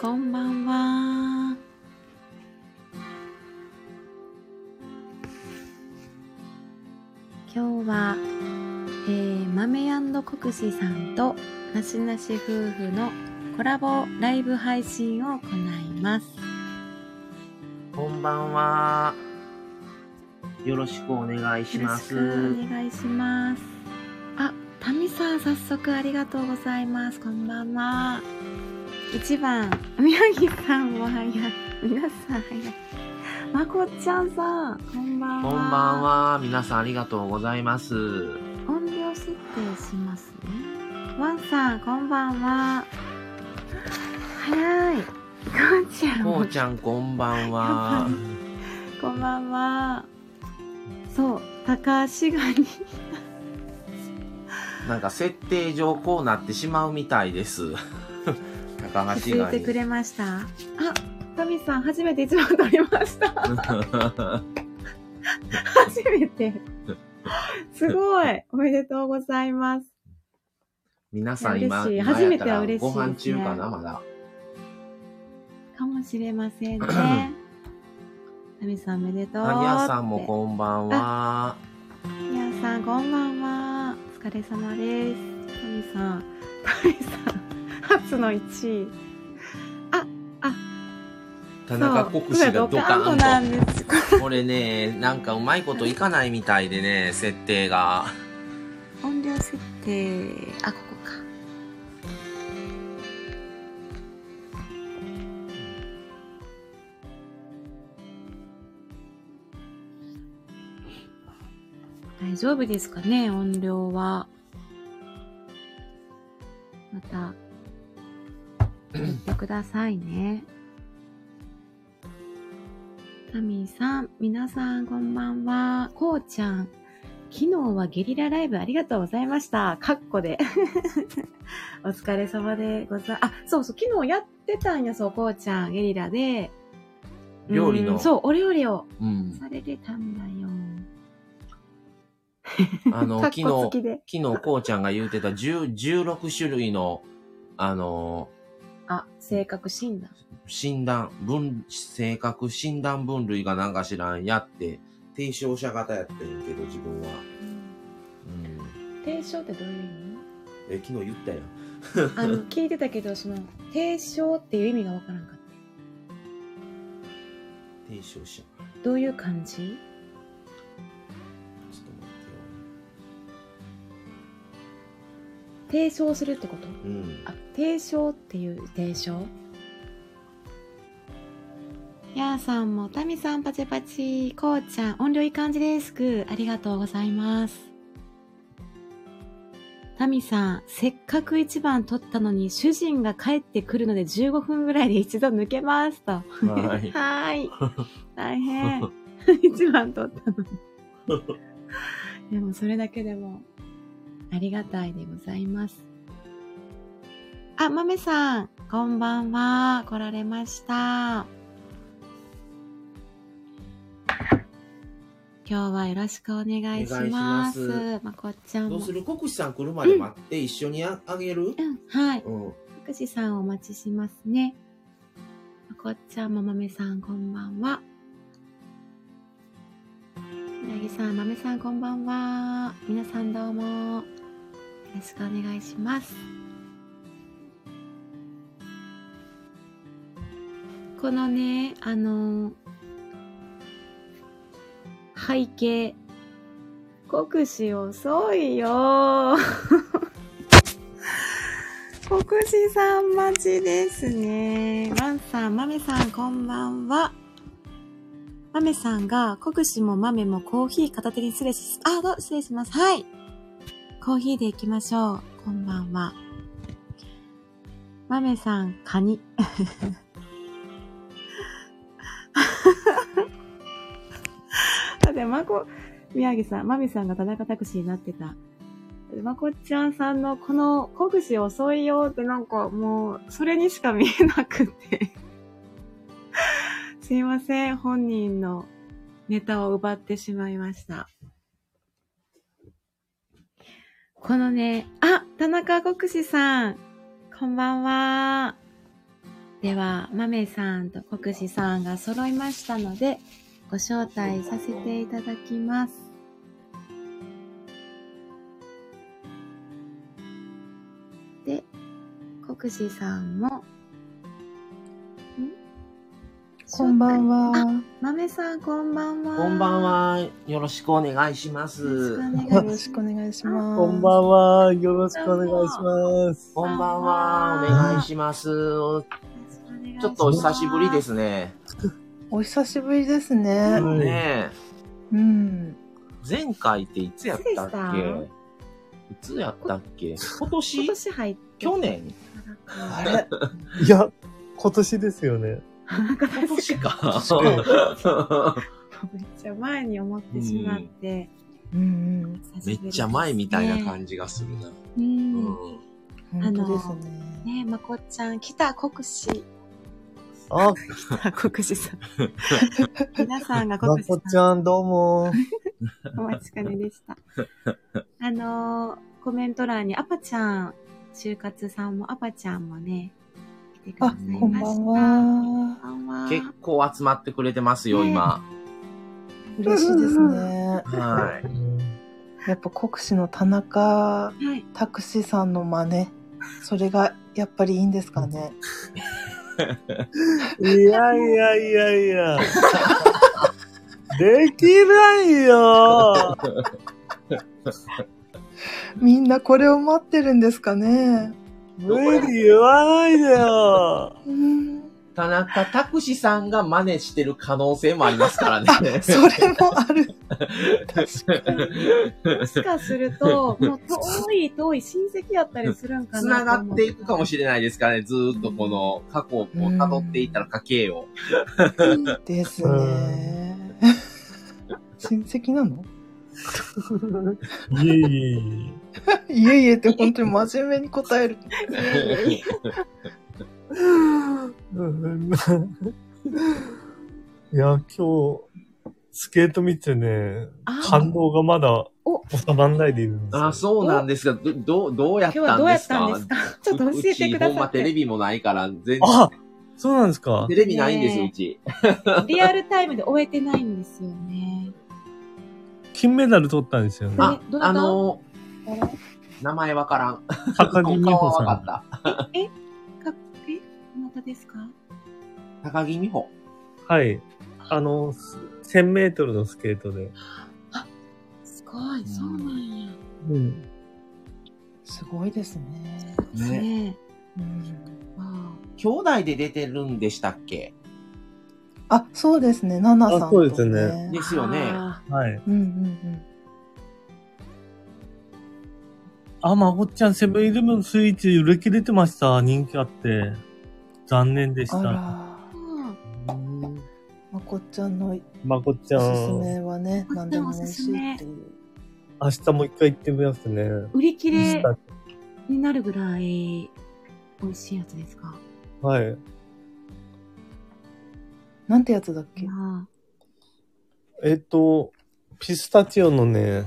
こんばんは。今日は、えー、豆国士さんとなしなし夫婦のコラボライブ配信を行います。こんばんは。よろしくお願いしよろします。くお願いします。あ、タミさん早速ありがとうございます。こんばんは。一番、宮城さんも早い。皆さん早い。まこっちゃんさん、こんばんは。こんばん。は。皆さんありがとうございます。音量設定しますね。ワンさん、こんばんは。早い。こうちゃんもこうちゃんこんばんは。こんばんは。そう、高足ガニ。なんか設定上こうなってしまうみたいです。高橋が教えてくれました？あ、タミさん、初めて一番取りました。初めて。すごい。おめでとうございます。皆さん今、初めては嬉しいねご飯中かな、まだ。かもしれませんね。タミさん、おめでとう。萩谷さんもこんばんは。皆さん、こんばんは。お疲れ様です。タミさん、タミさん、初の1位。あ、あ、田中国士がドカンとーなん。これね、なんかうまいこといかないみたいでね、設定が。音量設定、あ、ここか。大丈夫ですかね、音量は。また、言ってくださいね。タミーさん、皆さんこんばんは。こうちゃん、昨日はゲリラライブありがとうございました。カッコで。お疲れ様でござい、あ、そうそう、昨日やってたんや、そう、こうちゃん、ゲリラで。料理のうんそう、お料理をうん。されてたんだよ。あの、カ 昨日。昨日こうちゃんが言うてた10 16種類の、あの、あ、性格診断。診断、分、性格診断分類がなんか知らんやって、提唱者型やってんけど、自分は。うん。提唱ってどういう意味？え、昨日言ったやん。あの、聞いてたけど、その、提唱っていう意味がわからんかった。提唱者。どういう感じ？提唱するってこと？うん。あ、提唱っていう提唱？やーさんも、タミさんパチパチ、こうちゃん、音量いい感じです。グー、ありがとうございます。タミさん、せっかく一番取ったのに、主人が帰ってくるので15分ぐらいで一度抜けますと。はい。はーい。大変。一番取ったのに。でもそれだけでもありがたいでございます。あ、まめさん、こんばんは。来られました。今日はよろしくお願いします。ますまこっちゃんも。どうする？国士さん来るまで待って一緒にああげる？うん、はい。うん。福士さんお待ちしますね。まこっちゃんもまめさんこんばんは。なぎさん、まめさんこんばんは。皆さんどうも。よろしくお願いします。このね、あの背景。国士遅いよ 国士さん待ちですね。ワンさん、マメさん、こんばんは。マメさんが、国士もマメもコーヒー片手に失礼し、あ、どう失礼します。はい。コーヒーで行きましょう。こんばんは。マメさん、カニ。だって、まこ、宮城さん、マメさんが田中拓司になってた。まこっちゃんさんのこの国士遅いよってなんかもうそれにしか見えなくて すいません本人のネタを奪ってしまいましたこのねあ田中国士さんこんばんはでは、まめさんと国士さんが揃いましたので、ご招待させていただきます。で、国士さんも、こんばんは。まめさん、こんばんは。こんばん。は。よろしくお願いしますよろしくお願いします。こんばんは。よろしくお願いします。こんばんは。お願いします。ちょっとお久しぶりですね。お久しぶりですね。うん。え。前回っていつやったっけ？いつやったっけ？今今年？年入って。去年？あれ？いや、今年ですよね。なんか今年か。めっちゃ前に思ってしまって。うんめっちゃ前みたいな感じがするな。う。うんん。うん。本当ですね。ねまこっちゃん、北国士。あ、北国士さん。皆さんがま国士こちゃんどうも。さん、お待ちかねでした。あのー、コメント欄にアパちゃん、就活さんもアパちゃんもね、来てくだあさいました。、こんばんは。こんばんは。結構集まってくれてますよ、今。嬉しいですね。はい。やっぱ国士の田中はい。拓司さんの真似。それがやっぱりいいんですかね。いやいやいやいや。できないよ。みんなこれを待ってるんですかね。無理言わないでよ。うん。田中拓司さんが真似してる可能性もありますからね。それもある。確かに。もしかすると、もう遠い遠い親戚やったりするんかな繋がっていくかもしれないですからね。ずーっとこの過去をこう辿っていったら家計を。ですね。親戚なの？いえいえいえ。いえいえって本当に真面目に答える。うんいや、今日、スケート見てね、あ感動がまだお収まんないでいるんですよ。あ、そうなんですか。ど、どう、どうやった今日はどうやっんですかたんですか？ちょっと教えてくだうちほんま。テレビもないから、全然。あそうなんですかテレビないんです、うち。リアルタイムで終えてないんですよね。金メダル取ったんですよね。あど、なた？あのー、名前わからん。高木美顔は帆さん。わかった。え、かえ、どなたですか？高木美帆。はい。あの、1000メートルのスケートで。すごい、そうなんや。うん。すごいですね。ね。ねうん兄弟で出てるんでしたっけ？あ、そうですね。ナナさんと、あそうですねあですよねあはい。うんうんあ、まこっちゃん、セブンイレブンスイーツ売り切れてました。人気あって。残念でした。ら、うんまこっちゃんのまこっちゃおすすん、めはね、何でも美味しいっていう。明日もう一回行ってみますね。売り切れになるぐらい美味しいやつですか？はい。なんてやつだっけ？あえっと、ピスタチオのね、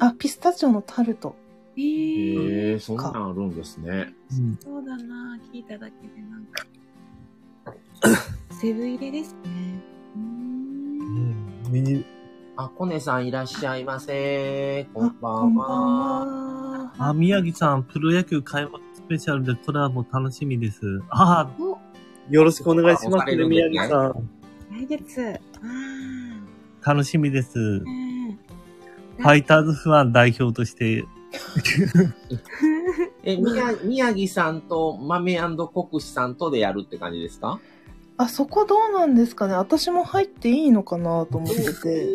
ああ、ピスタチオのタルト。ー。えー、へえ、そんなんあるんですね。そうだな聞いただけでなんか。セブン入れですね。うんん、ミニ、あ、コネさんいらっしゃいませ。こあ、んばこんは。は。あ、宮城さん、プロ野球開幕スペシャルでコラボ楽しみです。あお、よろしくお願いしますね、宮城さん。来月。あ楽しみです。ファイターズファン代表として、え、宮宮城さんと豆国士さんとでやるって感じですか？あ、そこどうなんですかね私も入っていいのかなと思ってて。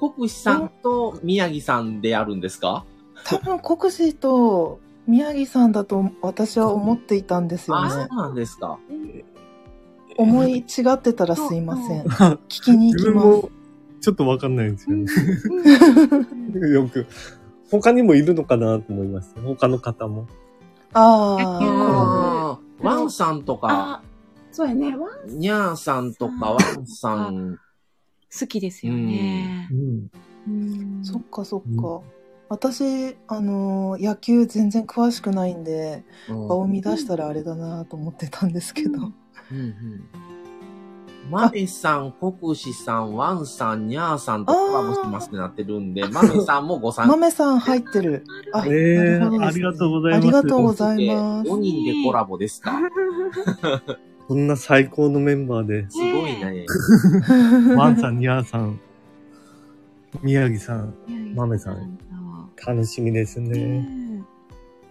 国士さんと宮城さんでやるんですか？多分国士と宮城さんだと私は思っていたんですよあ、そねう。なんですか。思い違ってたらすいません。う聞きに行きます。自分もちょっとわかんないんですよね。うん。よく、他にもいるのかなと思いました。他の方も。あ野球あ、ワンさんとか、あ、そうやね。ワンニャーさんとか、ワンさん、好きですよね。そっかそっか。私、あのー野球全然詳しくないんで、うん。場を乱したらあれだなと思ってたんですけど。うんうん。マメさん、国士さん、ワンさん、ニャーさんとコラボしてますってなってるんで、マメさんもご参加豆さん入ってる。あ、えーねありがとうございますありがとうございます。5人でコラボですか？こんな最高のメンバーで、すごいね。ワンさん、ニャーさん、宮城さん、豆さん楽しみですね。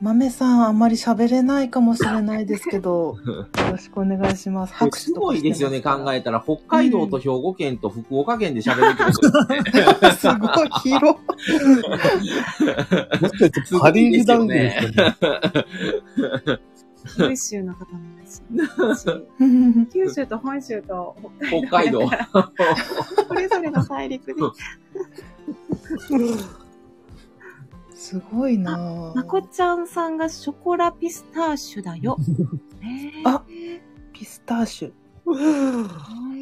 ね豆さんあんまり喋れないかもしれないですけど、よろしくお願いします。拍手すごいですよね、考えたら。北海道と兵庫県と福岡県で喋るってことですね。え。すごい広。もしかしてパリーグ談義ですかね。九州の方もいらっしゃるし九州と本州と北海道北海道。それぞれの大陸で。すごいなぁまこちゃんさんがショコラピスターシュだよ。えーあピスターシュ。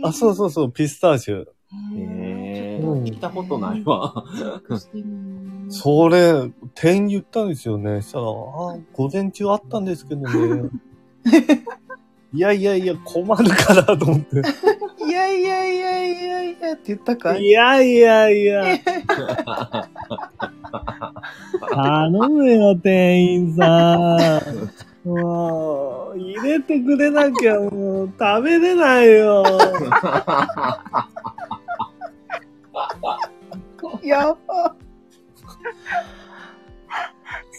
あ、そうそうそう、ピスターシュ。へーうん聞いたことないわ。それ、店員言ったんですよね。したら、あ、午前中あったんですけどね。いやいやいや、困るからと思って。いやいやいやいやいやって言ったかい？いやいやいや。頼むよ、店員さん。もう、入れてくれなきゃもう食べれないよ。やば。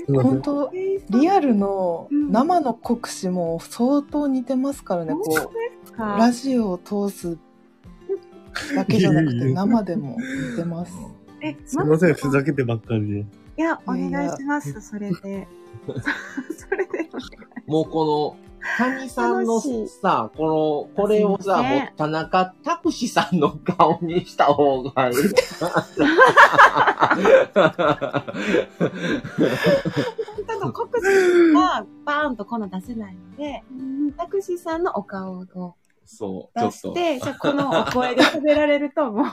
本当リアルの生の国士も相当似てますからね、こう、ラジオを通すだけじゃなくて生でも似てます。え、すいません、ふざけてばっかりで。いや、お願いします、それで。それで。もうこの、谷さんのさ、この、これをさ、もう田中拓司さんの顔にした方がいい。本当の国士はバーンとこの出せないので、タクシーさんのお顔をそう、ちょっと。出して、じゃあこのお声で喋られると、もう、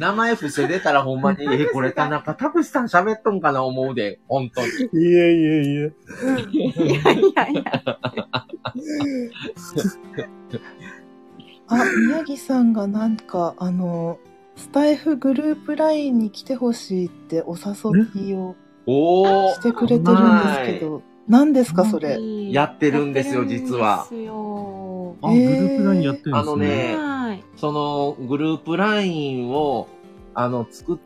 名前伏せ出たらほんまに、え、これ田中拓司さん喋っとんかな思うで、本当に。いやいやいや。いやいやいや。あ、宮城さんがなんか、あの、スタイフグループラインに来てほしいってお誘いを。してくれてるんですけど、何ですか、それ？やってるんですよ実はあ、グループラインやってるんですね。あのねはい。そのグループラインを、あの、作っ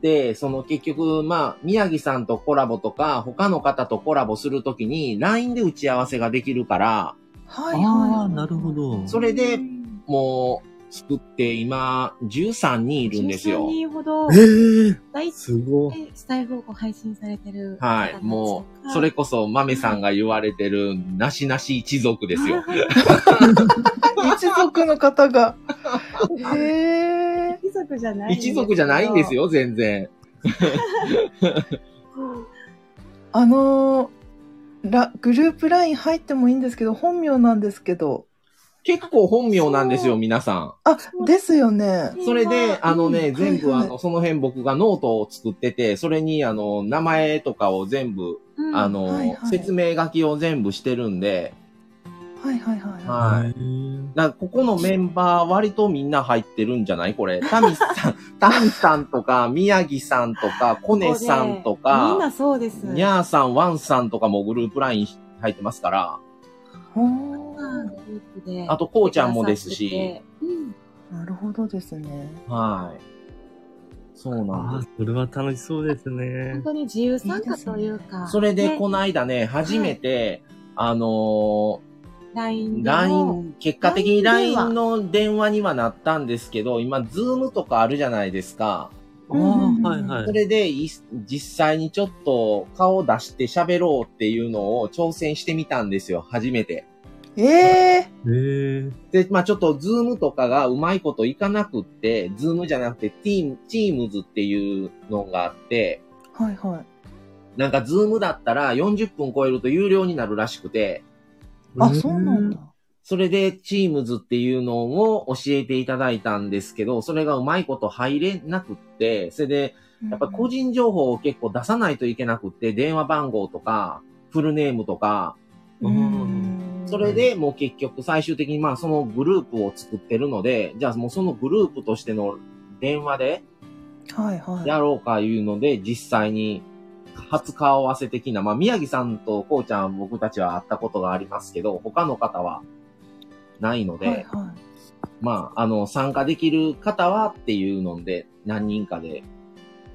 て、その結局、まあ、宮城さんとコラボとか、他の方とコラボするときに、LINE で打ち合わせができるから、はいはい。ああ、なるほど。それでもう、作って、今、13人いるんですよ13。人ほどえ、え大すごい。体スタイフを配信されてる方はい。もがう、それこそ、豆さんが言われてる、なしなし一族ですよ。一族の方が。へえ。一族じゃない一族じゃないんですよ、全然。あのーラ、グループライン入ってもいいんですけど、本名なんですけど。結構本名なんですよ、皆さん。あ、ですよね。それで、あのね、うん。全部あの、その辺僕がノートを作ってて、それにあの、名前とかを全部、うん。あの、説明書きを全部してるんで、はいはいはい。ははい。ここのメンバー割とみんな入ってるんじゃない？これ。タミさん、タミさんとか、宮城さんとか、コネさんとみんか、なそうです。ニャーさん、ワンさんとかもグループライン入ってますから、ほあと、こうちゃんもですし、うんなるほどですね。はい。そうなんあです。それは楽しそうですね本。当に自由参加というか。それで、ねこの間ね、初めて、あの LINE ー、LINE、結果的に LINE LINE の電話にはなったんですけど、今、ズームとかあるじゃないですか。ああ、はいはい。それで、い実際にちょっと顔を出して喋ろうっていうのを挑戦してみたんですよ、初めて。ええええで、まあちょっとズームとかがうまいこといかなくって、ズームじゃなくてティーム、ティームズっていうのがあって、はいはい。なんかズームだったら40分超えると有料になるらしくて、あ、そうなんだ。それで、チームズっていうのを教えていただいたんですけど、それがうまいこと入れなくって、それで、やっぱ個人情報を結構出さないといけなくって、電話番号とか、フルネームとか、うんそれでもう結局最終的にまあそのグループを作ってるので、じゃあもうそのグループとしての電話ではいはい。やろうかいうので、実際に初顔合わせ的な、まあ宮城さんとこうちゃん僕たちは会ったことがありますけど、他の方はないので、はいはまああの参加できる方はっていうので何人かで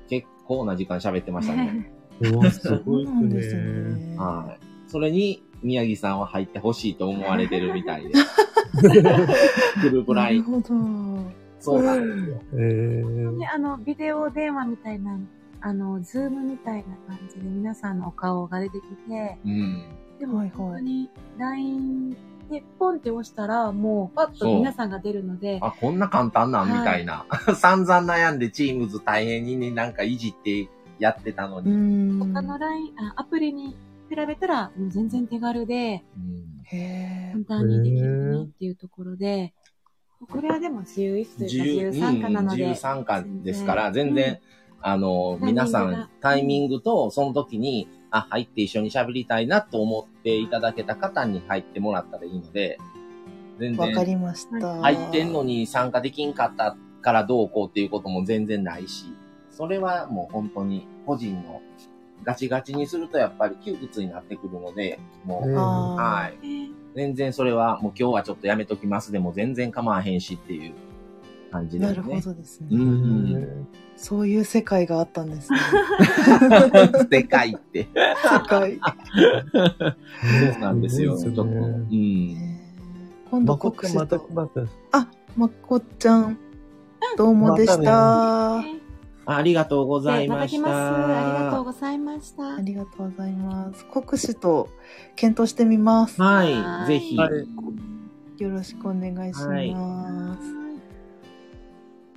結構な時間喋ってましたね。うわ、すい。ごいです。ね。はい。それに宮城さんは入ってほしいと思われてるみたいで。グループライン。なるほど。そうなんですよ。えー、ね、あの、ビデオ電話みたいな、あの、ズームみたいな感じで皆さんのお顔が出てきて、うん。でも本当に LINE でポンって押したら、もうパッと皆さんが出るので、あ、こんな簡単なんみはいたいな。散々悩んでチームズ大変にね、なんかいじってやってたのうに。ん。他の LINE、あアプリに比べたら、もう全然手軽で、簡単にできるなっていうところで、これはでも自由意志というか自由参加なので、自由参加ですから、全然、あの、皆さん、タイミングと、その時に、あ、入って一緒に喋りたいなと思っていただけた方に入ってもらったらいいので、全え。わか然、りました。入ってんのに参加できんかったからどうこうっていうことも全然ないし、それはもう本当に個人のガチガチにするとやっぱり窮屈になってくるので、もう、はい。ね全然それはもう今日はちょっとやめときますでも全然構わへんしっていう感じでなすね。るほどですね。うんそういう世界があったんですね。でかいって。世界。そうなんですよ。ちょっと。うん。今度国士と来。ます。あ、まこちゃん。どうもでした。ねありがとうございましだきます。ありがとうた。ございました。ありがとうございます。国士と検討してみます。はい。ぜひ。はいよろしくお願いします。はい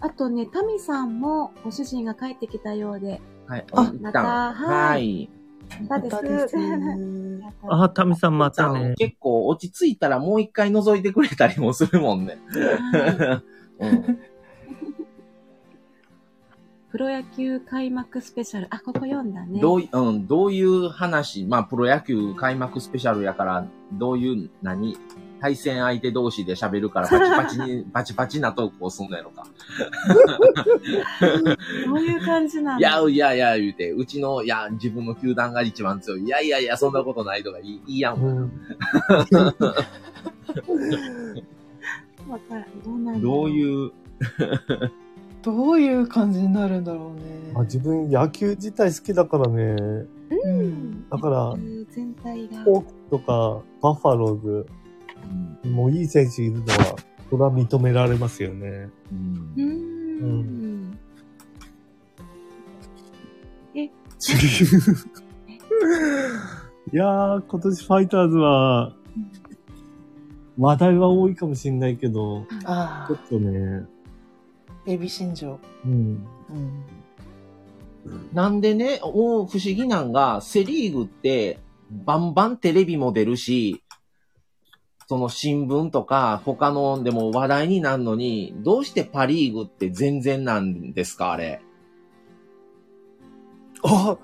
あとね、タミさんもご主人が帰ってきたようで、はい。あ一また旦はいはい。またです。あ、タミさんまたね。結構落ち着いたらもう一回覗いてくれたりもするもんね。はい うんプロ野球開幕スペシャル。あ、ここ読んだね。どうい、うん、どういう話、まあ、プロ野球開幕スペシャルやから、どういう、何？対戦相手同士で喋るから、パチパチに、パチパチなトークをすんのやろか。どういう感じなの？いや、いやいや、言うて、うちの、いや、自分の球団が一番強い。いやいやいや、そんなことないとか言い言いやんわ。うん どういう、どういう感じになるんだろうね。あ自分野球自体好きだからね、う。うんん。だから野球全体が。ホークとかバファローズ、うんもういい選手いるのは、それは認められますよね。うんうんえ、いやー、今年ファイターズは、話題は多いかもしれないけど、ちょっ、とね、エビ新庄。うん。うん。なんでね、お不思議なんが、セリーグって、バンバンテレビも出るし、その新聞とか他のでも話題になるのに、どうしてパリーグって全然なんですかあれ。あ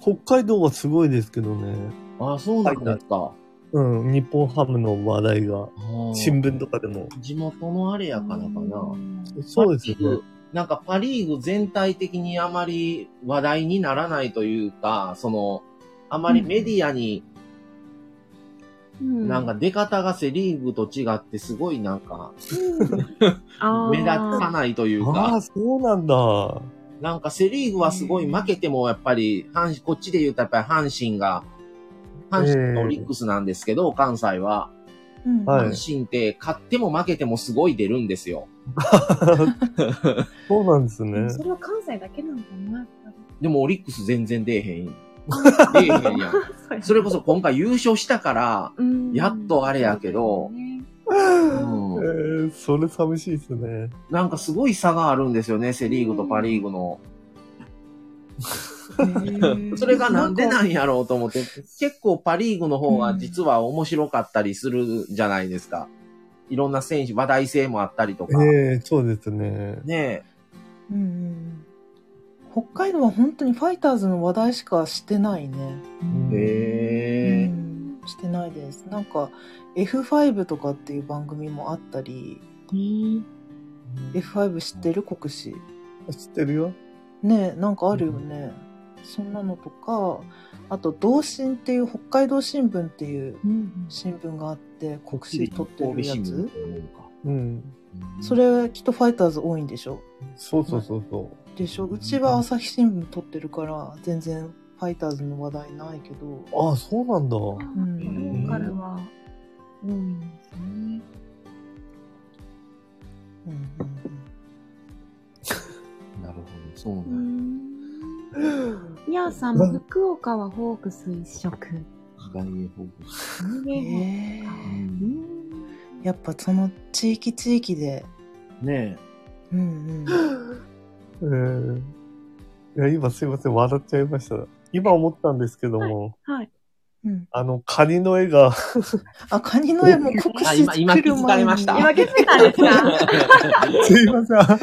北海道はすごいですけどね。ああ、そうなんですか。うん、日本ハムの話題が、新聞とかでも。地元のあれやからかな。そうですよね。なんかパリーグ全体的にあまり話題にならないというか、その、あまりメディアにうんなんか出方がセリーグと違ってすごいなんか目立たないというあかあ、、そうなんだ。なんかセリーグはすごい負けてもやっぱり、こっちで言うとやっぱり阪神が、阪神とオリックスなんですけど、関西は。うん。はい阪神って勝っても負けてもすごい出るんですよ。そうなんですね。それは関西だけなのかなでもオリックス全然出えへん。出えへんやん。それこそ今回優勝したから、うんやっとあれやけどねうんえー、それ寂しいですね。なんかすごい差があるんですよね、セリーグとパリーグの。それがなんでなんやろうと思って、結構パリーグの方が実は面白かったりするじゃないですか。いろんな選手、話題性もあったりとか。ええそうですね。ねうんうん。北海道は本当にファイターズの話題しかしてないね。へうえ。ん、してないです。なんか F5 とかっていう番組もあったり、ね F5 知ってる？国士。知ってるよ。ねなんかあるよね。そんなのとか、あと、同心っていう北海道新聞っていううん新聞があって、国士撮ってるやつ。うん。それきっとファイターズ多いんでしょ？そうそうそうそでしょ？うちは朝日新聞撮ってるから、全然ファイターズの話題ないけど。う。ああ、そうなんだ。あん。ローカルは多いんですね。うんうんなるほど、そうう なんん。みやさんも福岡はホークス一色。だ。大英ホークス。やっぱその地域地域で、ねうんうん。えーいや、今すいません、笑っちゃいました。今思ったんですけども、はい。うん、あの、カニの絵が、あ、カニの絵も 国あ士作今今気づか。れました今気づいたんですか？すいません、あ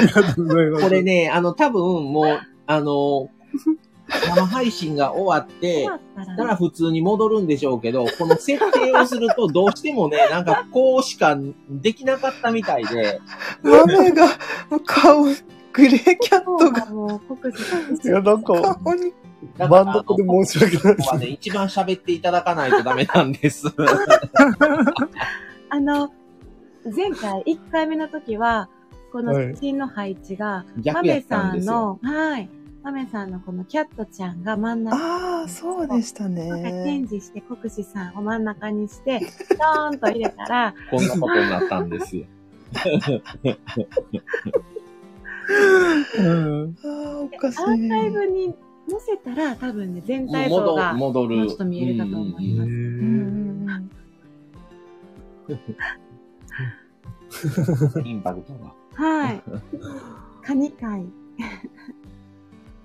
りがとうございます。これね、あの、多分もう、あの、生配信が終わって、たら普通に戻るんでしょうけど、この設定をするとどうしてもね、なんかこうしかできなかったみたいで、豆が、顔、グレーキャットがいや、なんか、顔に。バンドコで申し訳ないですここは。ね、一番喋っていただかないとダメなんです。あの、前回、1回目の時は、この写真の配置が、マ逆やメさ。んの、はい。マメさんのこのキャットちゃんが真ん中ああ、そうでしたなんかチェね。ンジして国士さんを真ん中にして、ドーンと入れたら、こんなことになったんですよ。うん。ああ、おかしい。アーカイブに載せたら多分ね、全体像戻がも戻る。うちょっと見えるかと思います。うん。うん。うん。インパクトが。はい。カニ会。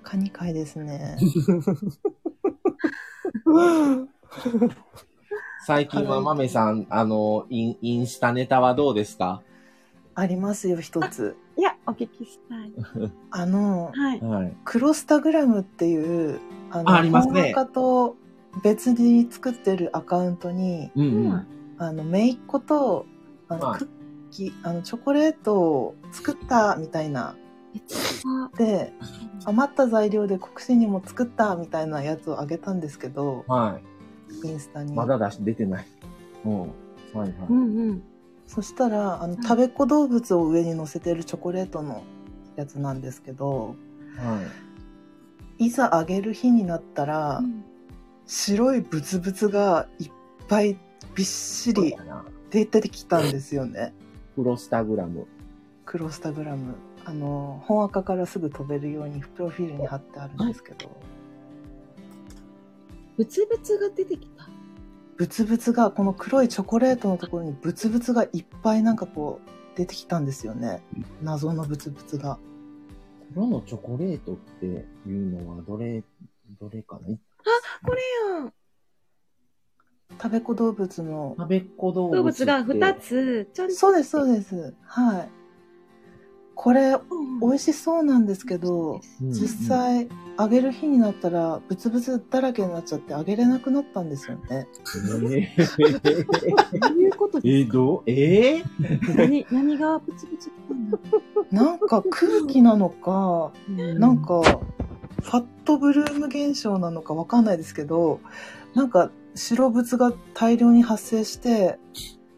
カニ会ですね。最近はマメさん、あの、インインスタネタはどうですか？ありますよ、一つ。いや、お聞きしたい。あの、はい。はい。クロスタグラムっていう、あの、あありますねと別に作ってるアカウントに、うんううんん。あの、めいっ子と、あの、はいクッキー、あの、チョコレートを作ったみたいな。あで、余った材料で国士にも作ったみたいなやつをあげたんですけど、はインスタに。い。まだ出し、出てない。うん。はいはい。うんうん。そしたら、あの、ん食べっ子動物を上に乗せてるチョコレートのやつなんですけど、はい。いざあげる日になったら、うん白いブツブツがいっぱいびっしり出てきたんですよね。クロスタグラム。クロスタグラム。あの、本赤からすぐ飛べるようにプロフィールに貼ってあるんですけど、ブツブツが出てきた。ブツブツが、この黒いチョコレートのところにブツブツがいっぱいなんかこう出てきたんですよね。謎のブツブツが。黒のチョコレートっていうのはどれ、どれかな？これやん。食べっ子動物の、食べっ子動物。動物が2つ、ちょんと。そうです、そうです。はい。これ、うん。美味しそうなんですけど、うん実際、あげる日になったら、ブツブツだらけになっちゃって、あげれなくなったんですよね。えどういうことー、えですか？どう？えー、何何がブツブツなんか空気なのか、うなん、か、ファットブルーム現象なのかわかんないですけど、なんか白物が大量に発生して、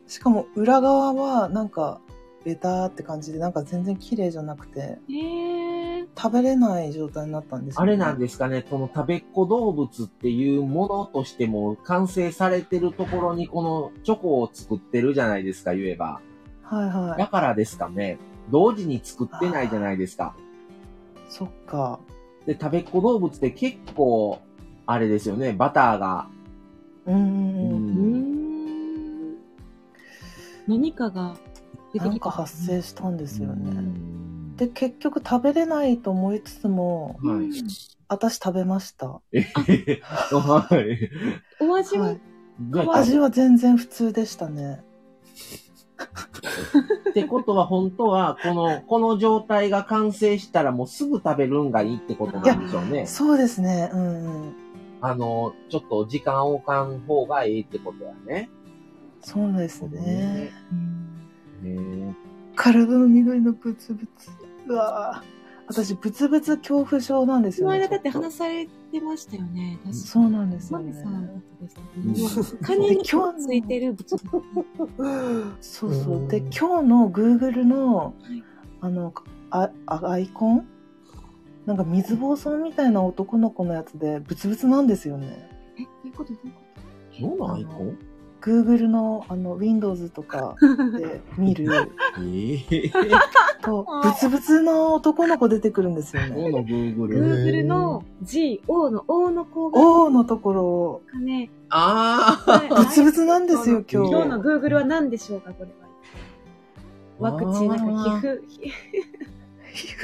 しかも裏側はなんかベターって感じで、なんか全然綺麗じゃなくて、えー、食べれない状態になったんですよ、あれなんですかね、この食べっ子動物っていうものとしても完成されてるところにこのチョコを作ってるじゃないですか、言えば。はいはい。だからですかね。同時に作ってないじゃないですか。そっか。で、食べっ子動物って結構、あれですよね、バターが。うんうんうん。うーん。何かが。なんか発生したんですようね。んで、結局食べれないと思いつつも、はいうん私食べました。はい。お味は、はい味は全然普通でしたね。ってことは本当は、この、この状態が完成したらもうすぐ食べるんがいいってことなんでしょうね。そうですね。うんうん。あの、ちょっと時間を置かん方がいいってことやね。そうですね。へえ体の緑のブツブツ。うわぁ私、ブツブツ恐怖症なんですこのよね。間だって話されてましたよね。そうなんですよねマミ。さんでカニに今日ついてるブツブツ。そうそうう。んで、今日の Google のい、あの、ああアイコン？なんか水坊さんみたいな男の子のやつで、ブツブツなんですよね。え、どういうこと？どういうこどうなんアイコン？Google のあの Windows とかで見るええと、ブツブツの男の子出てくるんですよね。この Google。Google の G、O の O の子が O のところ、ね、ああブツブツなんですよ、今日。今日の Google は何でしょうか、これは。ワクチン、なんか皮膚、皮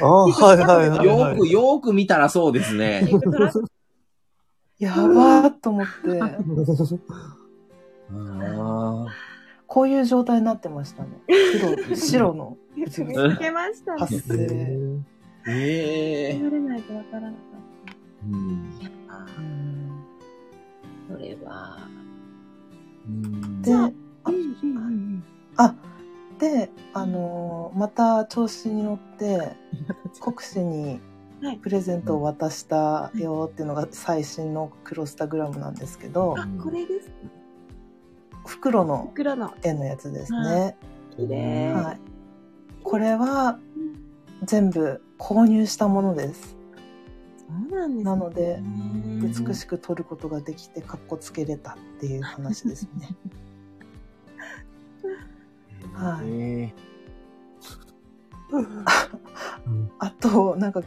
ああ、はいはいはい、よはい。く、よーく見たらそうですね。やばーっと思って、あ こういう状態になってましたね。黒、白のブツブ見ツつけましたね。発生。ーええ言われないとわからなかっうんた。うんそれは。うんで、あうんうんうんあ、で、あのーまた調子に乗って、国士にはいプレゼントを渡したよっていうのが最新のクロスタグラムなんですけど、あ、これです。袋の。絵のやつですね。綺麗。はい。これは全部購入したものです。そうなんですねなので、うん美しく撮ることができて、かっこつけれたっていう話ですね。はいえあと、なんか、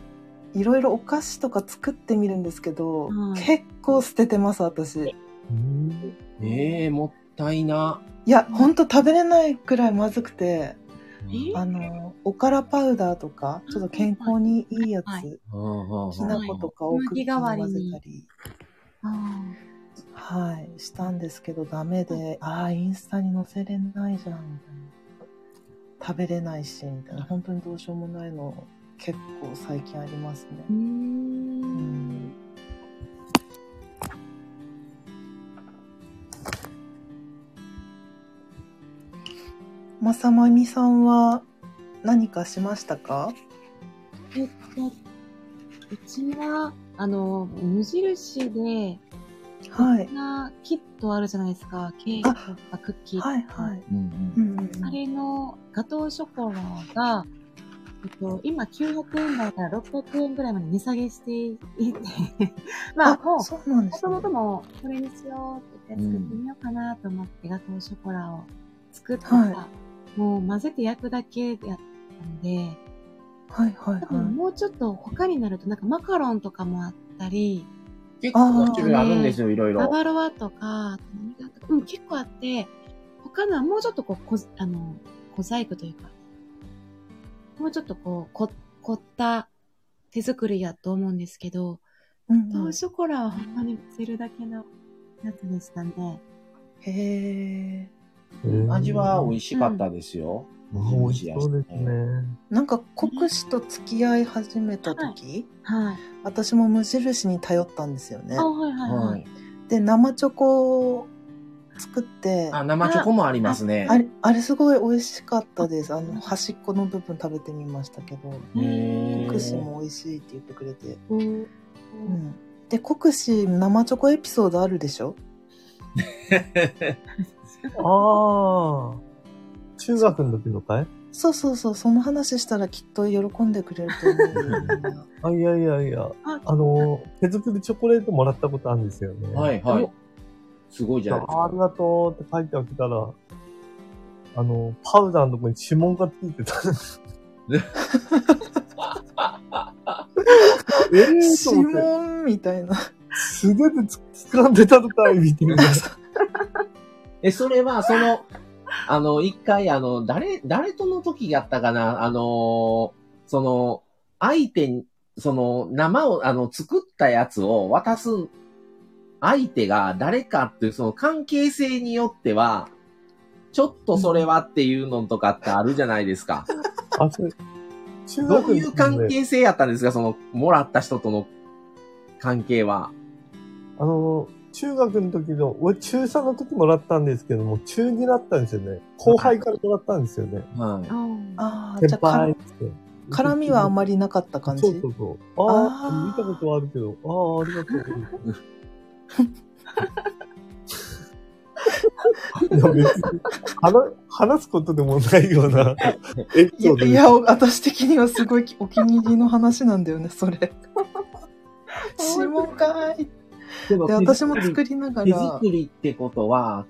いろいろお菓子とか作ってみるんですけど、はい結構捨ててます、私。うんえええもったいな。いや、ほんと食べれないくらいまずくて、え？あの、おからパウダーとか、ちょっと健康にいいやつ、はい。きな粉とかをクッキーに混ぜたり、あはい、したんですけど、ダメで、ああ、インスタに載せれないじゃん、みたいな。食べれない。し、みたいな。本当にどうしようもないの、結構最近ありますね。ーうー。うんまさまみさんは何かしましたか？えっと、うちは、あの、無印で、はい。なキットあるじゃないですか。ケーキとかクッキーとか。はいはい。うんうんうんうんあれのガトーショコラが、えっと、今900円台から600円ぐらいまで値下げしていて、まあ、もう、もそうなんですね。ともともこれにしようって言って作ってみようかなと思ってガトーショコラを作ったら、はもう混ぜて焼くだけやったので、はいはい多分はもうちょっと他になるとなんかマカロンとかもあったり、結構種類あるんですよ、いろいろ。ババロアとか、うん、結構あって、他のはもうちょっとこう、こあの、小細工というか、もうちょっとこう、こ凝った手作りやと思うんですけど、い。うんうんショコラはほんまに混ぜるだけのやつでしたね。へえ。味は美味しかったですよ。あ美味しそうですね。なんか国士と付き合い始めた時、はい。私も無印に頼ったんですよねあ、。はいはいは。はいい。で、生チョコを作って、あ、生チョコもありますね。あれ、あれすごい美味しかったです。あの、端っこの部分食べてみましたけど、国士も美味しいって言ってくれて。うんうん。で、国士生チョコエピソードあるでしょ？ああ。中学の時のかいそうそうそう、その話したらきっと喜んでくれると思うあ、いやいやいや。ああの、手作りチョコレートもらったことあるんですよね。はいはい。すごいじゃないですか。あありがとうって書いてあげたら、あの、パウダーのとこに指紋がついてた。ええ指。紋みたいな。素手でつ掴んでたのかいみたいな。え、それは、その、あの、一回、あの、誰、誰との時やったかな？あの、その、相手に、その、生を、あの、作ったやつを渡す相手が誰かっていう、その関係性によっては、ちょっとそれはっていうのとかってあるじゃないですか。あ、それ、中ど学ういう関係性やったんですか？その、もらった人との関係は。あの、中学の時の、俺中3の時もらったんですけども、中2だったんですよね。後輩からもらったんですよね。はい。ああ、じ先ゃあか輩って。絡みはあんまりなかった感じ？そうそうそう。ああ、見たことはあるけど、ああ、ありがとう。いや別に話話すことでもないような エピいやソードいや、私的にはすごいお気に入りの話なんだよね、それ。指紋かい。でもで、私も作りなが手ら、作りってことは、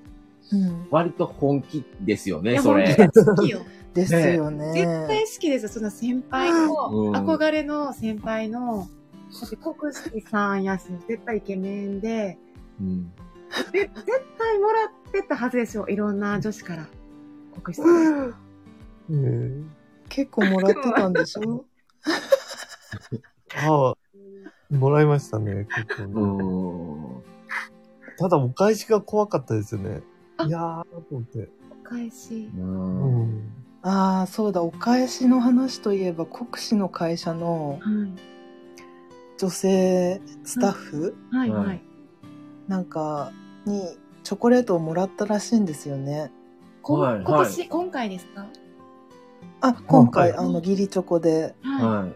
うん、割と本気ですよね、いやそれ。好きよ。ですよね。絶対好きですよ。その先輩の、うん憧れの先輩の、だって国士さんやし、絶対イケメンで、うんで絶対もらってたはずですよ。いろんな女子から。国士さん。ね結構もらってたんでしょ？ああ、もらいましたね、結構ね、うん。ただ、お返しが怖かったですよね。あいやー、と思って。お返し。ううんん。ああ、そうだ、お返しの話といえば、国士の会社のはい。女性スタッフ、はい、はいはい。なんか、にチョコレートをもらったらしいんですよね。こはい今年、今回ですか？あ、今回、はいあの、義理チョコで。ははい。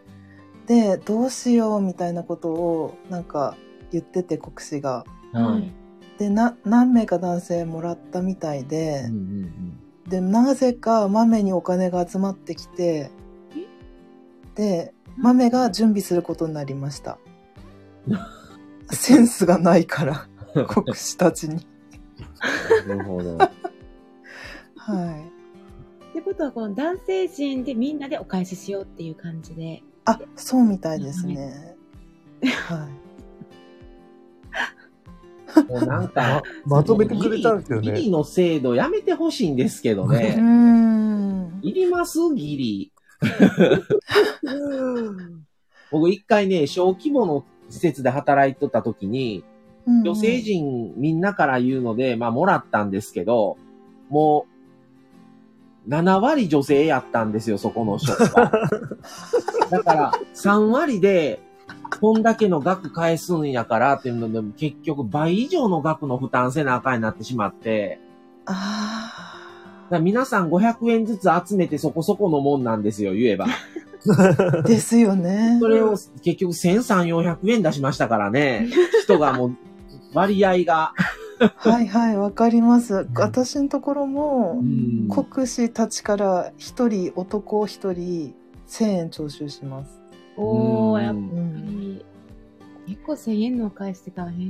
で、どうしようみたいなことを、なんか、言ってて、国士が。い。ははいい。で、な、何名か男性もらったみたいでうん、うんで、なぜか豆にお金が集まってきて、で、豆が準備することになりました。センスがないから、国士たちに。なるほど。はい。ってことは、この男性陣でみんなでお返ししようっていう感じで。あ、そうみたいですね。はい。もうなんかま、まとめてくれたんですよギリね。の制度やめてほしいんですけど うーね。ん。いりますギリ。僕一回ね、小規模の施設で働いてた時に、女性陣みんなから言うので、まあもらったんですけど、もう、7割女性やったんですよ、そこの職が。だから、3割で、こんだけの額返すんやからっていうので、結局倍以上の額の負担せなあかんになってしまって、あだから皆さん500円ずつ集めてそこそこのもんなんですよ、言えば。あ。ですよねそ。れを結局1300、400円出しましたからね。人がもう、割合が。はいはい、わかります。私のところもう、ん国士たちから一人、男一人、1000円徴収します。おー、やっぱうんうん。り、結構1000円のお返しって大変。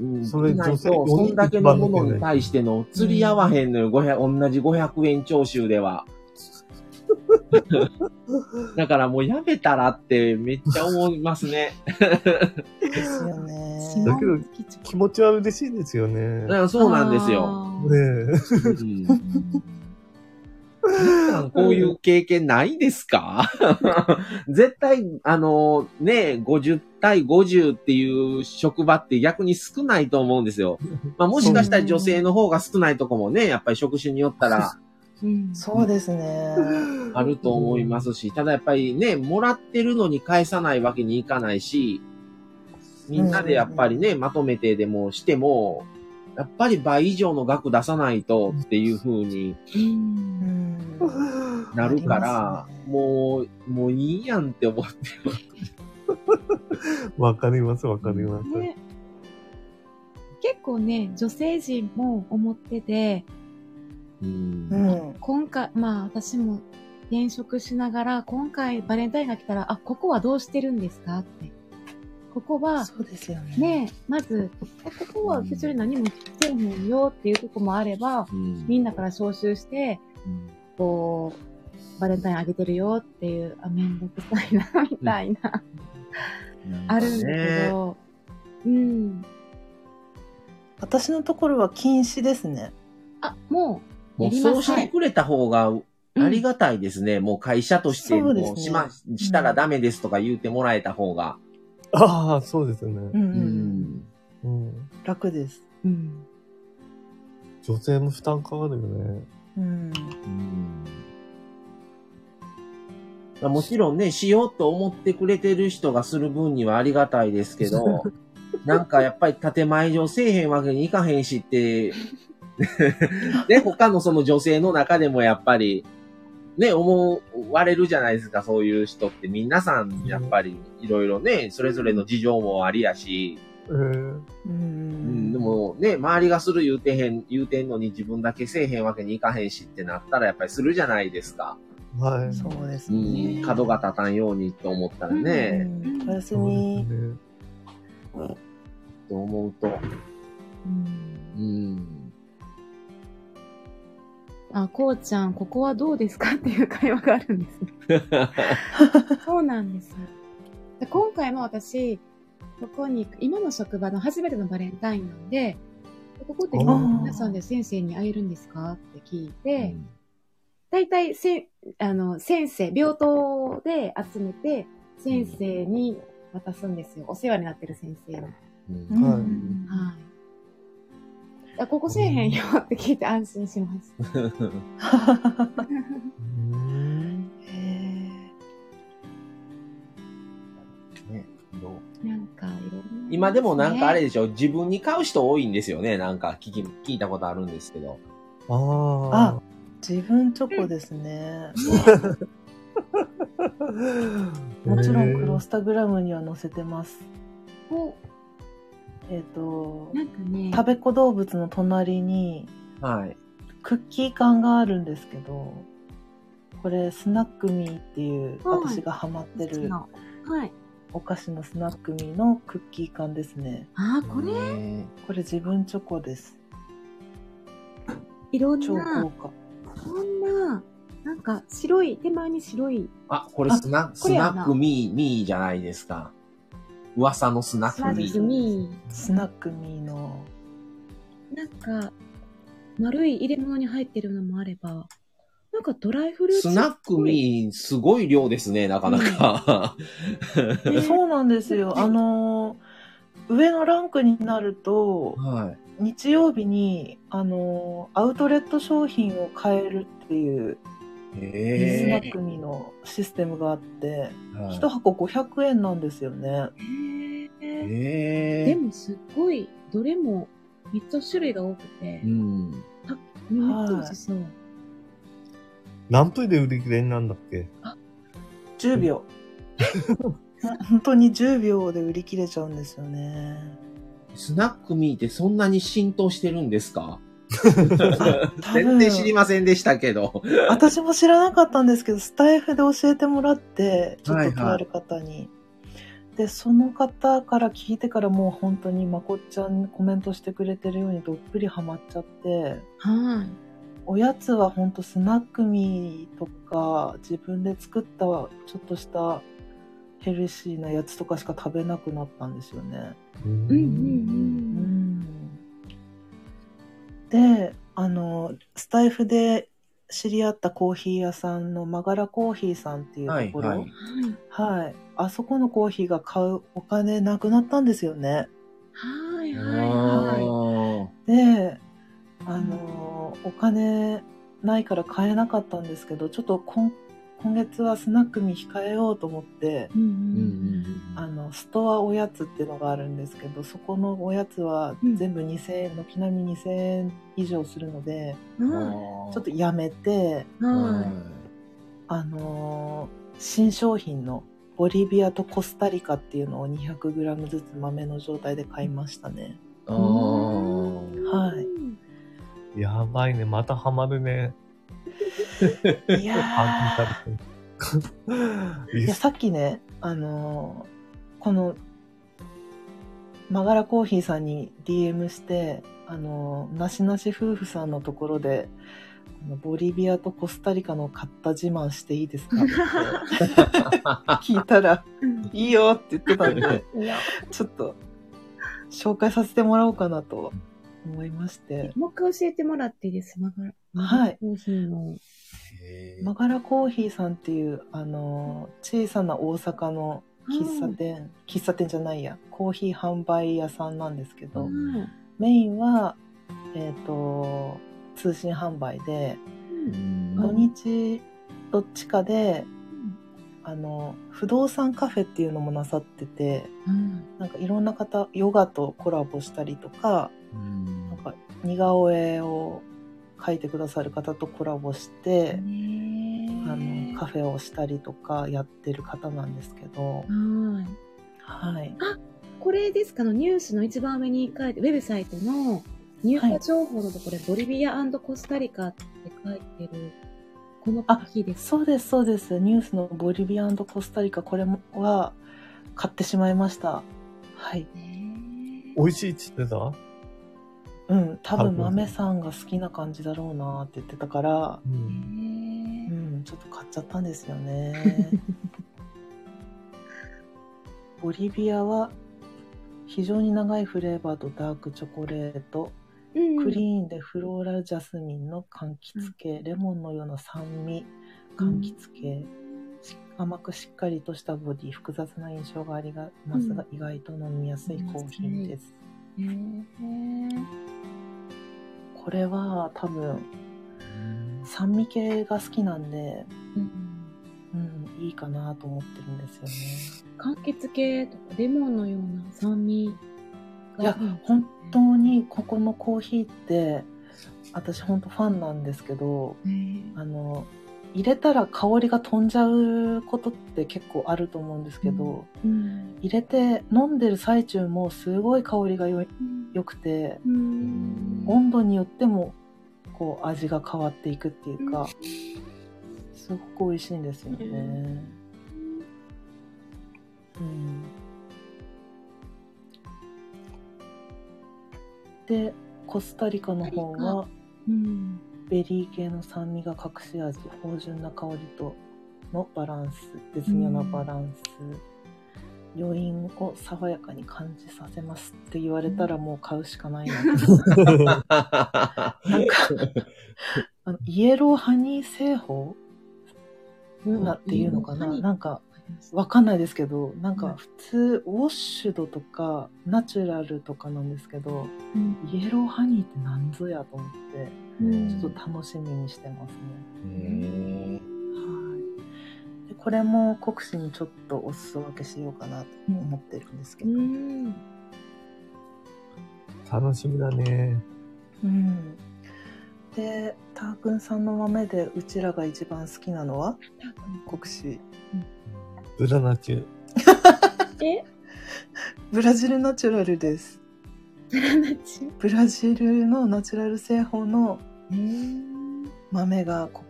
うんそれ女性そんだけのものに対しての釣り合わへんのよ、500同じ500円徴収では。だからもうやめたらってめっちゃ思いますね。ですよね。だけど気持ちは嬉しいですよね。ねだからそうなんですよ。あーえ。うんこういう経験ないですか？絶対、あの、ね、50対50っていう職場って逆に少ないと思うんですよ。まあもしかしたら女性の方が少ないとこもね、やっぱり職種によったらうんそうですね。あると思いますし、ただやっぱりね、もらってるのに返さないわけにいかないし、みんなでやっぱりね、まとめてでもしても、やっぱり倍以上の額出さないとっていう風にうんうんなるからもう、もういいやんって思ってます。わかります、わかります。ね結構ね、女性陣も思ってて、うんうん。今回、まあ私も転職しながら、今回バレンタインが来たら、あ、ここはどうしてるんですか？って。ここは、そうですよね。ね、まず、えここは別に何もしてへんよっていうとこもあれば、うんみんなから招集して、こう、バレンタインあげてるよっていう、あ、めんどくさいな、みたいな、あるんだけど、うん。私のところは禁止ですね。あ、もう、もうそうしてくれた方がありがたいですね。もう会社としてそうですねもうしま、したらダメですとか言ってもらえた方が。ああ、そうですね。うんう。うんん。うん。楽です。うん。女性も負担かかるよね。うん。うんもちろんね、しようと思ってくれてる人がする分にはありがたいですけど、なんかやっぱり建前上せえへんわけにいかへんしって、ね、他のその女性の中でもやっぱり、ね、思われるじゃないですか、そういう人って。皆さん、やっぱり、いろいろね、それぞれの事情もありやし、えーううん、ん。でもね、周りがする言うてへん、言うてんのに自分だけせえへんわけにいかへんしってなったらやっぱりするじゃないですか。はい。そうですうねん、。角が立たんようにと思ったらね、うんおやすみ。と思うと、うんうん。あ、こうちゃん、ここはどうですかっていう会話があるんですね。そうなんですよ。で今回も私、ここに今の職場の初めてのバレンタインなんで、ここって皆さんで先生に会えるんですかって聞いて、大体せ、あの、先生、病棟で集めて、先生に渡すんですよ。お世話になってる先生に。うんうんはいはい。あここせえへんよって聞いて安心します。なんか、いろんな、今でもなんかあれでしょ、自分に買う人多いんですよね。なんか聞き、聞いたことあるんですけど。ああー自分チョコですね。あ。もちろんクロスタグラムには載せてます。おえっ、と、なんかね、食べ子動物の隣にはい。クッキー缶があるんですけど、これスナックミーっていうはい私がハマってるはい。お菓子のスナックミーのクッキー缶ですね。あー、これ、ねこれ自分チョコです。いろん超な豪、華。こんな、なんか白い、手前に白い、あ、これスナこスナックミー、ミーじゃないですか。噂のスナックミスナックー。ミスナックミーの、ー。なんか、丸い入れ物に入ってるのもあれば、なんかドライフルーツ。スナックミー、すごい量ですね、なかなか。ねそうなんですよ。あのー、上のランクになると、はい。日曜日に、あのー、アウトレット商品を買えるっていう、スナへックミーのシステムがあって、え。はい一箱500円なんですよね。でもすっごい、どれもめっちゃ種類が多くてう、ん。めっちゃ美味しそう。何分で売り切れになるんだっけ？10秒。本当に10秒で売り切れちゃうんですよね。スナックミーってそんなに浸透してるんですか？全然知りませんでしたけど。私も知らなかったんですけど、スタイフで教えてもらって、ちょっととある方に。で、その方から聞いてからもう本当にまこっちゃんコメントしてくれてるようにどっぷりハマっちゃって、はい。おやつは本当スナックミーとか自分で作ったちょっとしたヘルシーなやつとかしか食べなくなったんですよね。うんうんうんうん。で、あの、スタイフで知り合ったコーヒー屋さんのマガラコーヒーさんっていうはい、ところ、はい。はい。あそこのコーヒーが買うお金なくなったんですよね。はいあはいはで、あの、お金ないから買えなかったんですけど、ちょっと今今月はスナックに控えようと思って、い。うんーうんうんあの、ストアおやつっていうのがあるんですけど、そこのおやつはうん全部2000円、軒並み2000円以上するので、うん。ちょっとやめて、い。はあのー新商品のボリビアとコスタリカっていうのを 200g ずつ豆の状態で買いましたね。はいやばいね。またハマるね。いやいやさっきね、あのーこのマガラコーヒーさんに DM して、あのーなしなし夫婦さんのところで、ボリビアとコスタリカの買った自慢していいですか？って 聞いたら、うんいいよって言ってたんで、ちょっと紹介させてもらおうかなと思いまして。もう一回教えてもらっていいです？マガラ。はいコーヒーの。マガラコーヒーさんっていう、あの、小さな大阪の喫茶店、喫茶店じゃないや、コーヒー販売屋さんなんですけど、うん。メインは、えっ、と、通信販売で、うん。土日どっちかで、あの、不動産カフェっていうのもなさってて、うん。なんかいろんな方、ヨガとコラボしたりとか、うん。なんか似顔絵を描いてくださる方とコラボして、ねあの、カフェをしたりとかやってる方なんですけど、はい。はい。これですか？のニュースの一番上に書いて、ウェブサイトの入荷情報のところで、ボリビアコスタリカって書いてる、このコーヒーです。そうです、そうです。ニュースのボリビアコスタリカ、これもは買ってしまいました。はい。ね美味しいって言ってた？うん、多分豆さんが好きな感じだろうなって言ってたから、う。ねうん、ちょっと買っちゃったんですよね。ボリビアは非常に長いフレーバーとダークチョコレート、うんクリーンでフローラルジャスミンの柑橘系、レモンのような酸味、柑橘系、し甘くしっかりとしたボディ、複雑な印象がありますが、意外と飲みやすいコーヒーです。ねこれは多分酸味系が好きなんで、うんうん、いいかなと思ってるんですよね。柑橘系とかレモンのような酸味がいや、本当にここのコーヒーって、私本当ファンなんですけど、ねあの、入れたら香りが飛んじゃうことって結構あると思うんですけど、うん。入れて飲んでる最中もすごい香りがよ良くて、うん。温度によってもこう味が変わっていくっていうか、すごく美味しいんですよね。うん。で、コスタリカの方はうんベリー系の酸味が隠し味、芳醇な香りとのバランス、絶妙なバランス、余韻を爽やかに感じさせますって言われたらもう買うしかないな。なんか、あのイエローハニー製法？なっていうのかな？なんか、わかんないですけど、なんか普通、ウォッシュドとか、ナチュラルとかなんですけど、うん。イエローハニーって何ぞやと思って、うんちょっと楽しみにしてますね。へはい。で、これも国士にちょっとお裾分けしようかなと思ってるんですけど。うん楽しみだね。うん。で、ターくんさんの豆でうちらが一番好きなのは？国士。ブラナチュ。え？ブラジルナチュラルです。ブラナチブラジルのナチュラル製法のュ豆がこ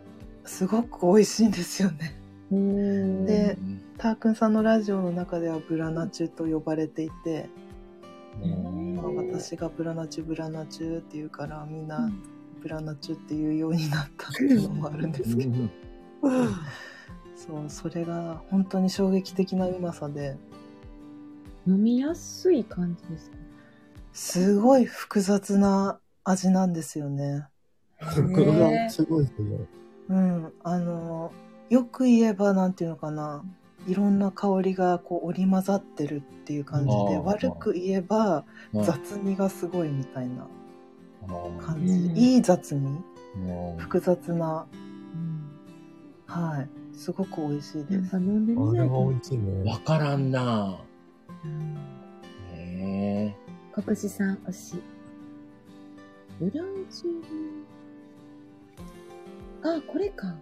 すごく美味しいんですよね。うん。でーターくんさんのラジオの中ではブラナチュと呼ばれていて、私がブラナチュブラナチュって言うからみんうなん。ブラナチュっていうようになったっていうのもあるんですけど、そうそれが本当に衝撃的なうまさで。飲みやすい感じですか？すごい複雑な味なんですよね。これがすごいですね。うん、あのよく言えばなんていうのかな。いろんな香りがこう織り交ざってるっていう感じで悪く言えばうん雑味がすごいみたいな感じ、うん。いい雑味？うん複雑な。うん。はい。すごく美味しいです。飲んでみあれないと。は美味しいね。わからんな。うん。へえ。国士さん推し。ブラジル。あ、これか。はい。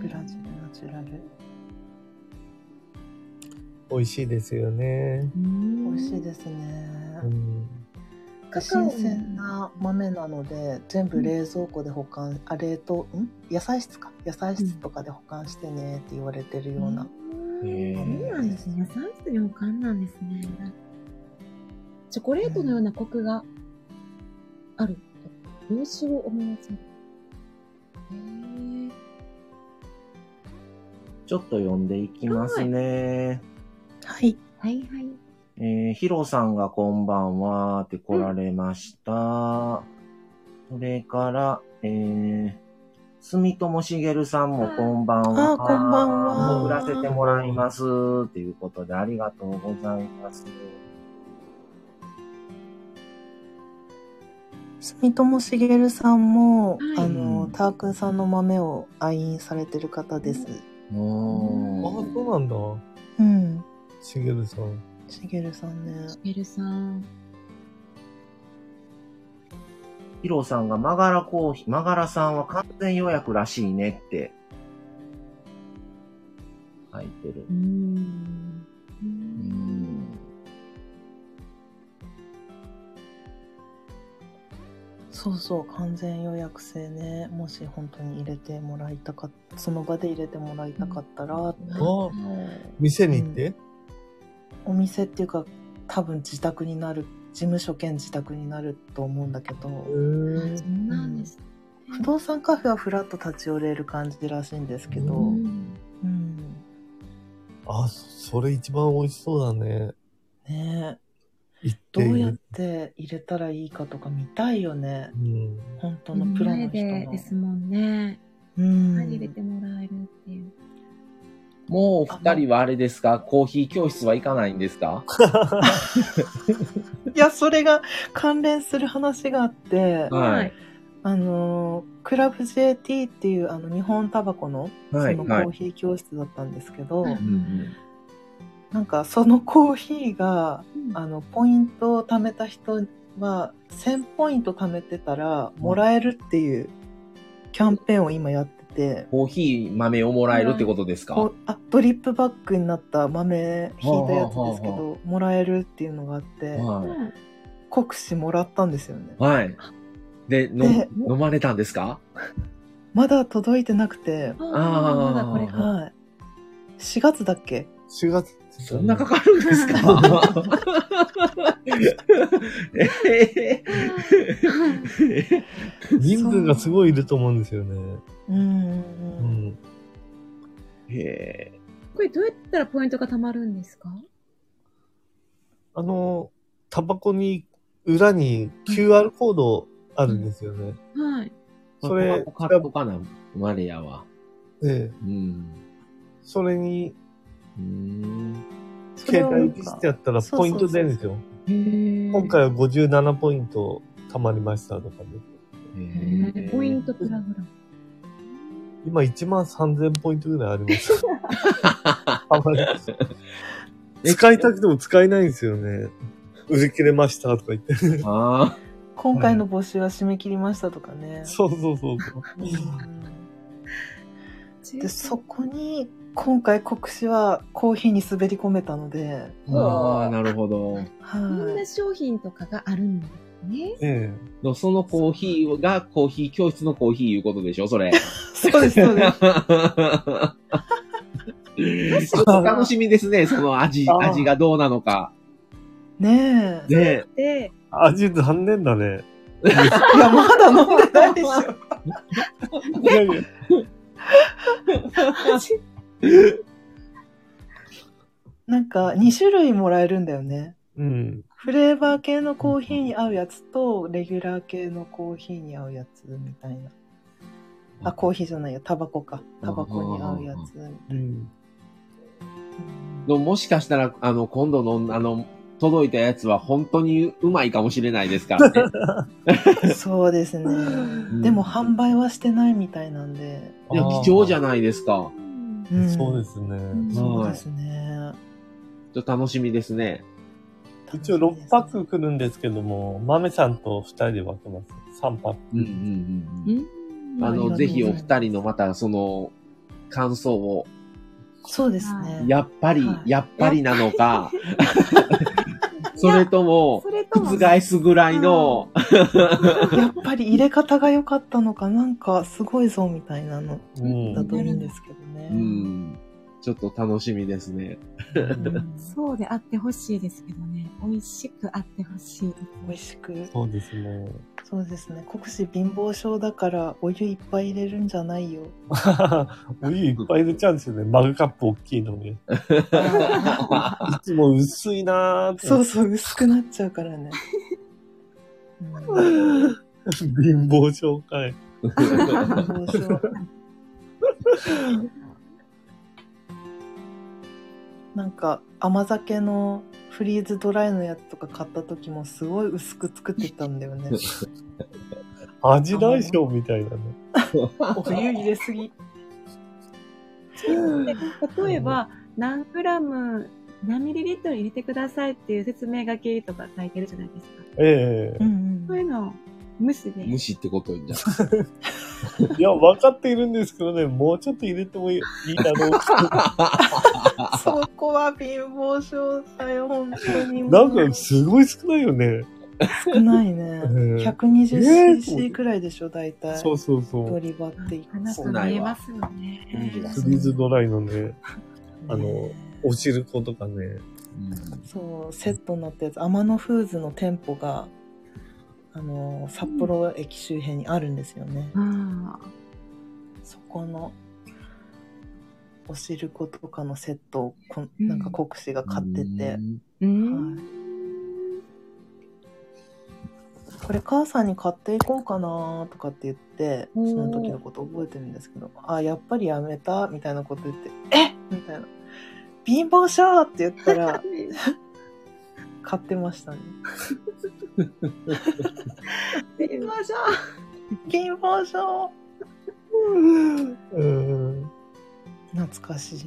ブラジルナチュラル美味しいですよね。うん。美味しいですね、うん。新鮮な豆なので全部冷蔵庫で保管、あ冷凍ん？野菜室か野菜室とかで保管してねって言われてるような、へそうえ。なんですね。野菜室に保管なんですね。チョコレートのようなコクがある。洋酒を思わせる。へーちょっと読んでいきますね。はいはいはい。えー、ヒロさんがこんばんはって来られました。それから、えー、住友茂さんもこんばんは。あーこんばんは送らせてもらいます。ということでありがとうございます。住友茂さんも、はいあの、タークンさんの豆を愛飲されてる方です。おーあ、そうなんだ。うん。しげるさん。茂さんね。ゲルさん。ヒロさんがマガラコーヒー、マガラさんは完全予約らしいねって書いてるう。ーん。ううーんそうそう、完全予約制ね。もし本当に入れてもらいたかっその場で入れてもらいたかったら、あ店に行って、お店っていうか、多分自宅になる、事務所兼自宅になると思うんだけど、へあーそうなんです。不動産カフェはフラッと立ち寄れる感じらしいんですけど、ううん。んあ、そそれ一番美味しそうだね。ね。え行ってどうやって入れたらいいかとか見たいよね。うん。本当のプロの人の。ですもんね。うん。入れてもらえるっていう。もうお二人はあれですか？コーヒー教室は行かないんですか？いや、それが関連する話があって、はい。あの、クラブ JT っていうあの日本タバコのそはい。のコはいー。ヒー教室だったんですけど、はいうんうんなんかそのコーヒーが、うんあの、ポイントを貯めた人は、1000ポイント貯めてたらもらえるっていうキャンペーンを今やってて、コーヒー豆をもらえるってことですか、こうあドリップバッグになった豆ひいたやつですけはあはあはど、もらえるっていうのがあって、は国士もらったんですよね。い。はい。で、ので飲まれたんですか？まだ届いてなくて、ああまだこれか。はい。4月だっけ？4月。そんなかかるんですか？えー人数がすごいいると思うんですよね。うんうんううん。ん。へこれどうやったらポイントが貯まるんですか？あの、タバコに、裏に QR コードあるんですよね。はい。ーそれカットかなマレアは。ええ。うん。それに、携帯ピッてやったらポイント出るんですよ。今回は57ポイント貯まりましたとかで。へへーーポイントプログラム。今1万3000ポイントぐらいあります。たまに使いたくても使えないんですよね。売り切れましたとか言って。あ今回の募集は締め切りましたとかね。そうそうそうそう。うんで、そこに、今回国士はコーヒーに滑り込めたので、ーあー、なるほど。こんは。ない商品とかがあるんですね。えのそのコーヒーがコーヒー教室のコーヒーいうことでしょそれ。そうです、そうです。ちょっと楽しみですね、その味、味がどうなのか。ねえ。ねで、え。味残念だね。いや、まだ飲んでないでしょ。なんか、2種類もらえるんだよね。うん。フレーバー系のコーヒーに合うやつと、レギュラー系のコーヒーに合うやつみたいな。あ、コーヒーじゃないよ。タバコか。タバコに合うやつみたいな。うん。うんでももしかしたら、あの、今度の、あの、届いたやつは本当にうまいかもしれないですからね。そうですね。んでも販売はしてないみたいなんで。いや、貴重じゃないですか。うんそうですね。んそうですね。ちょっと楽しみですね。一応6パック来るんですけども、豆さんと2人で分けます。3パック。うんうんうんうん。あの、ぜひお二人のまたその、感想を、そうですね。やっぱり、はいやっぱりなのか、それとも、覆すぐらいの、やっぱり入れ方が良かったのか、なんかすごいぞみたいなのうんだといいんですけどね。うん、ちょっと楽しみですね。うんそうであってほしいですけどね。美味しくあってほしい。美味しく。そうですね。そうですね。国士貧乏症だからお湯いっぱい入れるんじゃないよ。お湯いっぱい入れちゃうんですよね。マグカップ大きいのに。いつも薄いなーって。そうそう、薄くなっちゃうからね。うん貧乏症かい。貧乏症。なんか甘酒のフリーズドライのやつとか買った時もすごい薄く作ってたんだよね。味大将みたいなね。お湯入れすぎ。で例えば、何グラム、何ミリリットル入れてくださいっていう説明書きとか書いてるじゃないですか。ええうんそういうのを無視で。無視ってことになる。いや、分かっているんですけどね、もうちょっと入れてもいいだろう そこは貧乏症だよ、本当に。なんか、すごい少ないよね。少ないね。うん 120cc くらいでしょ、大体。そうそうそう。ドリバっていく話す見えますよね。フリーズドライのね、あのねおしることかね。そう、セットになったやつ、天野フーズの店舗が、あの、札幌駅周辺にあるんですよね。あそこの、おしることかのセットをこん、うんなんか国士が買ってて、ーうん。はい。これ母さんに買っていこうかなとかって言って、その時のこと覚えてるんですけど、あ、やっぱりやめたみたいなこと言って、えみたいな。貧乏症って言ったら、買ってましたね。行きましょ貧乏症うん。懐かしい。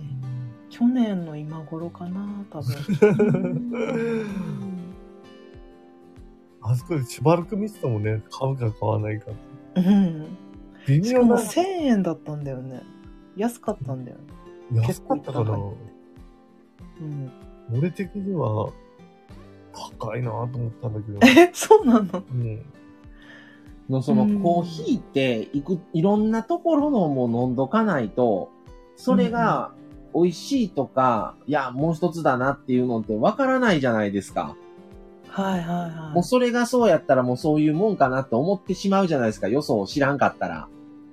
去年の今頃かな多分。う。あそこでしばらく見てたもんね。買うか買わないか。うん。微しかも妙な。1000円だったんだよね。安かったんだよね。安かったかな。うん。俺的には、高いなと思ったんだけど。え、そうなの？うん。のそのコーヒーっていく、いろんなところのも飲んどかないと、それが美味しいとか、いや、もう一つだなっていうのってわからないじゃないですか。はいはいはい。もうそれがそうやったらもうそういうもんかなって思ってしまうじゃないですか。よそを知らんかったら。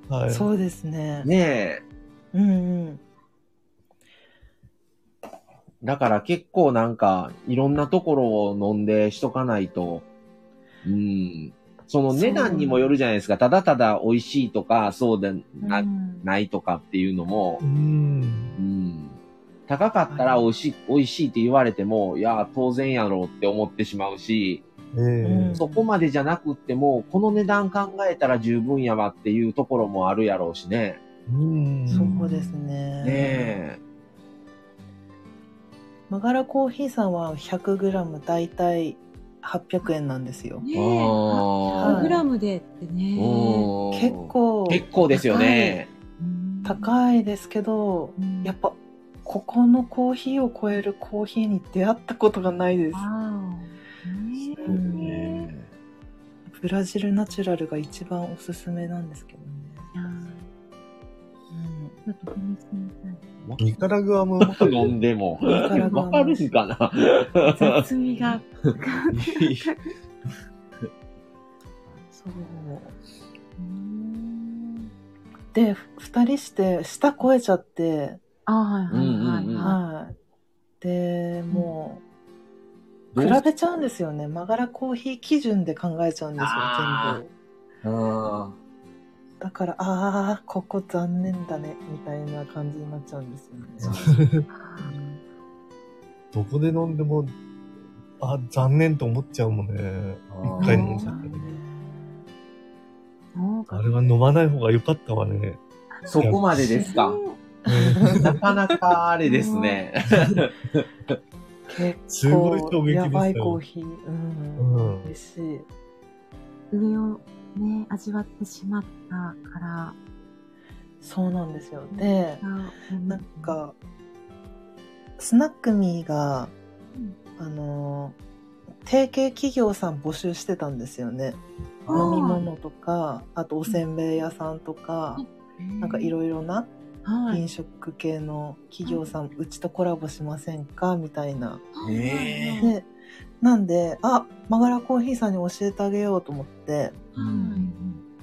はい。そうですね。ねえ。うんうん。だから結構なんか、いろんなところを飲んでしとかないと、うん。その値段にもよるじゃないですか。ただただ美味しいとか、そうでな,、うんないとかっていうのもう、ん。うん。高かったら美味しい、美味しいって言われても、いや、当然やろうって思ってしまうし、ええそこまでじゃなくっても、この値段考えたら十分やわっていうところもあるやろうしね。うん。そうですね。ねえ。マガラコーヒーさんは 100g だいたい800円なんですよ。ねえ、あ8グラムでってね。うん結構結構ですよね。うん高いですけど、うんやっぱここのコーヒーを超えるコーヒーに出会ったことがないです。ブラジルナチュラルが一番おすすめなんですけどね。あうんニカラグアも飲んでも。わかるんかな？雑味が。そう。うんで、二人して、舌超えちゃって、あはいはいはいうんうんうんははい。で、もう、比べちゃうんですよね。マガラコーヒー基準で考えちゃうんですよ、あ全部。あだから、ああ、ここ残念だね、みたいな感じになっちゃうんですよね。い。どこで飲んでも、あ、残念と思っちゃうもんね。一回飲んじゃったね。あれは飲まない方が良かったわね。そこまでですか？なかなかあれですね。結すごい衝構、撃でしたよやばいコーヒー。うん。うん。美味しい。ね、味わってしまったから。そうなんですよ。で、ななん、か、スナックミーが、うんあの、提携企業さん募集してたんですよね。飲み物とか、あとおせんべい屋さんとか、なんかいろいろなはい。飲食系の企業さん、うちとコラボしませんか？みたいな。ねで、なんで、あ、マガラコーヒーさんに教えてあげようと思って、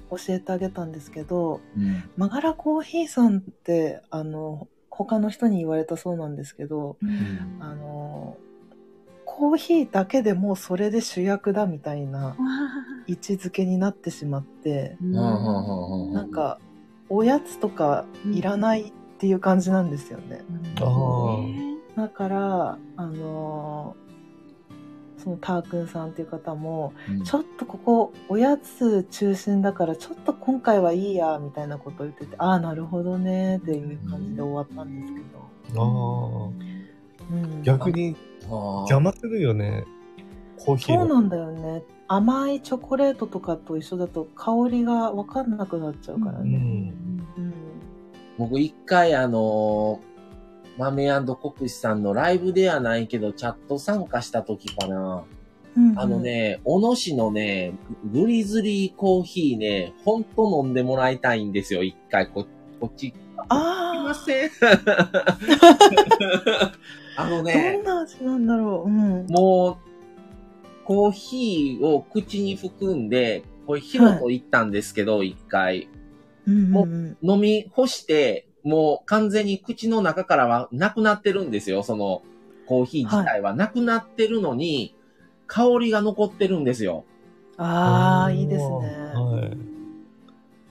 教えてあげたん。ですけど、うん。マガラコーヒーさん。って、あの、他の人に言われたそうなん。ですけど、うん。あの、コーヒーだけでもうそれで主役だみたいな位置づけになってしまって、うん。なん。か、おやつとかいらないっていう感じなん。ですよね。だから、あのそのターくんさんっていう方も、うんちょっとここおやつ中心だからちょっと今回はいいやみたいなことを言っててああなるほどねっていう感じで終わったんですけど、ああ。うん、逆に邪魔するよね。コーヒーの。そうなんだよね甘いチョコレートとかと一緒だと香りが分かんなくなっちゃうからね、うん。うん僕一回あのー、豆国士さんのライブではないけど、チャット参加した時かな。うんあのね、小野市のね、グリズリーコーヒーね、ほんと飲んでもらいたいんですよ、一回こ、こっち。すいまあせん。あのあ、ねどん、な味なんだろう。うん。もう、コーヒーを口に含んで、これヒロと行ったんですけど、一、回。うんもうん飲み干して、もう完全に口の中からはなくなってるんですよ。そのコーヒー自体はなくなってるのに、香りが残ってるんですよ。ああ、いいですね。は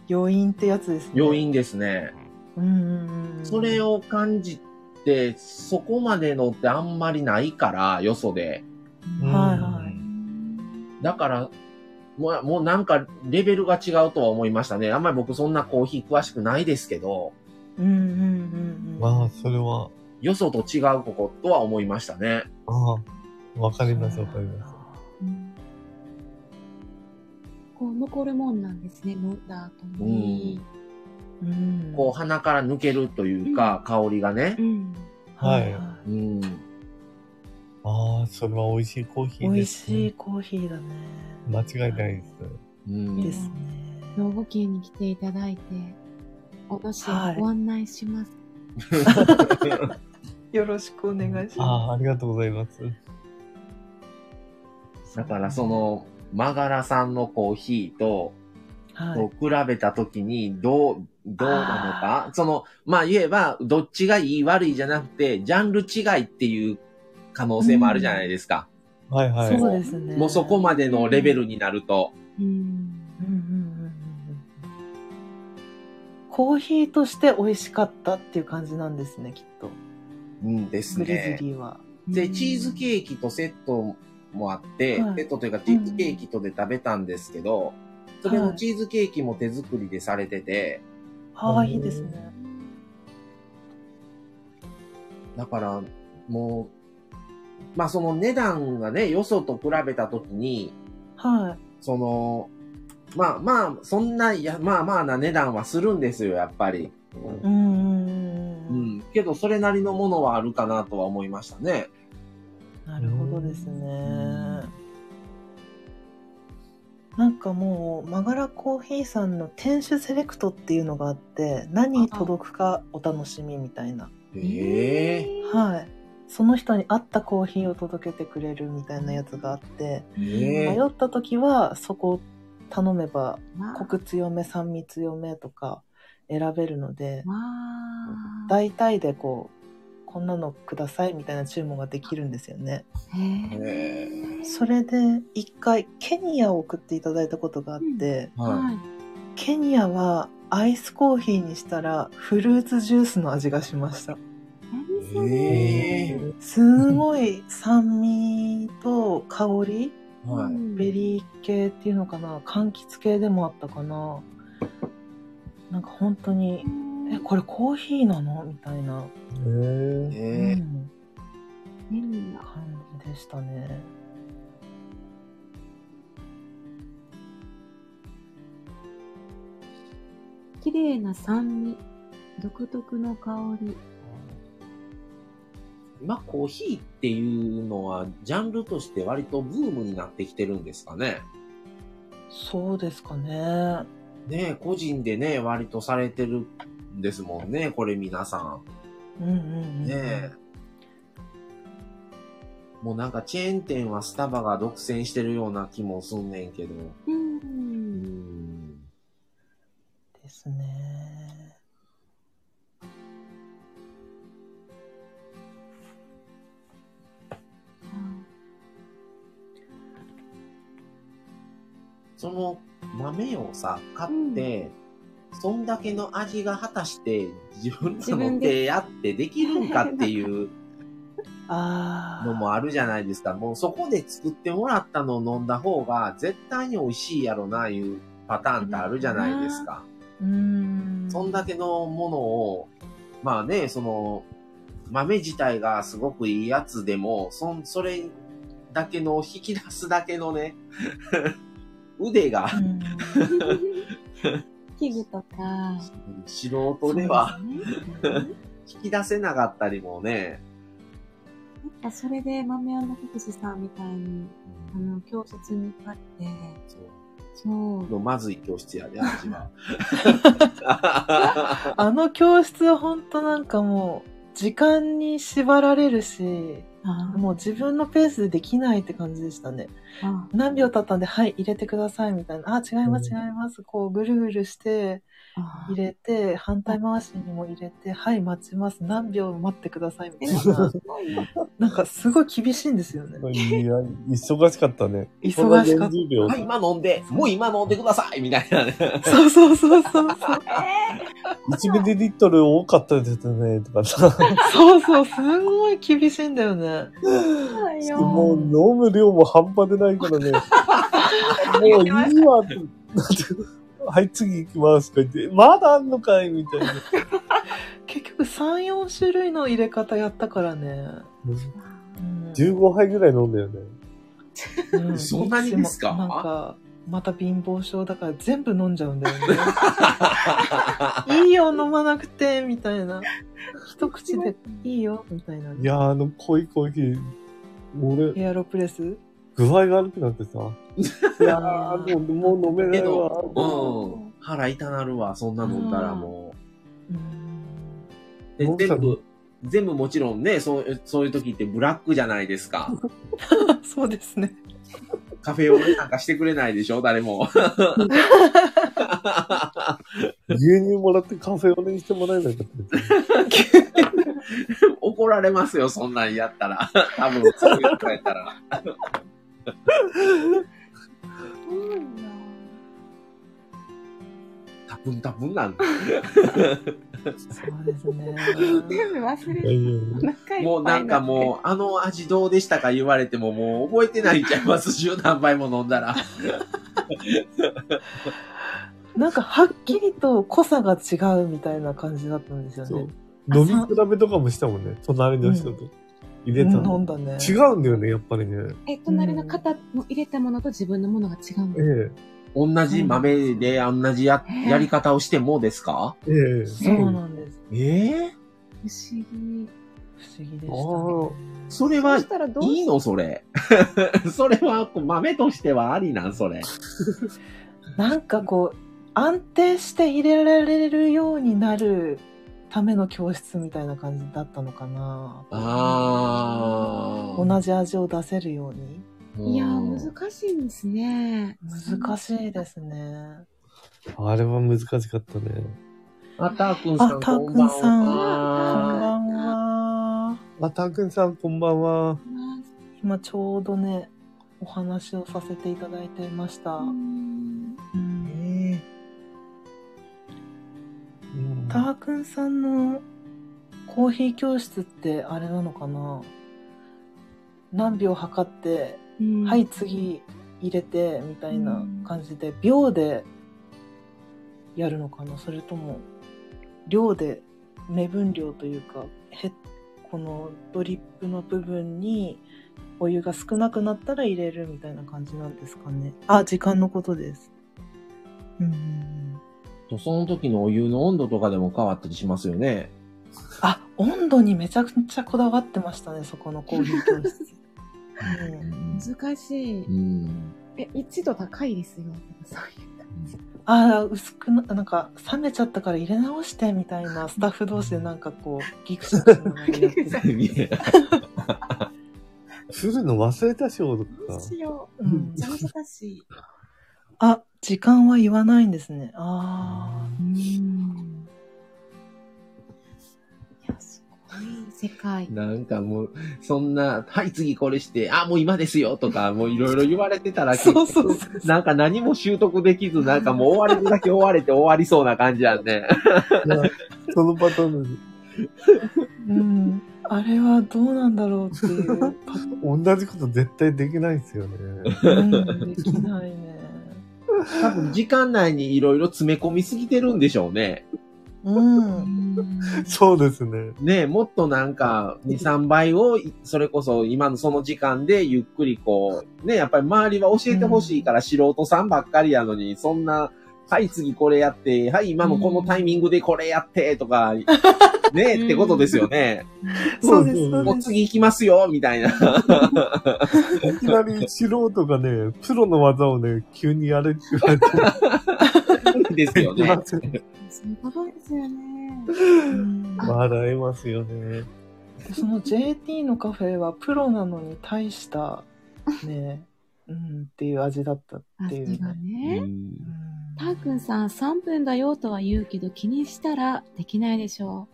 い。余韻ってやつですね。余。韻ですね。うんうんうん。それを感じて、そこまでのってあんまりないから、よそで。はいはい。だから、もう、もうなんかレベルが違うとは思いましたね。あんまり僕そんなコーヒー詳しくないですけど、うんうんうんうん。まあ、それは、よそと違うこことは思いましたね。ああ、わかりますわかります。うんこう残るもんなんですね、飲んだ後に。うん。こう鼻から抜けるというか、香りがねう。ん。はいうん。ああ、それは美味しいコーヒ美味ーです、ね。しいコーヒーだね。間違いないです。うんですね。兵庫県に来ていただいて、お話はいをご案内します。よろしくお願いしまああ、ありがとうございます。だからその、マガラさんのコーヒーと、す。はとい。比べたときに、どう、どうなのかその、まあ言えば、どっちがいい悪いじゃなくて、ジャンル違いっていう可能性もあるじゃないですか。はいはい。そうですね。もうそこまでのレベルになると。うん。うんうんうんうんコーヒーとして美味しかったっていう感じなんですね、きっと。うんですグリズね。リーは。で、チーズケーキとセットもあって、はいセットというかチーズケーキとで食べたんですけど、それはいもチーズケーキも手作りでされてて、ああ、いいですね。だから、もう、まあその値段がね、よそと比べたときに、はい。その、まあまあ、そんな、いや、まあまあな値段はするんですよ、やっぱり。うんうんうんううん。ん。けど、それなりのものはあるかなとは思いましたね。なるほどですね。なんかもう、マガラコーヒーさんの店主セレクトっていうのがあって、何に届くかお楽しみみたいな。へえ。はい。その人に合ったコーヒーを届けてくれるみたいなやつがあって、迷。った時はそこを頼めば、わコク強め、酸味強めとか選べるので。大体でこう、こんなのくださいみたいな注文ができるんですよね。へへえ。それで一回ケニアを送っていただいたことがあって、ははい。ケニアはアイスコーヒーにしたらフルーツジュースの味がしました。え。すごい酸味と香り、い。はい。ベリー系っていうのかな？柑橘系でもあったかな？なんか本当に、え、これコーヒーなの？みたいな、へえ。うん。感じでしたね。綺麗な酸味。独特の香り。今、コーヒーっていうのは、ジャンルとして割とブームになってきてるんですかね。そうですかね。ねえ個人でね、割とされてるんですもんね、これ皆さうんうんうん。ん。ねえ。もうなんかチェーン店はスタバが独占してるような気もすんねんけど。う。うんん。ですね。その豆をさ、買って、そんだけの味が果たして自分らの手やってできるんかっていう ああ。のもあるじゃないですか。もうそこで作ってもらったのを飲んだ方が絶対に美味しいやろな、いうパターンってあるじゃないですか。うーん。そんだけのものを、まあね、その、豆自体がすごくいいやつでも、そん、それだけの、引き出すだけのね、腕がうん。器具とか。素人ではね引き出せなかったりもね、なんかそれで豆の福士さんみたいに、あの、教室に行って、そうそう。のまずい教室やで、味は。あの教室は本当なんかもう、時間に縛られるし、あもう自分のペースでできないって感じでしたね。あ何秒経ったんで、はい、入れてくださいみたいな。あ、違います、違います。こう、ぐるぐるして、あ入れて、反対回しにも入れて、はい、待ちます。何秒待ってくださいみたいえな。なんか、すごい厳しいんですよね。いや、忙しかったね。忙しかっ40秒はい、今飲んで、もう今飲んでくださいみたいなね。た。そうそうそうそうそう。1ミリリットル多かったですね、とかさ。そうそう、すごい厳しいんだよね。もう飲む量も半端でないからね。もういいわって。はい、次行きますとか言って、まだあんのかいみたいな。結局3、4種類の入れ方やったからね。うん15杯ぐらい飲んだよね。うんそんなにですか？なんか、また貧乏症だから全部飲んじゃうんだよね。いいよ、飲まなくて、みたいな。一口でいいよ、みたいな。いやー、あの、濃いコーヒー、俺、エアロプレス？具合が悪くなってさ。いやー、もう、もう飲めないわ。うん。腹痛なるわ、そんな飲んだらもう。で全部、全部もちろんね、そう、そういう時ってブラックじゃないですか。そうですね。カフェオレなんかしてくれないでしょ、誰も。牛乳もらってカフェオレにしてもらえなかっ。怒られますよ、そんなんやったら。多分、そういう人やったら。そうよタプンタプンなんだ。そうですね。全部忘れもうなんかもう、あの味どうでしたか言われてももう覚えてないんちゃいます十何杯も飲んだら。なんか、はっきりと濃さが違うみたいな感じだったんですよね。。飲み比べとかもしたもんね。隣の人と。入れたの。んだね。違うんだよね、やっぱりね。え、隣の方の入れたものと自分のものが違うんえだ。え。同じ豆で同じややり方をしてもですか？ええ。そうなんです。ええ不思議。不思議でしたね。それはいいの？それ。それは豆としてはありなん？それ。なんかこう、安定して入れられるようになるための教室みたいな感じだったのかな。ああ。同じ味を出せるように。いやー、難しいんですね。難しいですね。あれは難しかったね。あ、たーくんさん、あたーこんばんくんさんこんは。ばんは。あ、たくんさん、こんばんは。今ちょうどね、お話をさせていただいていました。うんうんたーくんさんのコーヒー教室ってあれなのかな？何秒測って、うん。はい次入れてみたいな感じで秒でやるのかな？それとも量で目分量というかへこのドリップの部分にお湯が少なくなったら入れるみたいな感じなんですかね？あ時間のことです。うんーその時のお湯の温度とかでも変わったりしますよね。あ温度にめちゃくちゃこだわってましたねそこのコーヒー教室、うん難しい。うん。え、一度高いですよ。そういう感じ。ああ、薄くな、なんか、冷めちゃったから入れ直してみたいな、スタッフ同士でなんかこう、ギクシャクしながらやってた。するの忘れたしょ、とか。しよう。うん上手だし。あ、時間は言わないんですね。あうん。いや、すごい世界。なんかもう、そんな、はい、次これして、あ、もう今ですよとか、もういろいろ言われてたあ。ら、そうそうそう。なんか何も習得できず、なんかもう終われるだけ終われて終わりそうな感じやんね。そのパターンです。うん。あれはどうなんだろうっていうパ 同じこと絶対できないですよね。うん、できないね。多分時間内にいろいろ詰め込みすぎてるんでしょうね。うん。そうですね。ねもっとなんか、2、3倍を、それこそ今のその時間でゆっくりこう、ね、やっぱり周りは教えてほしいから素人さんばっかりやのに、そんな、はい、次これやって、はい、今のこのタイミングでこれやって、とか、ね、ってことですよね。そうです。もう次行きますよ、みたいな。いきなり素人がね、プロの技をね、急にやれって言われて、ですよね。そういうことですよね。うん笑えますよね。その JT のカフェはプロなのに大した、ね、うん、っていう味だったっていう味がね。ね。うんたーくんさん3分だよとは言うけど気にしたらできないでしょ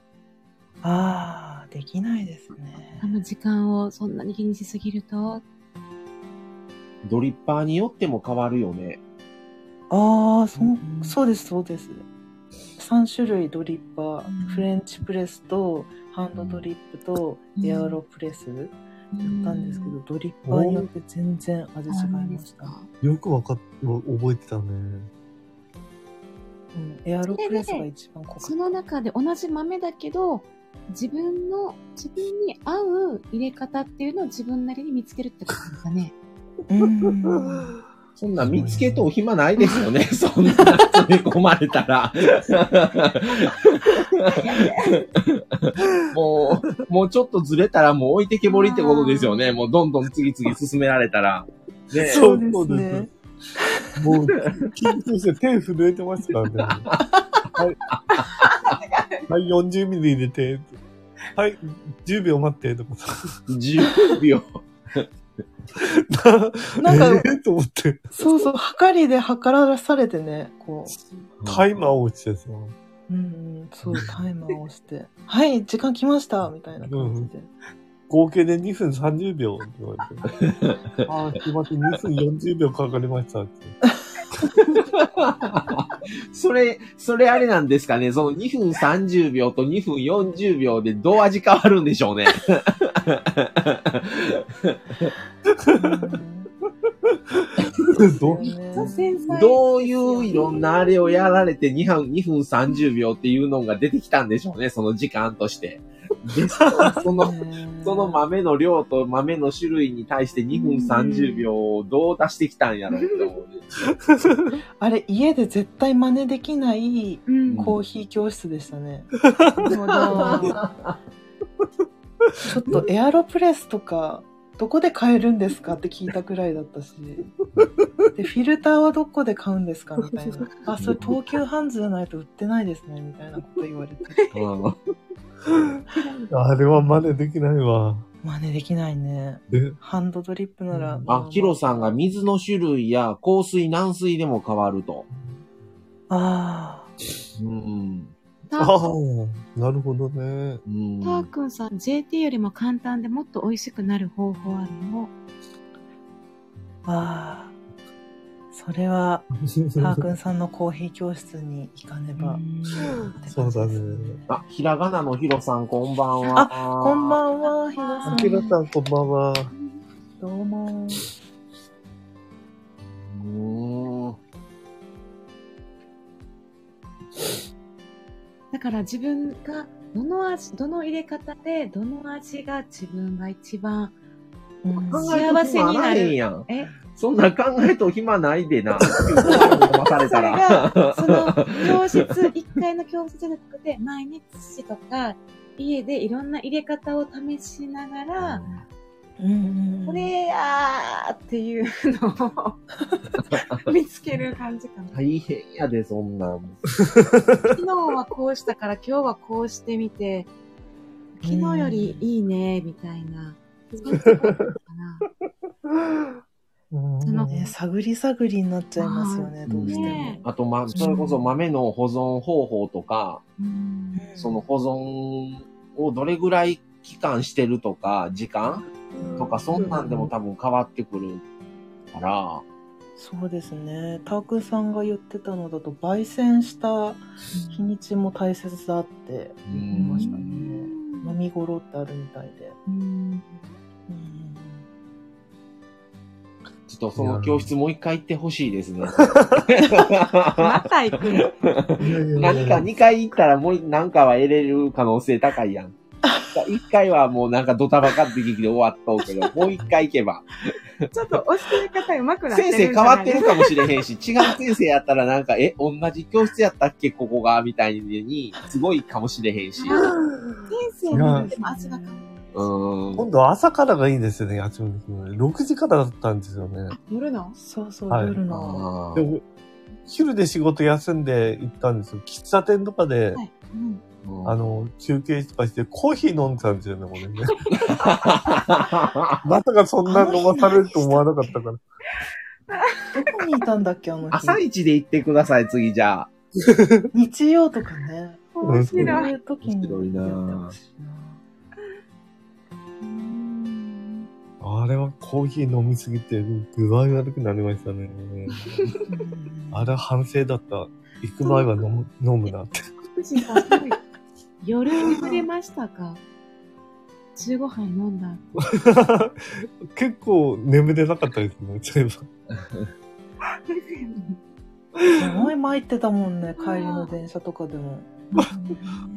ああ、できないですう。ねあ。の時間をそんなに気にしすぎると。ドリッパーによっても変わるよね。ああ、そうんそうです、そうです。3種類ドリッパー、うんフレンチプレスとハンドドリップとうんエアロプレスやったんですけど、ドリッパーによって全然味違いあました。よくわかっ、覚えてたね。うん、エアロプレスが一番濃かそっの中で同じ豆だけど、自分の、自分に合う入れ方っていうのを自分なりに見つけるってことですかね。た。うん。そんな見つけとお暇ないですよね。そんな詰め込まれたら。もう、もうちょっとずれたらもう置いてけぼりってことですよね。もうどんどん次々進められたら。ねそうですね。もう、緊張して手震えてましたからね。はい。はい、40ミリ入れて。はい、10秒待って、とかさ。10秒。なんかえーと思って、そうそう、測りで測らされてね、こタイマーを落ちてさ。う、うんうん、そう、タイマーを押して、はい、時間来ましたみたいな感じで。合計で2分30秒って言われて。ああ、すいません、2分40秒かかりましたって。それ、それあれなんですかね。その2分30秒と2分40秒でどう味変わるんでしょうね。ど どういういろんなあれをやられて2分、2分30秒っていうのが出てきたんでしょうね。その時間として。でその、その豆の量と豆の種類に対して2分30秒をどう出してきたんやろうって思うね。あれ、家で絶対真似できないうん。コーヒー教室でしたね。ちょっとエアロプレスとか、どこで買えるんですかって聞いたくらいだったし。で、フィルターはどこで買うんですかみたいな。あ、それ東急ハンズじゃないと売ってないですね。みたいなこと言われて。う んあれは真似できないわ。真似できないね。で、ハンドドリップなら。あ、ヒロさんが水の種類や香水軟水でも変わると。あうん。たああ、なるほどね。うん。たーくんさん、JT よりも簡単でもっと美味しくなる方法あるの？あ。ああ。それは、たーくんさんのコーヒー教室に行かねば。そうだね。あ、ひらがなのヒロさん、こんばんは。こんばんは、ひろさん。あきらさん、こんばんは。どうも。う。だから自分がどの味、どの入れ方で、どの味が自分が一番、うん考えと暇ないんやん。え、そんな考えと暇ないでな。騙されたそれがら。、その教室、一回の教室じゃなくて、毎日とか、家でいろんな入れ方を試しながら、これやーっていうのを 見つける感じかな。大変やで、そんなん。昨日はこうしたから今日はこうしてみて、昨日よりいいね、みたいな。そういうとこかな。うんそのね、探り探りになっちゃいますよね、どうしても。ねあと、ま、それこそ豆の保存方法とか、うんその保存をどれぐらい期間してるとか、時間とか、そんなんでも多分変わってくるから、そうですね。タークさんが言ってたのだと、焙煎した日にちも大切だって言いましたね。飲み頃ってあるみたいで。とその教室もう一回行ってほしいですね。また行くの？何か2回行ったらもう何かは得れる可能性高いやん。1回はもうなんかドタバカって劇で終わっとうけど、もう1回行けば。ちょっと教え方上手くなってるん先じゃない生変わってるかもしれへんし、違う先生やったらなんか、え、同じ教室やったっけ？ここがみたいに、すごいかもしれへんし。先生のでも味が変わる。うーん。今度朝からがいいですよね、八村君。6時からだったんですよね。夜の？そうそう、はい夜の。あーでも、昼で仕事休んで行ったんですよ。喫茶店とかで、はい。うん。うんあの、休憩とかしてコーヒー飲んでたんですよね、俺ね。まさかそんな飲まされると思わなかったから。どこにいたんだっけ、あの日？朝一で行ってください、次じゃあ。日曜とかね。面そう白い。いう時に面白いなやってほしいな。あれはコーヒー飲みすぎて具合悪くなりましたね。うんあれは反省だった。行く前は飲む飲むなって。夜眠れましたか ?15 杯飲んだ。結構眠れなかったですね、そういえすごい参ってたもんね、帰りの電車とかでも。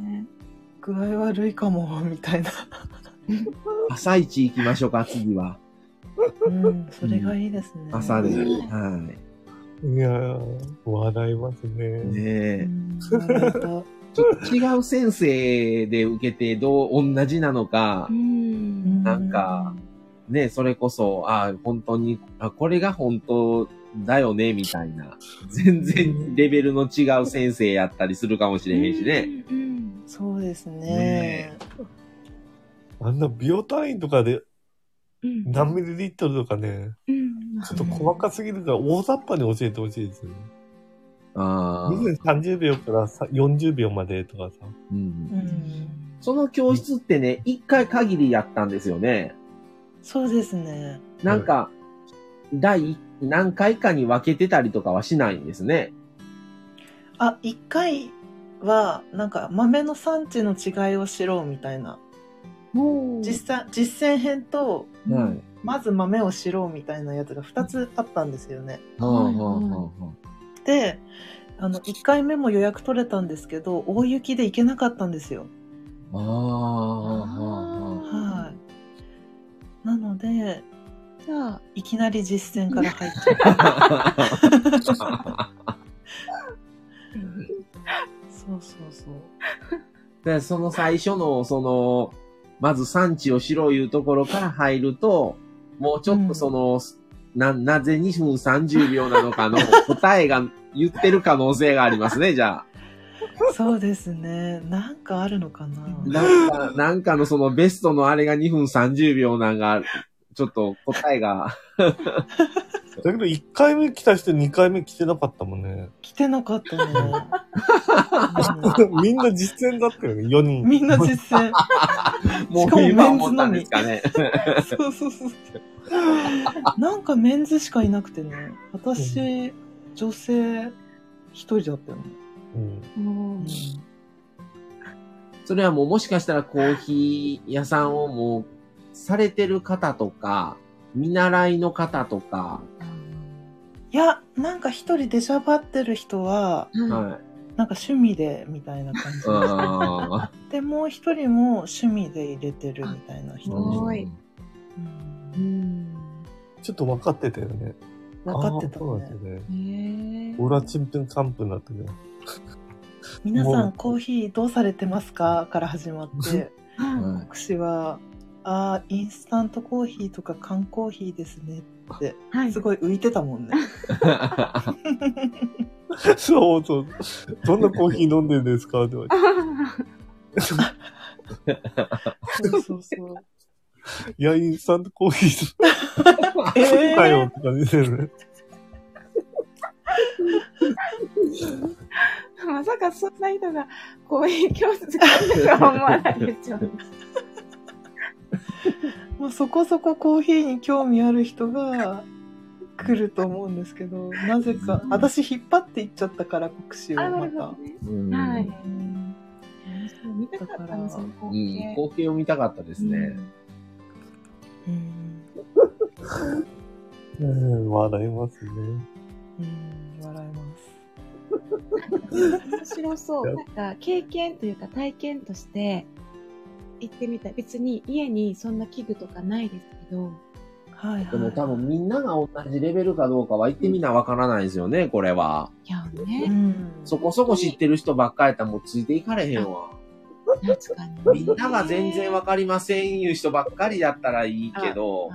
ね 具合悪いかも、みたいな。朝一行きましょうか、次は。うん、それがいいですね。朝で。うんはば。いやー、笑いますね。い。ねうえ。ちょっと違う先生で受けてどう、同じなのかう、ん。なんか、ね、それこそ、あ本当に、あ、これが本当だよね、みたいな。全然レベルの違う先生やったりするかもしれへんしね。うん。そうですねね。あんな秒単位とかでうん。何ミリリットルとかね、うん。ちょっと細かすぎるから大雑把に教えてほしいですよね。ああ。2分30秒からさ40秒までとかさ。うんうん。その教室ってね、一回限りやったんですよね。そうですね。なんか、第何回かに分けてたりとかはしないんですね。あ、一回は、なんか豆の産地の違いを知ろうみたいな。実際、実践編と、はい。まず豆を知ろうみたいなやつが2つあったんですよね。はあはあはで、あの、1回目も予約取れたんですけど、大雪で行けなかったんですよ。あはあ。ああははい。なので、じゃあ、いきなり実践から入っちゃう。そうそうそう。で、その最初の、その、まず産地をしろいうところから入ると、もうちょっとその、な、なぜ2分30秒なのかの 答えが言ってる可能性がありますね、じゃあ。そうですね。なんかあるのかな。なんか、なんかのそのベストのあれが2分30秒なんが、ちょっと答えが、だけど1回目来た人2回目来てなかったもんね。来てなかったね。みんな実践だったよね、4うん人。みんな実践。もしかもう今思ったんですかね。そうそうそう。なんかメンズしかいなくてね。私、女性一人だったよね。うんそれはもうもしかしたらコーヒー屋さんをもうされてる方とか、見習いの方とか、いや、なんか一人出しゃばってる人は、はい。はい。なんか趣味でみたいな感じ。あで、もう一人も趣味で入れてるみたいな人ーでしすごいうんうん。ちょっと分かってたよね。分かってたあーそうなんね。ね。へえ。オラチンプンカンプになったけど。皆さもうんコーヒーどうされてますか？から始まって、私は、ああ、インスタントコーヒーとか缶コーヒーですねって、い。はい。すごい浮いてたもんね。そうそう。どんなコーヒー飲んでるんですかって言われて。そうそうそう。いや、インスタントコーヒーえかよって感じでね。まさかそんな人がコーヒー教室来るとは思わないでしょ。まあ、そこそこコーヒーに興味ある人が来ると思うんですけど、なぜか、私引っ張っていっちゃったから、国士をあ、なまたはいうんそう見たかったの、その光うん、景。光景を見たかったですね。うん。うん、笑いますね。うん、笑います。面白そう。なんか、経験というか体験として行ってみたい。別に家にそんな器具とかないですけど、はいでも多は分みんなが同じレベルかどうかは言ってみなわからないですよね、これは。いやね、ん。そこそこ知ってる人ばっかりやったらもうついていかれへんわ。確かに。みんなが全然わかりませんいう人ばっかりだったらいいけど。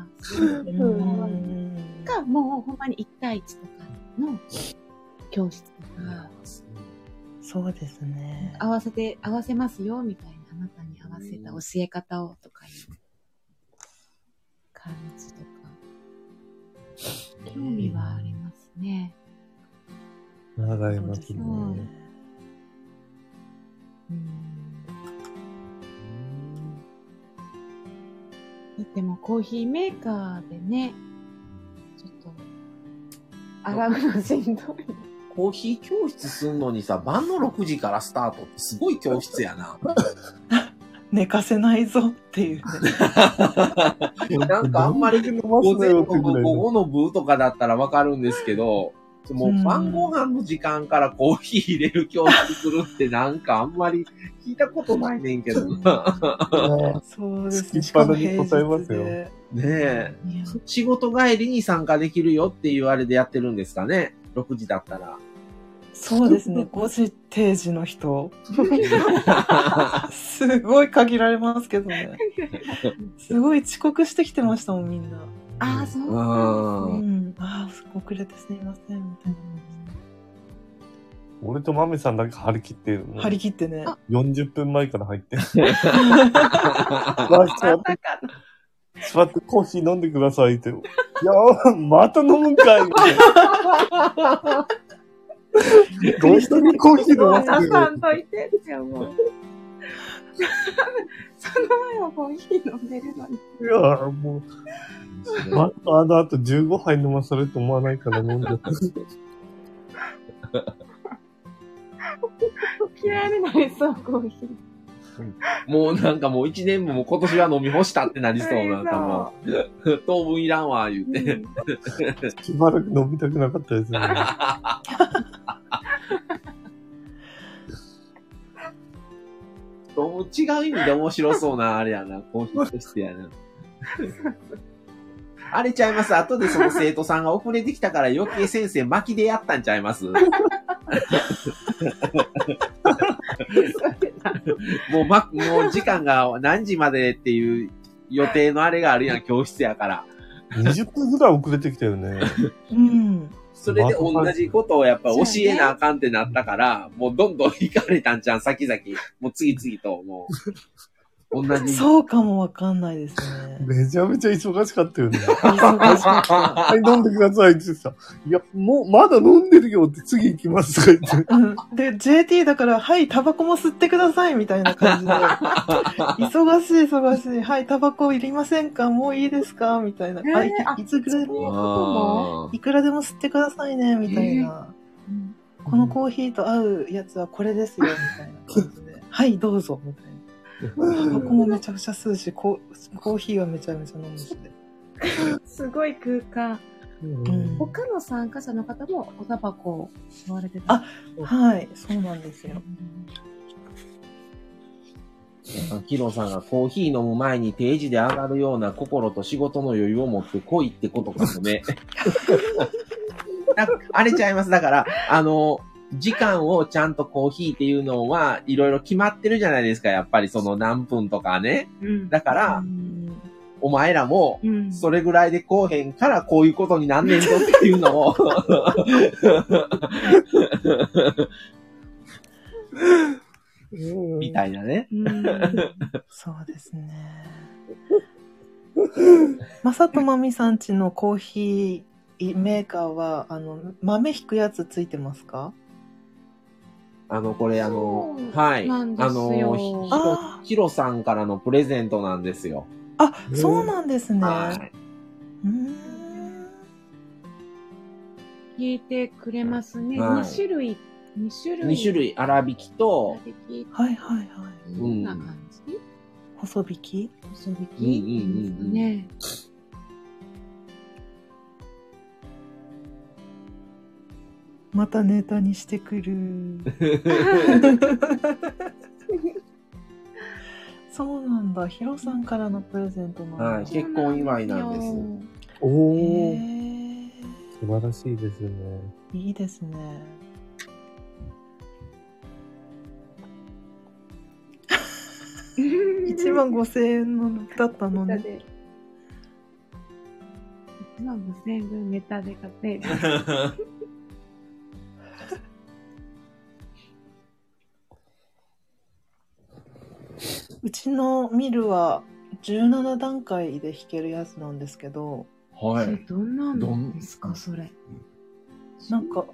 か、もうほん。まに1対1とかの教室とか、そうですね。合わせて、合わせますよ、みたいな、あなたに合わせた教え方をとかいう感じとか、興味はありますね。笑いますね。うんうんだってもうコーヒーメーカーでね、ちょっと、洗うのしんどい。コーヒー教室すんのにさ、晩の6時からスタートってすごい教室やな。寝かせないぞっていうね。なんかあんまり飲午前の部、ぐらい午後の部とかだったらわかるんですけど、もう晩ご飯の時間からコーヒー入れる教室するってなんかあんまり聞いたことないねんけどな。そうです突きっぱなに答えますよね。ねえ。仕事帰りに参加できるよっていうあれでやってるんですかね。6時だったら。そうですね。5時定時の人。すごい限られますけどね。すごい遅刻してきてましたもん、みんな。ああ、そうう。なんですね。うん。ああ、遅れてすいません、みたい俺とマメさんだけ張り切って、な。張り切ってね。あ40分前から入って。う座ってまさか座ってコーヒー飲んでくださいって。いやー、また飲むんかいみたいなどうしてコーヒー飲ませ出てさんといてってよ、もう。その前はコーヒー飲んでるのに。いやーもう、またあの後15杯飲まさ れると思わないから飲んで。嫌いになりそう、コーヒー。もうなんかもう1年分も今年は飲み干したってなりそうなんかもう、当分いらんわ、言うて。しばらく飲みたくなかったですよね。どうも違う意味で面白そうなあれやな、コーヒーとしてやな。あれちゃいます？後でその生徒さんが遅れてきたから余計先生巻きでやったんちゃいます？もうま、もう時間が何時までっていう予定のあれがあるやん、教室やから。20分ぐらい遅れてきたよね。うん。それで同じことをやっぱ教えなあかんってなったから、もうどんどん行かれたんちゃん、先々。もう次々と、もう、同じ。そうかもわかんないですね。めちゃめちゃ忙しかったよね。忙しかった。はい、飲んでくださいって言ってさ。いや、もう、まだ飲んでるよって次行きますとか言って。うんで、JT だから、はい、タバコも吸ってくださいみたいな感じで。忙しい忙しい。はい、タバコいりませんか？もういいですか？みたいな。あいあいつぐらい？でも、あーいくらでも吸ってくださいね、みたいな。このコーヒーと合うやつはこれですよ、みたいな感じで。はい、どうぞ、みたいな。タバコもめちゃくちゃ吸うし、ココーヒーはめちゃめちゃ飲むしで。すごい空間。うん他の参加者の方もおタバコを吸われてた。あはい、そうなんですよ。キロさんがコーヒー飲む前に定時で上がるような心と仕事の余裕を持って来いってことかもね。なあれちゃいます。だから、あの、時間をちゃんとコーヒーっていうのは、いろいろ決まってるじゃないですか。やっぱりその何分とかね。うんだから、うんお前らも、うんそれぐらいでこうへんからこういうことになんねんぞっていうのを。みたいなね。うんそうですね。まさとまみさんちのコーヒーメーカーは、あの、豆引くやつついてますか？あの、これあのはい。あの、ひひろあヒロさんからのプレゼントなんですよ。あ、そうなんですね。はい。聞いてくれますね。はい2種類、2種類。2種類、粗挽きと、はいはいはい。どんな感じ？細引き？細引きうんうんうんうんね。またネタにしてくる。そうなんだ。ヒロさんからのプレゼントなんだ。はい結婚祝いなんですおへー、ー素晴らしいですね。いいですね。1万5千円のだったのね。ネタで。1万5000円分ネタで買って。うちのミルは17段階で弾けるやつなんですけど、はい。どんなのですか、それ？なんか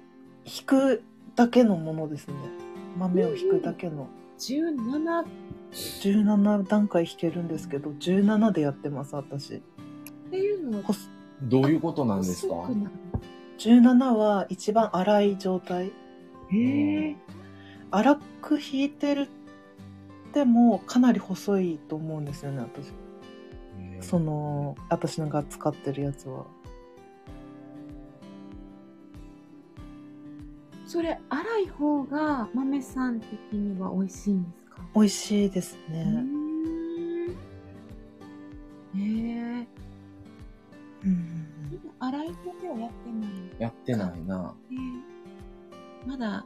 弾くだけのものですね。豆を弾くだけの。17っ17段階弾けるんですけど、17でやってます、私。ていうのはどういうことなんですか？細くなる17は一番粗い状態。へえ。粗く弾いてるってもかなり細いと思うんですよね、私。その、私のが使ってるやつは。それ、粗い方が豆さん的には美味しいんですか？美味しいですね。ん。へえ。うん。粗い方ではやってない。やってないな。ねまだ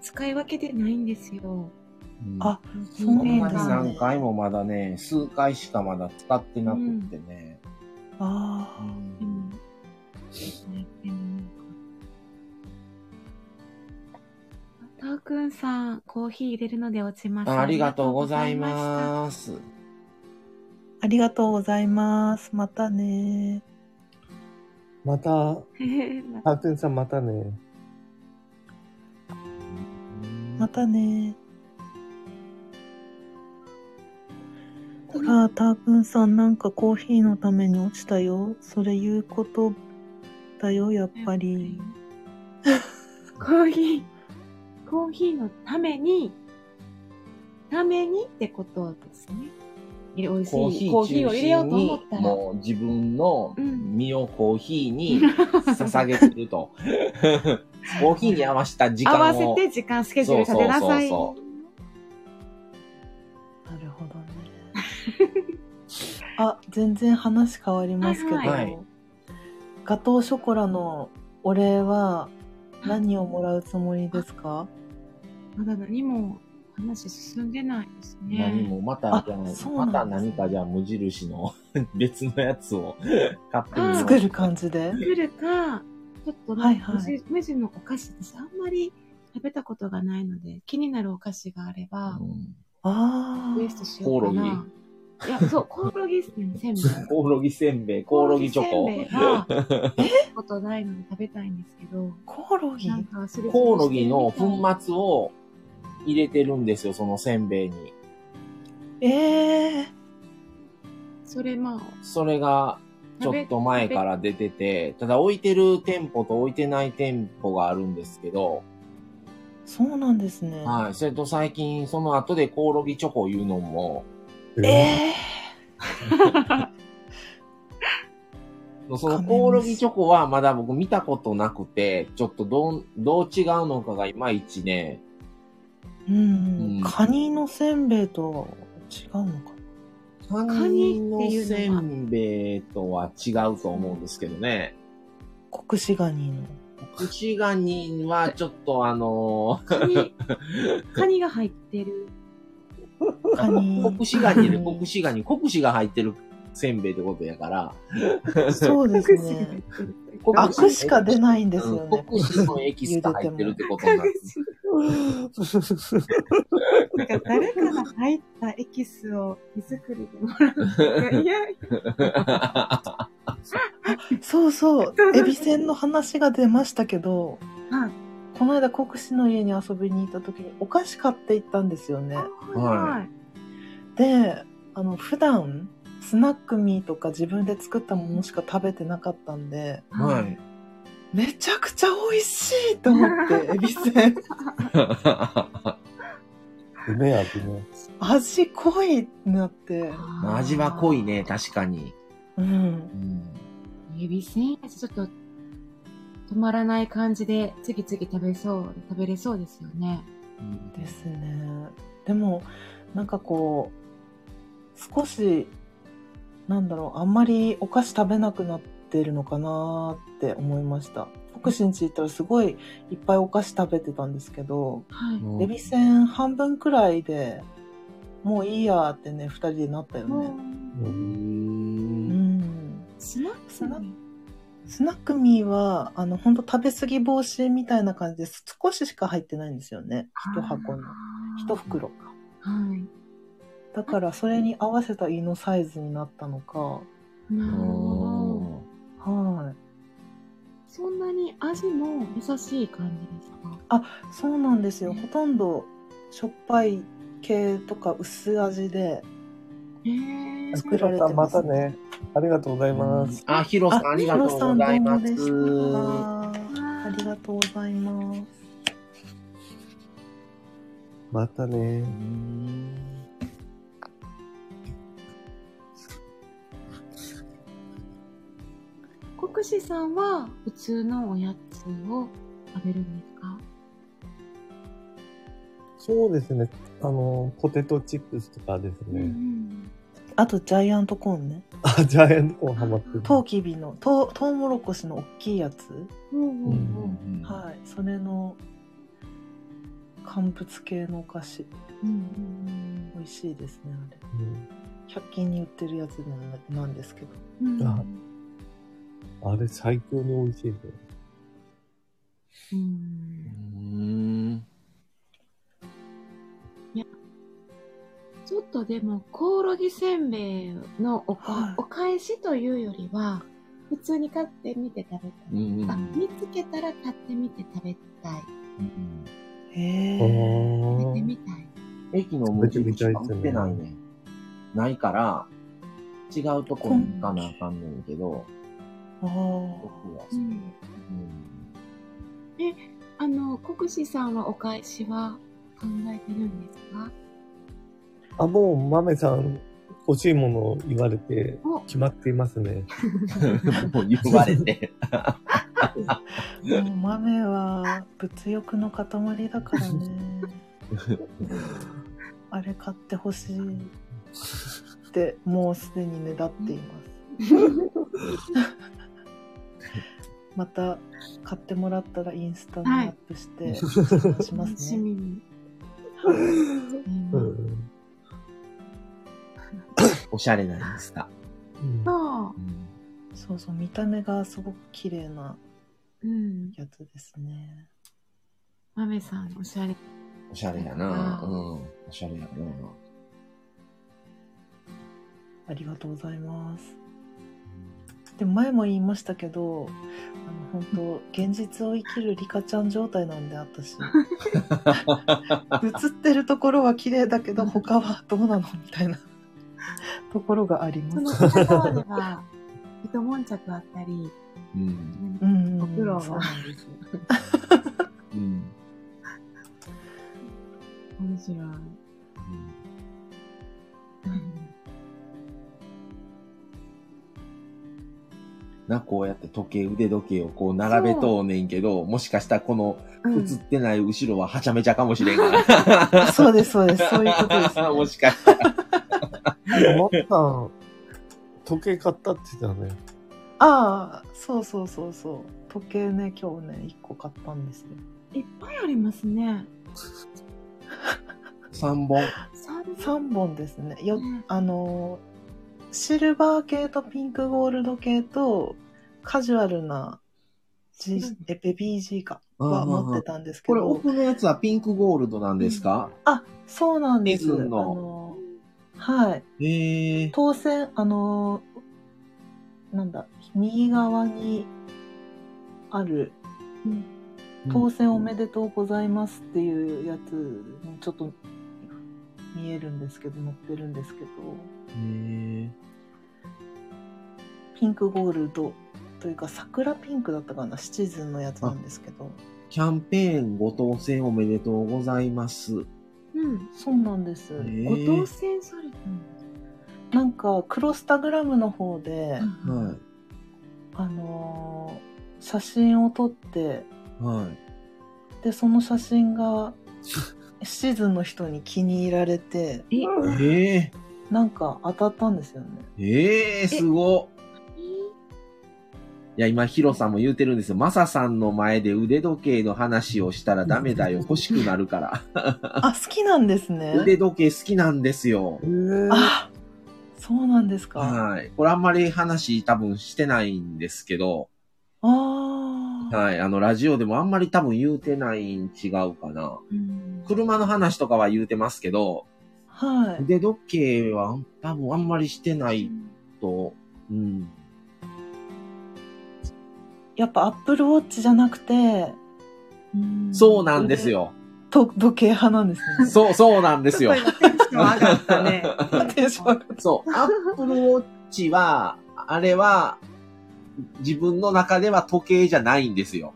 使い分けてないんですよ。うんあ、そそうほんなんですね何回もまだね、数回しかまだ使ってなくってね。ああ。でも、やってみようか。たーくんさん、コーヒー入れるので落ちます。あありがとうございす。ます。ありがとうございます。またね。また、へへまハートゥンさんまたね。またね。このああ、たーくんさんなんかコーヒーのために落ちたよ。それ言うことだよ、やっぱり。コーヒー、コーヒーのために、ためにってことですね。美味しいコーヒコーを入れよう心にと思った、ら。もう自分のうん身をコーヒーに 捧げてると。コーヒーに合わせた時間を。合わせて時間スケジュール立てなさい。そうそうなあ、全然話変わりますけど、はいはい。ガトーショコラのお礼は何をもらうつもりですか？まだ何も話進んでないですね。何もまたあじゃあまた何かじゃあ無印の 別のやつを買ってみ。作る感じで？作るか、ちょっとはいはい。無地無地のお菓子です。あんまり食べたことがないので、気になるお菓子があれば、うん。あリクエストしようかコオロな。いや、そう、コオロギせんべい。コオロギせんべい、コオロギチョココオロ。ギせんべいは、食べたことないので食べたいんですけど、コオロギ？なんかすりつぶしてコオロギの粉末を入れてるんですよ、そのせんべいに。ええそれまあ、それがちょっと前から出てて、ただ置いてる店舗と置いてない店舗があるんですけど、そうなんですね。はい。それと最近その後でコオロギチョコいうのも、ええ そのコオロギチョコはまだ僕見たことなくて、ちょっとどう、どう違うのかがいまいちね、うん、うんカニのせんべいと違うのかカカニニのせんべいとは違うと思うんですけどね。な国士ガニの。串ガニはちょっとあのカニ、カニが入ってる。国士ガニで国士ガニ、国士が入ってるせんべいってことやから、そうですね。国アクしか出ないんですうんよね。国士のエキスが入ってるってことになる。なんか誰かが入ったエキスを手作りでもらう。いや、いや そうそう。エビせんの話が出ましたけど、はい。この間国士の家に遊びに行った時にお菓子買って行ったんですよね。はい。で、あの、普段、スナックミーとか自分で作ったものしか食べてなかったんで、はい。めちゃくちゃ美味しいと思って、エビせん。梅味ね。味濃いってなって。味は濃い。ね、確かに。うん。うん。エビせんちょっと止まらない感じで次々食べそう、食べれそうですよね。ですね。でも、なんかこう、少し、なんだろう、あんまりお菓子食べなくなってるのかなって思いました。福祉んち行ったらすごいいっぱいお菓子食べてたんですけど、はい。うんエビせん半分くらいでもういいやってね、二人でなったよね。ううんん。スナック？スナッスナックミーは、あの、本当食べ過ぎ防止みたいな感じで少ししか入ってないんですよね。一箱の。一。袋か。はい。だからそれに合わせた胃のサイズになったのか。なるほど。はい。そんなに味も優しい感じですか？そうなんですよ。ほとんどしょっぱい系とか薄味で。作られてますまたね。ありがとうございます。あ、ヒロさんありがとうございまヒロさんどうす。ありがとうございます。またねう。ん国士さんは普通のおやつを食べるんですか？そうですね。あの、ポテトチップスとかですうんうね。ん。あとジャイアントコーンね。あ、ジャイアントコーンハマってる。トウキビの、トウトウモロコシの大きいやつ。うんうんうん。はい。それの乾物系のお菓子。うんうん美味しいですね、あれ。うん100均に売ってるやつなんなんですけど。うんうん。ああれ最強に美味しいですよ。う。うんちょっとでも、コオロギせんべいのおか、はいお返しというよりは、普通に買ってみて食べたい。うんあ、見つけたら買ってみて食べたい。へあえ。食べてーみたい。駅の無印しか売ってないね。ないから、違うとこに行かなあかんねんけど、ああ。僕はそうう。ん。うんあの、国士さんはお返しは考えてるんですか？あ、もう、豆さん、欲しいもの言われてお、決まっていますね。もう言われて。もう豆は物欲の塊だからね。あれ買ってほしいって、もうすでにねだっています。また買ってもらったらインスタにアップして、しま楽すね。しみに。ううんん。おしゃれなインスタ。うんそそうそう、見た目がすごく綺麗なう。うん。やつですね。豆さん、おしゃれ。おしゃれやな。うん。おしゃれやな。ありがとうございます。でも前も言いましたけど、あの本当現実を生きるリカちゃん状態なんで私。映ってるところは綺麗だけど他はどうなの？みたいなところがあります。その片側では、一悶着あったり、うん。うんご苦労がそうなんです。うん。面白い。な、こうやって時計、腕時計をこう並べとうねんけど、もしかしたらこのうん映ってない後ろははちゃめちゃかもしれんから。そうです、そうです。そういうことです、ね。もしかしたら。でも、豆さん、時計買ったって言ってたね。ああ、そうそうそうそう。時計ね、今日ね、1個買ったんですよ。いっぱいありますね。3本。三3本ですね。よねあのーシルバー系とピンクゴールド系とカジュアルな、G えベビー G かは持ってたんですけこれ、ど、奥のやつはピンクゴールドなんですか、あ、そうなんです。リズンのあのーはい。へえ。当選、あのーなんだ、右側にある、うん当選おめでとうございますっていうやつにちょっと見えるんですけど、載ってるんですけど、へピンクゴールドというか桜ピンクだったかなシチズンのやつなんですけどキャンペーンご当選おめでとうございます。うん。そうなんです。えご当選されたんですなんか、クロスタグラムの方で、かはあのー写真を撮って、い。はい。で、その写真が、シーズンの人に気に入られて、え、ええなんか当たったんですよね。ええすごっ。いや、今、ヒロさんも言うてるんですよ。マサさんの前で腕時計の話をしたらダメだよ。欲しくなるから。あ、好きなんですね。腕時計好きなんですよ。あ、そうなんですか。はい。これあんまり話多分してないんですけど、ああ。はい。あの、ラジオでもあんまり多分言うてないん違うかな。うん車の話とかは言うてますけど、はい。腕時計は多分あんまりしてないと、うん。やっぱアップルウォッチじゃなくて、うんそうなんですよ。と時計派なんですね。そう、そうなんですよテンション上がったね。テンション上がるそう、アップルウォッチは、あれは、自分の中では時計じゃないんですよ。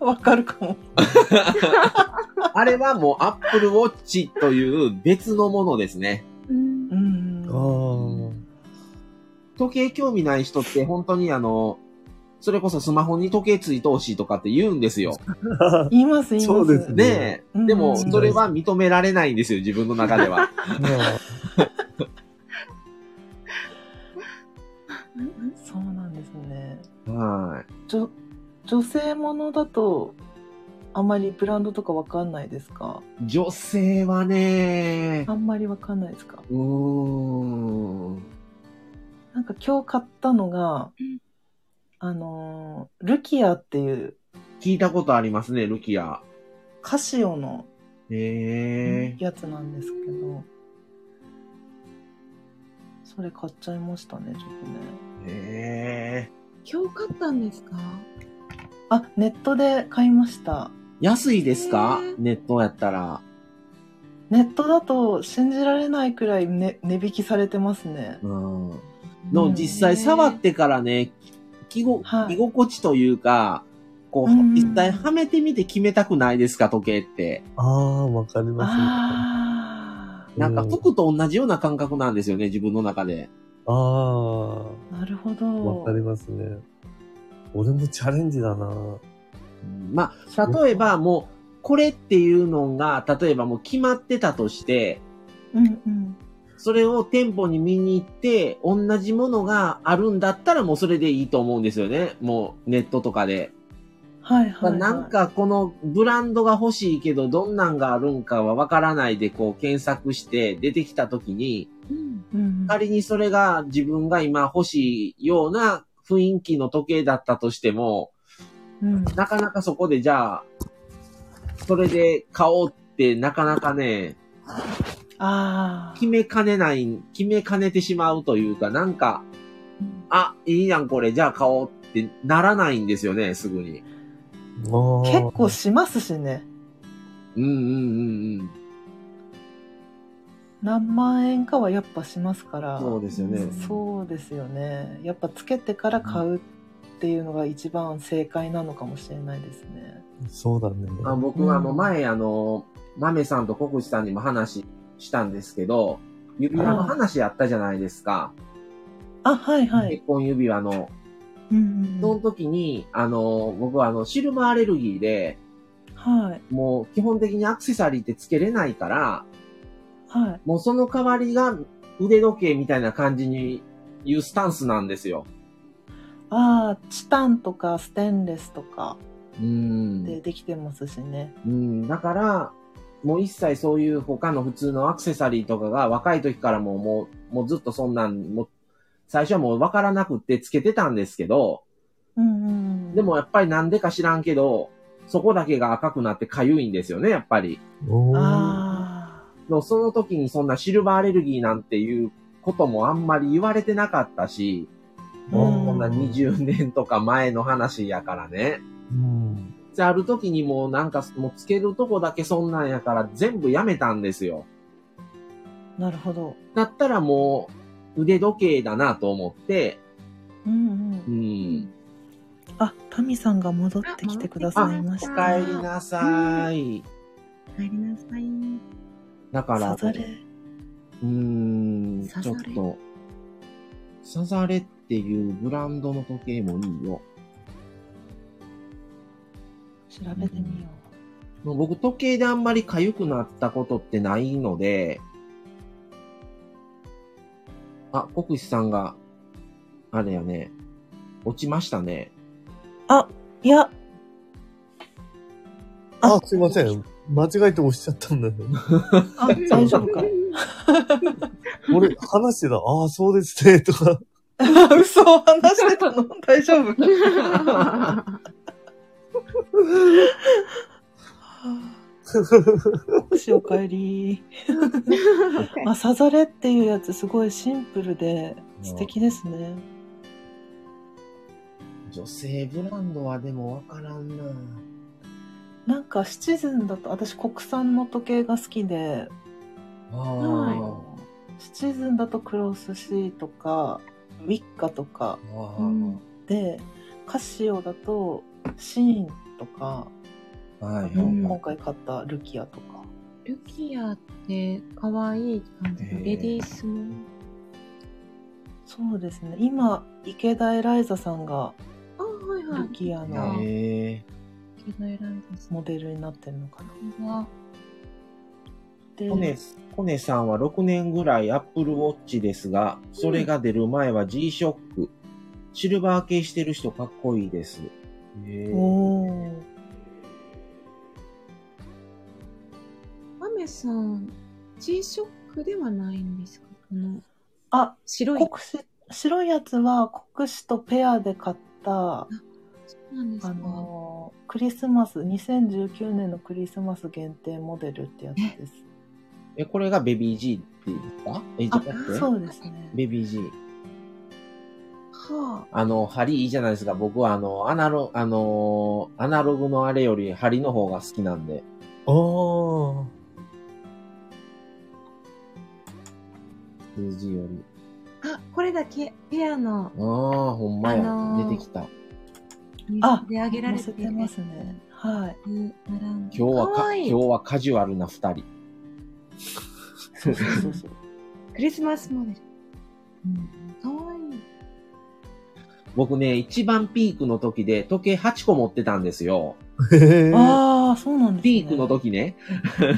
わかるかも。あれはもうアップルウォッチという別のものですね。うんうん。あ時計興味ない人って本当にあの、それこそスマホに時計ついてほしいとかって言うんですよ。あ。言います、言います。そうですねで、うんでもそれは認められないんですよ、自分の中では。そうなんですね。は女女性ものだと、あまりブランドとかわかんないですか？い。女性はね、あんまりわかんないですか？うーん。なんか今日買ったのが、うんあのー、ルキアっていう聞いたことありますね、ルキア。カシオのへえ。やつなんですけど、それ買っちゃいましたね、ちょっとね。へえ。今日買ったんですか？あ、ネットで買いました。安いですか？ネットやったら。ネットだと信じられないくらい、ね、値引きされてますね。うん。うのん実際触ってからね、着ごはい着心地というか、こう、うん実際はめてみて決めたくないですか、時計って。ああ、わかります。あなんかうん服と同じような感覚なんですよね、自分の中で。ああ、あ、なるほど。わかりますね。俺もチャレンジだな。うんまあ、例えばもう、これっていうのが、例えばもう決まってたとして、うんうん。それを店舗に見に行って、同じものがあるんだったらもうそれでいいと思うんですよね。もうネットとかで。はいはい、はい。なん、かこのブランドが欲しいけど、どんなんがあるんかはわからないでこう検索して出てきた時に、うん。うん、仮にそれが自分が今欲しいような雰囲気の時計だったとしても、うん。なかなかそこでじゃあ、それで買おうってなかなかね、ああ。決めかねない、決めかねてしまうというか、なんか、あ、いいやんこれ、じゃあ買おうってならないんですよね、すぐに。結構しますしね。うんうんうんうん。何万円かはやっぱしますから。そうですよね。そうですよね。やっぱつけてから買うっていうのが一番正解なのかもしれないですね。そうだね。あ僕はあの前、あの、豆さんと国士さんにも話したんですけど、指輪の話あったじゃないですか。あ、はいはい。結婚指輪の。うんその時に、あの、僕はあの、シルバーアレルギーで、はい。もう基本的にアクセサリーってつけれないから、はい。もうその代わりが腕時計みたいな感じにいうスタンスなんですよ。ああ、チタンとかステンレスとかうん。でできてますしね。うん。だから、もう一切そういう他の普通のアクセサリーとかが若い時からもう、もう、もうずっとそんなん、もう、最初はもう分からなくってつけてたんですけど、うん。でもやっぱりなんでか知らんけど、そこだけが赤くなって痒いんですよね、やっぱり。その時にそんなシルバーアレルギーなんていうこともあんまり言われてなかったし、あ。もうこんな20年とか前の話やからね。うん。で、ある時にもうなんか、もうつけるとこだけそんなんやから全部やめたんですよ。なるほど。だったらもう腕時計だなと思って、うんう。うんん。あ、タミさんが戻ってきてくださいましおた。帰りなさい。帰りなさい。だから、サザレ。うーん、ちょっと、サザレっていうブランドの時計もいいよ。調べてみよもう僕、時計であんまり痒くなったことってないので、あ、国士さんが、あれやね、落ちましたね。う。あ、いや、あ、すいません。間違えて押しちゃったんだよ。あ、大丈夫か。俺、話してた。ああ、そうですね。とか。嘘を話してたの？大丈夫？しおかえり。あ、サザレっていうやつすごいシンプルで素敵ですね。女性ブランドはでもわからんな。なんかシチズンだと、私国産の時計が好きで、あはシチズンだとクロスシーとか、ウィッカとか。で、カシオだとシーンとか、はい今回買ったルキアとか。ルキアって可愛い感じのレディースも。そうですね。今、池田エライザさんがあ、はいはい。ルキアのへえ。毛が選んですモデルになってるのかな。コネ、コネさんは6年ぐらい Apple Watch ですが、それが出る前は G-SHOCK。シルバー系してる人かっこいいです。おーマメさん、G ショックではないんですか？このあ、白い。白いやつは国紙とペアで買った、あのー、クリスマス、2019年のクリスマス限定モデルってやつです。え、これがベビー G って言ったえ、じゃあなくて、そうですね。ベビー G。はあの、針いいじゃないですか。僕はあの、アナロ、あのーアナログのあれより針の方が好きなんで。ああ。数字より。あ。あ、これだけペアのああ、ほんまや。あのー出てきた。あで上げられ載てますね。はい。今日はか、かわいい今日はカジュアルな二人。そうそうそうそう。クリスマスモデル。うん、かわいい。僕ね、一番ピークの時で時計8個持ってたんですよ。へえ。ああ、そうなんですね。ピークの時ね。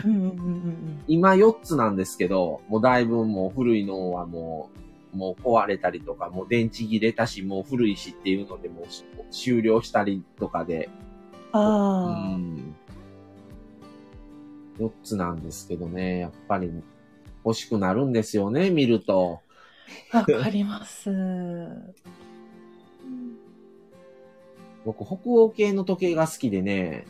うんうんうんうん今4つなんですけど、もうだいぶもう古いのはもう、もう壊れたりとか、もう電池切れたし、もう古いしっていうので、もう終了したりとかで、うん。うあん。4つなんですけどね、やっぱり欲しくなるんですよね、見ると。あ、わかります。僕、北欧系の時計が好きでね、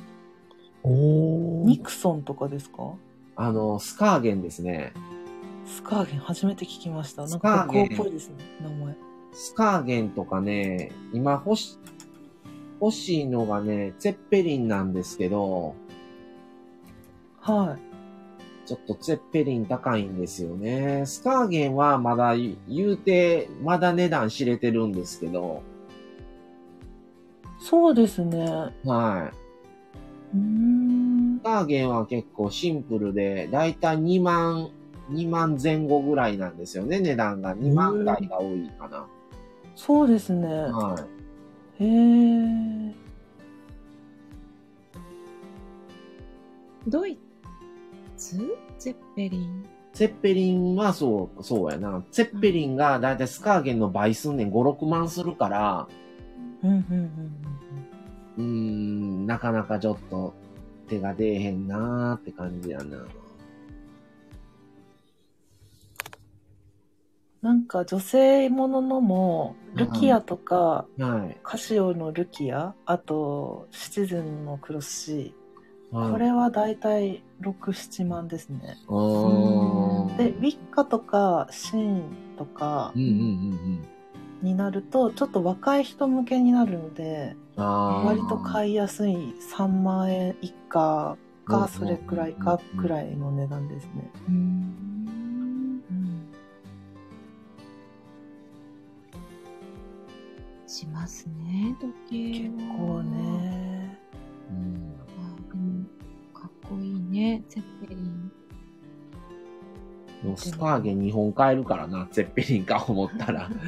おー。ニクソンとかですか？あの、スカーゲンですね。スカーゲン初めて聞きました。なんスカかーゲン北欧っぽいですね、名前。スカーゲンとかね、今欲し、欲しいのがね、ツェッペリンなんですけど、はい。ちょっとツェッペリン高いんですよね。スカーゲンはまだ言言うて、まだ値段知れてるんですけど、そうですね。はい。うーんス。カーゲンは結構シンプルで、だいたい2万、2万前後ぐらいなんですよね、値段が。2万台が多いかな。そうですね。はい。へえ。ドイツ？ゼッペリン？ツェッペリンはそう、そうやな。ツェッペリンがだいたいスカーゲンの倍すんねん、5、6万するから、うんうんうん。うん、なかなかちょっと手が出えへんなーって感じやな。なんか女性もののも、ルキアとか、はい。カシオのルキア、あと、シチズンのクロスシはい、ー。これはだいたい6、7万ですね。で、ウィッカとかシーンとかうん。うんうんになると、ちょっと若い人向けになるので、割と買いやすい3万円以下か、それくらいかくらいの値段ですね。うん。うんしますね、時計結は。構。ね。うんあでも、かっここいいね、ゼッペリン。でもスカーゲン2本買えるからな、ゼッペリンか思ったら。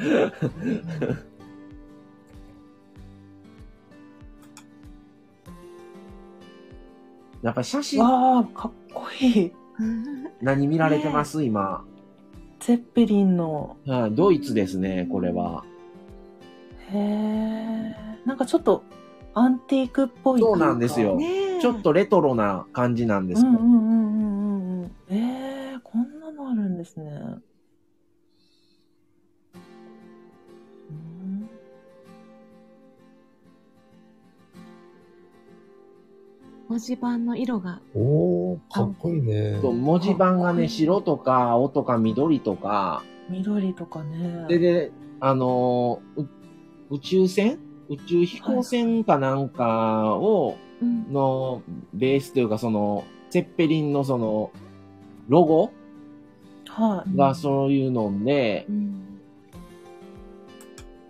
やっぱり写真、わあ、かっこいい。何見られてます、今。ゼッペリンの。はい、ドイツですね、これは。へえ。なんかちょっとアンティークっぽいそうなんですよねえちょっとレトロな感じなんですよ。うんうんうんうんうんうん。ええこんなのあるんですね。うん文字盤の色が。おー、かっこいいね。そう文字盤がね、白とか青とか緑とか、緑とかね。で、で、あのーう宇宙船？宇宙飛行船かなんかを、うん。のベースというか、その、ゼッペリンのその、ロゴはい。がそういうのでう、ん。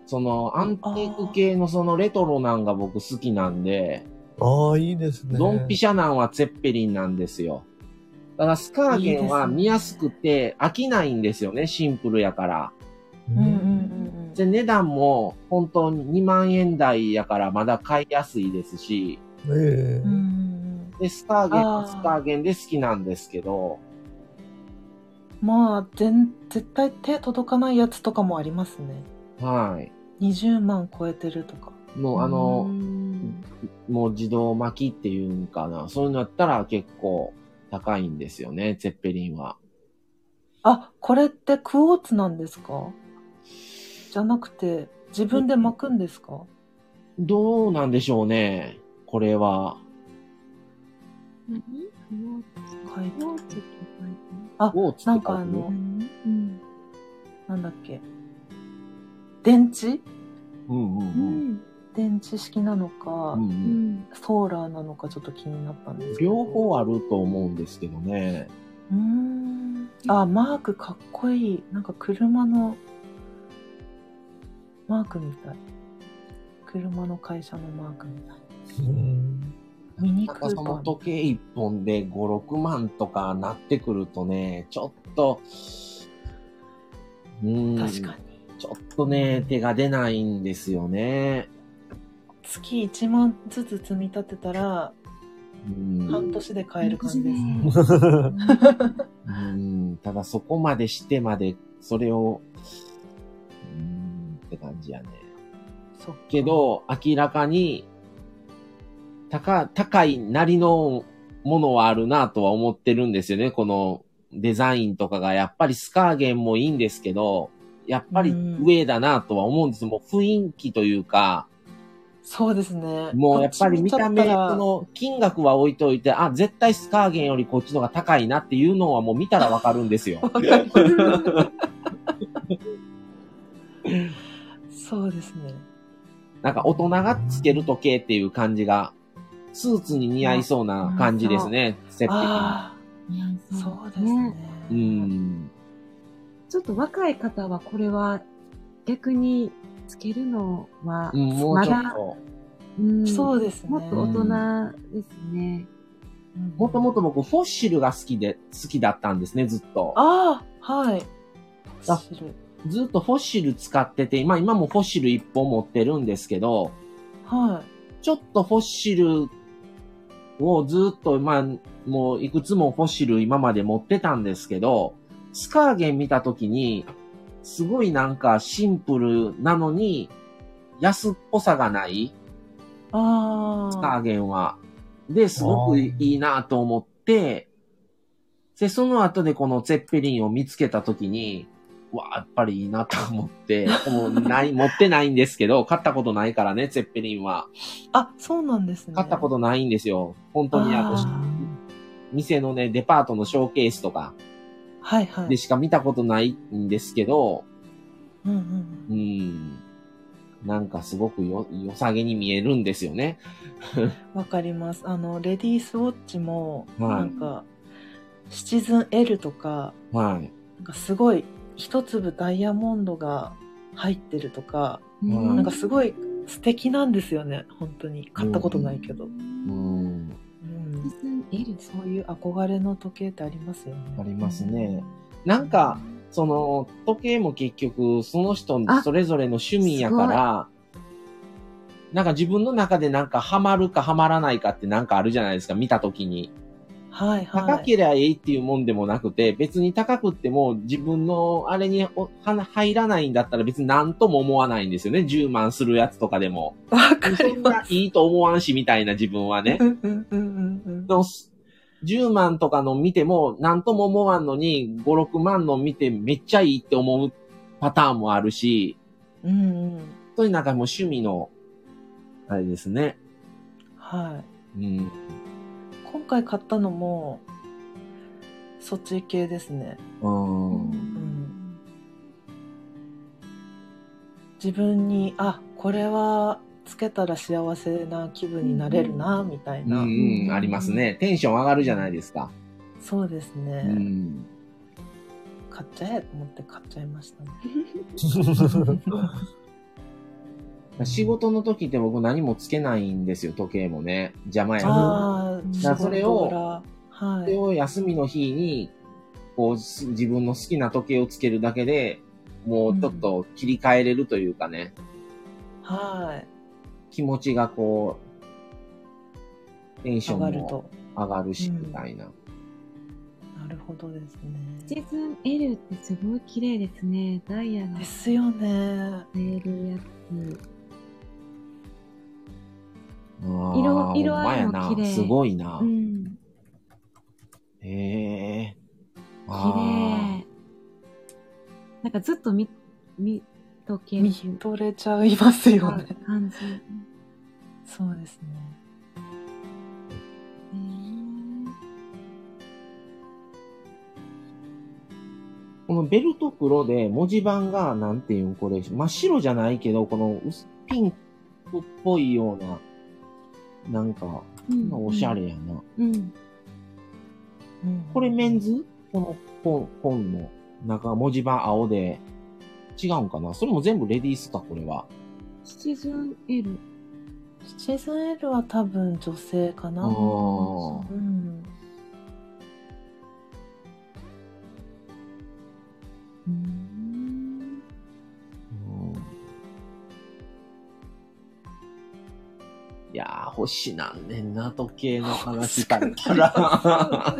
その、アンティーク系のそのレトロなんが僕好きなんで、ああ、いいですね。ドンピシャなんはゼッペリンなんですよ。だからスカーゲンは見やすくて飽きないんですよね、シンプルやから。うんうんうんで、値段も本当に2万円台やからまだ買いやすいですし、ええうん。うんうんで、スカーゲンはスカーゲンで好きなんですけど、うん。まあ、全、絶対手届かないやつとかもありますね。はい。20万超えてるとか。もうあのう、んもう自動巻きっていうんかな。そういうのやったら結構高いんですよね、ゼッペリンは。あ、これってクォーツなんですか？じゃなくて、自分で巻くんですか？どうなんでしょうね、これは。何？クォーツ？書いてクォーツって書いてあ、をつなんかあの。うん。なんだっけ。電池？うんうんううん。ん。電池式なのか、うんう、うんん。ソーラーなのかちょっと気になったんですけど。両方あると思うんですけどね。うーん。あ、マークかっこいい。なんか車のマークみたい。車の会社のマークみたい。うんミニクーパー。の時計一本で5、6万とかなってくるとね、ちょっと、うーん。確かに。ちょっとね、手が出ないんですよね。月1万ずつ積み立てたら、うん。半年で買える感じですね。うん ただそこまでしてまで、それを、うんって感じやね。そっかけ、ど、明らかに、高、高いなりのものはあるなとは思ってるんですよね。このデザインとかが。やっぱりスカーゲンもいいんですけど、やっぱり上だなとは思うんです。もう雰囲気というか、そうですね。もうやっぱり見た目、この金額は置いといて、あ、絶対スカーゲンよりこっちの方が高いなっていうのはもう見たらわかるんですよ。そうですね。なんか大人がつける時計っていう感じが、スーツに似合いそうな感じですね、設定。ああ、そうですね。うん。ちょっと若い方はこれは逆につけるのはうん、もうちょっまだ、と。うんそうですね。もっと大人ですね。もともと僕、フォッシルが好きで、好きだったんですね、ずっと。ああ、はい。あ知る。ずっとフォッシル使ってて、今、今もフォッシル一本持ってるんですけど、はちょっとフォッシルをずっと、まあ、もういくつもフォッシル今まで持ってたんですけど、スカーゲン見たときに、すごいなんかシンプルなのに、安っぽさがない、い。あスカーあ。ゲンは。で、すごくいいなと思って、で、その後でこのゼッペリンを見つけたときに、うわ、やっぱりいいなと思って、もうない、持ってないんですけど、買ったことないからね、ゼッペリンは。あ、そうなんですね。買ったことないんですよ。本当にあの、あ店のね、デパートのショーケースとかはいはい。でしか見たことないんですけど、うんうんう。ん。なんかすごくよ、良さげに見えるんですよね。わかります。あの、レディースウォッチも、はいなんか、シチズン L とか、はい。なんかすごい、一粒ダイヤモンドが入ってるとか、うんなんかすごい素敵なんですよね、本当に。買ったことないけど。うん。うん。L そういう憧れの時計ってありますよね。ありますね。なんか、その、時計も結局、その人あそれぞれの趣味やから、なんか自分の中でなんかハマるかハマらないかってなんかあるじゃないですか、見た時に。はいはい。高ければええっていうもんでもなくて、別に高くっても自分のあれに入らないんだったら別に何とも思わないんですよね。10万するやつとかでも。わかります。ないいと思わんしみたいな自分はねう。んうんうんうんうん。でも10万とかの見ても何とも思わんのに5、6万の見てめっちゃいいって思うパターンもあるし、うんうん。そういうなんかもう趣味の、あれですね。はい。うん。今回買ったのも、そっち系ですね。うん。うん。自分に、あ、これはつけたら幸せな気分になれるな、みたいうんな。うん、ありますね。テンション上がるじゃないですか。そうですうね。ん。買っちゃえと思って買っちゃいましたね。仕事の時って僕何もつけないんですよ、時計もね。邪魔やから。ああ、だそれをはい。それを休みの日に、こう、す自分の好きな時計をつけるだけで、もうちょっと切り替えれるというかね、はい。気持ちがこう、テンションも上がると。上がるし、うんみたいな。なるほどですシね。ーズン L ってすごい綺麗ですね。ダイヤがですよね。出るやつ。色色合いも綺麗すごいな。うん。へえ。綺麗。なんかずっと見、見とけ見るとれちゃいますよね。感じ。そうですね。このベルト黒で文字盤が、なんていうん、これ、真っ白じゃないけど、この薄ピンクっぽいような、なんか、うんおしゃれやな。うん。うんこれメンズ？この本、本の中、文字盤青で、違うんかな？それも全部レディースか、これは。シーズン L。シーズン L は多分女性かな。あーうん。うん。うんいやー、欲しなんねんな、時計の話だったら。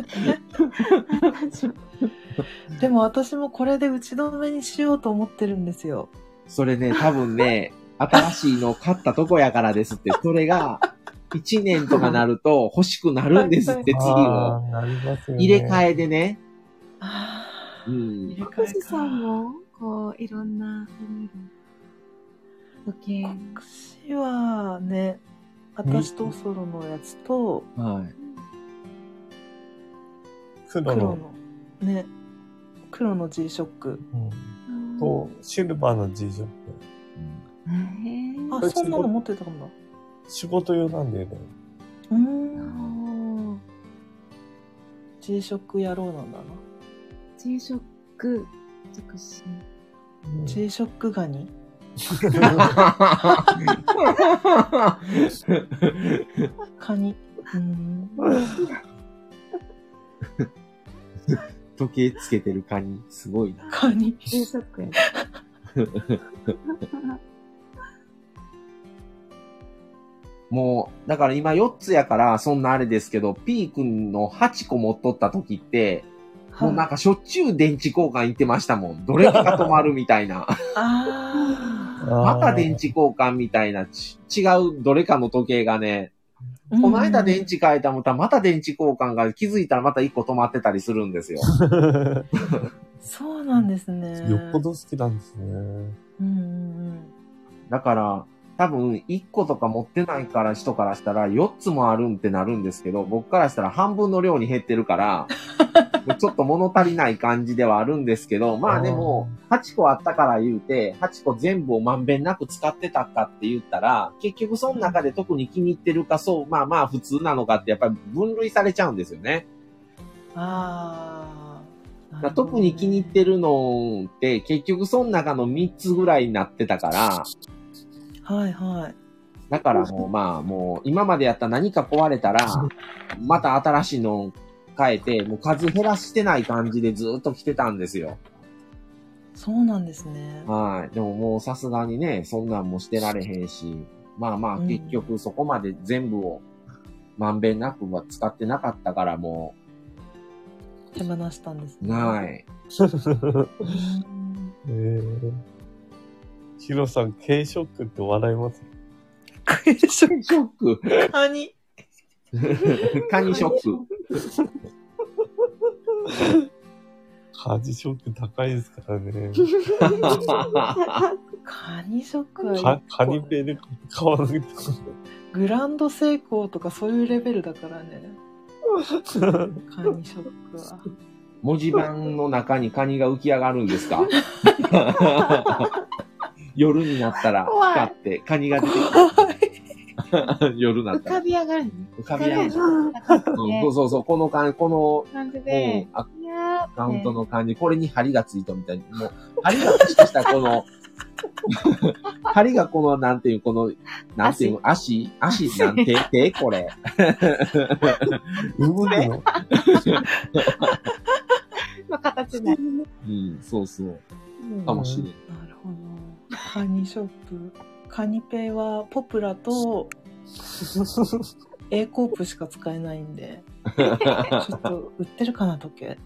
でも私もこれで打ち止めにしようと思ってるんですよ。それね、多分ね、新しいの買ったとこやからですって、それが、1年とかなると欲しくなるんですって、次あを。入れ替えでね。あうあ、入ん。れ替え星さんも、こう、いろんな、時計。私はね、私とソロのやつと、はい。黒黒のの、ね、黒の G ショック。うんと、シルバーの G ショップ。へーあ、そんなの持ってたかもだ。仕事用なんだよね。うーん。G ショック野郎なんだな。G ショック、尽くし。G ショックガニ？カニ。うーん。時計つけてるカニ、すごいな。カニ。ックや。もう、だから今4つやから、そんなあれですけど、P 君の8個持っとった時って、もうなんかしょっちゅう電池交換行ってましたもん。どれかが止まるみたいな。あまた電池交換みたいな、ち違うどれかの時計がね、あ。この間電池。池変えたもたまた電池交換が気づいたらまた1個止まってたりするんですよ。そうなんですね。よっぽど好きなんですね。うんうんだから、多分1個とか持ってないから人からしたら4つもあるんってなるんですけど、僕からしたら半分の量に減ってるから、ちょっと物足りない感じではあるんですけど、まあでも、8個あったから言うて、8個全部をまんべんなく使ってたかって言ったら、結局その中で特に気に入ってるか、そう、まあまあ普通なのかってやっぱり分類されちゃうんですよね。うん。ああ。特に気に入ってるのって、結局その中の3つぐらいになってたから、はいはい。だからもうまあもう今までやった何か壊れたら、また新しいのを変えて、もう数減らしてない感じでずっと来てたんですよ。そうなんですね。はい。でももうさすがにね、そんなんもしてられへんし、まあまあうん結局そこまで全部をまんべんなくは使ってなかったからも手放したんですう、ね。ない。うんえー、ヒロさん、軽ショックって笑います？ショック。カニ。カニショック。カジショック高いですからね。カニショックカニペイで買わなくてグランド成功とかそういうレベルだからね。カニショックは。文字盤の中にカニが浮き上がるんですか？夜になったら怖い光ってカニが出てくる。夜になったら浮か。び上がるね。浮かび上がる。うんそうそうそう、この感じ、この、感じうんで、アいやーってカウントの感じ、これに針がついたみたいに、もう、針がついたこの、針がこの、なんていう、この、なんていうの、足足？なんて、手？これ。産むのの 形になる。うん、そうそう。かもしれん。カニショップ。カニペイはポプラと A コープしか使えないんで、ちょっと売ってるかな、時計。ね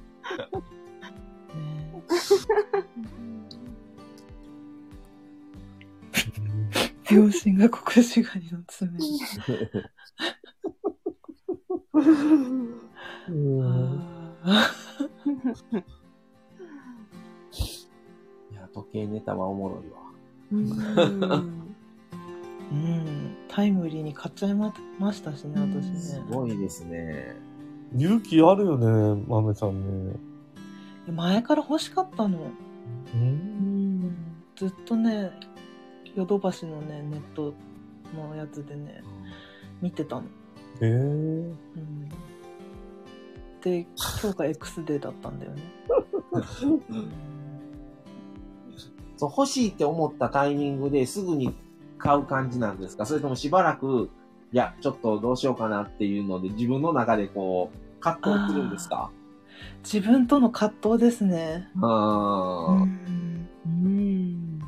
え秒針が国士ガニの爪。うんいや、時計ネタはおもろいわ。うんーうん。タイムリーに買っちゃいまましたしね、私ね。すごいですね。勇気あるよね、豆さんね。前から欲しかったの。うんずっとね、ヨドバシのね、ネットのやつでね、見てたの。えー、うん、で、今日が X デーだったんだよね。う んそう、欲しいって思ったタイミングですぐに買う感じなんですか？それともしばらく、いや、ちょっとどうしようかなっていうので、自分の中でこう、葛藤するんですか？自分との葛藤ですね。うんうん。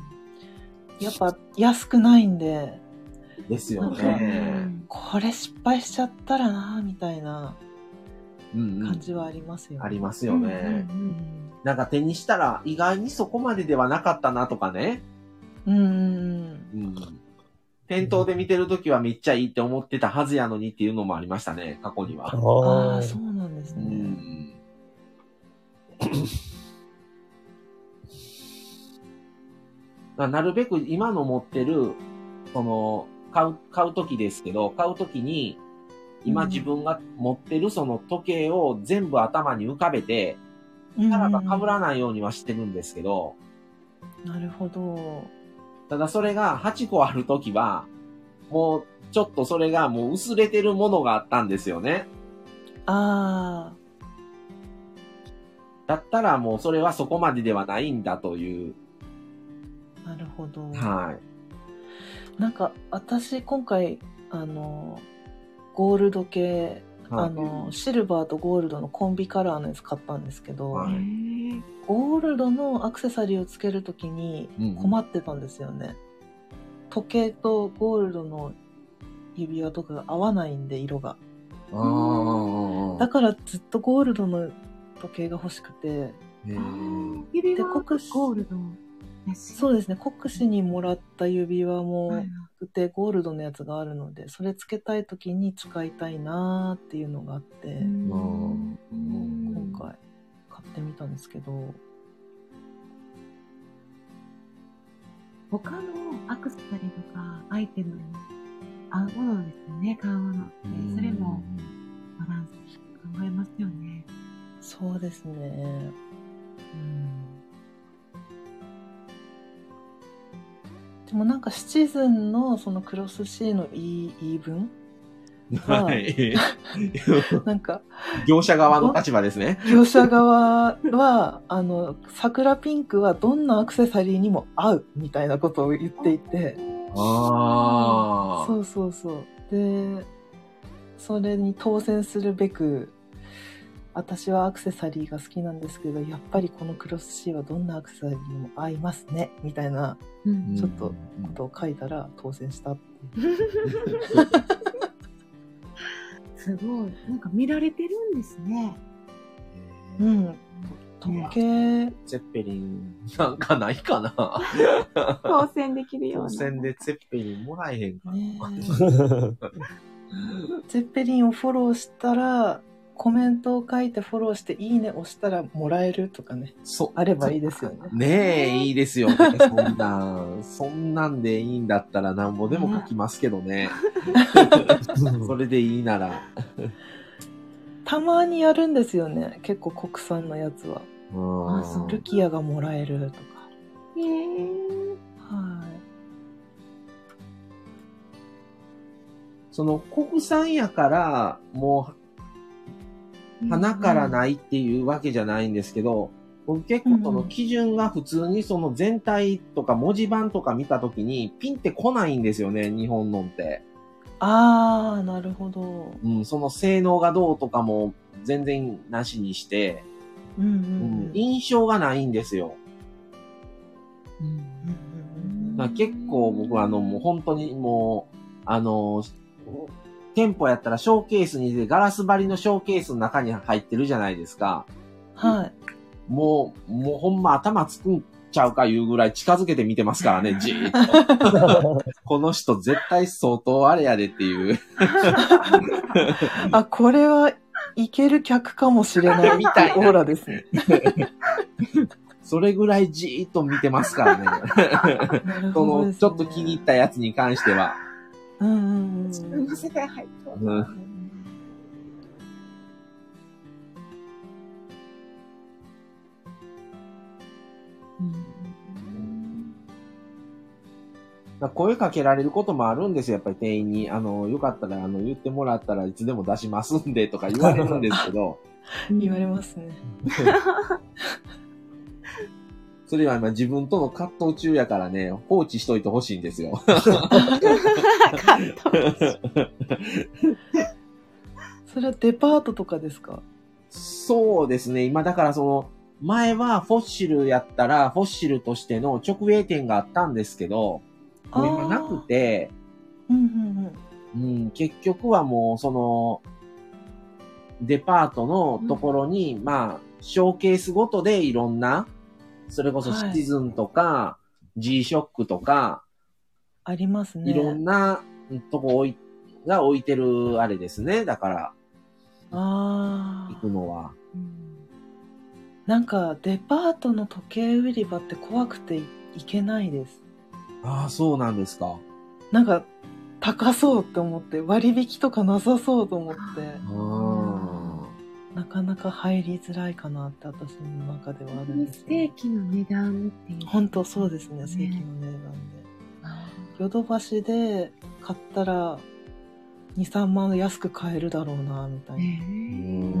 やっぱ安くないんで、ですよね。これ失敗しちゃったらなみたいな。感じはありますよ、ありますよね。うんなんか手にしたら意外にそこまでではなかったなとかね。うんうんうん。店頭で見てるときはめっちゃいいって思ってたはずやのにっていうのもありましたね、過去には。ああそうなんですうね、ん。まあなるべく今の持ってる、その、買う、買うときですけど、買うときに、今うん自分が持ってるその時計を全部頭に浮かべて、うんキャラが被らないようにはしてるんですけど、なるほどただそれが8個あるときは、もうちょっとそれがもう薄れてるものがあったんですよね。あだったらもうそれはそこまでではないんだという。あなるほどはい。なんか私今回あのゴールド系、はい。あのシルバーとゴールドのコンビカラーのやつ買ったんですけど、はい。ゴールドのアクセサリーをつけるときにうん困ってたんですよね、時計とゴールドの指輪とかが合わないんで色が。だからずっとゴールドの時計が欲しくて。へー。指輪ゴールド。そうですね。国士にもらった指輪も、はい。でゴールドのやつがあるのでそれつけたい時に使いたいなーっていうのがあって、うん。今回買ってみたんですけど。他のアクセサリーとかアイテムに合うものですよね、買うものって。それもバランス考えますよね。そうですね。うんでもなんかシチズンのそのクロス C の言い言い分？はい。なんか業者側の立場ですね。業者側はあの桜ピンクはどんなアクセサリーにも合うみたいなことを言っていてああ。そうそうそう。で、それに当選するべく、私はアクセサリーが好きなんですけど、やっぱりこのクロス C はどんなアクセサリーにも合いますね、みたいなうんちょっとことを書いたら当選した。すごい。なんか見られてるんですね。ううんん。時計、ゼッペリン、なんかないかな 当選できるような。当選でゼッペリンもらえへんかな。ね ゼッペリンをフォローしたら、コメントを書いてフォローして、いいね押したらもらえるとかね、そあればいいですよね。ねえ、いいですよね。そんなん、そんなんでいいんだったらなんぼでも書きますけどね。それでいいなら。たまにやるんですよね。結構国産のやつは。うんあルキアがもらえるとか。へーはその国産やから、もう、花からないっていうわけじゃないんですけど、僕結構その基準が普通にその全体とか文字盤とか見たときにピンって来ないんですよね、日本のって。い。あー、なるほど。うん、その性能がどうとかも全然なしにして、うんうんううんん、印象がないんですよ。うんうんだから結構僕はあの、もう本当にもう、あの、店舗やったらショーケースにでガラス張りのショーケースの中に入ってるじゃないですか。はい。もう、もうほんま頭つくんちゃうかいうぐらい近づけて見てますからね、じーっと。この人絶対相当あれやでっていう。あ、これはいける客かもしれないみたいなオーラですね。それぐらいじーっと見てますからね。その、ちょっと気に入ったやつに関しては。うん自分の世界入ってるうん。声かけられることもあるんですよ、やっぱり店員に。あの、よかったら、あの、言ってもらったらいつでも出しますんで、とか言われるんですけど、言われますね。それは今自分との葛藤中やからね、放置しといてほしいんですよ。それはデパートとかですか？そうですね、今だからその、前はフォッシルやったら、フォッシルとしての直営店があったんですけど、もう今なくて、うんうんうん。うん、結局はもう、その、デパートのところに、まあ、ショーケースごとでいろんな、それこそシチズンとか、G-SHOCK とか、ありますね。いろんなとこ置い、が置いてるあれですね。だから、ああ行く。のは。なんかデパートの時計売り場って怖くていいけないです。ああ、そうなんですか。なんか高そうって思って割引とかなさそうと思ってあなかなか入りづらいかなって私の中ではあるんですステーキの値段っていう。本当そうですねね。正規の値段で。あヨドバシで買ったら23万安く買えるだろうなみたいな、ーねー。う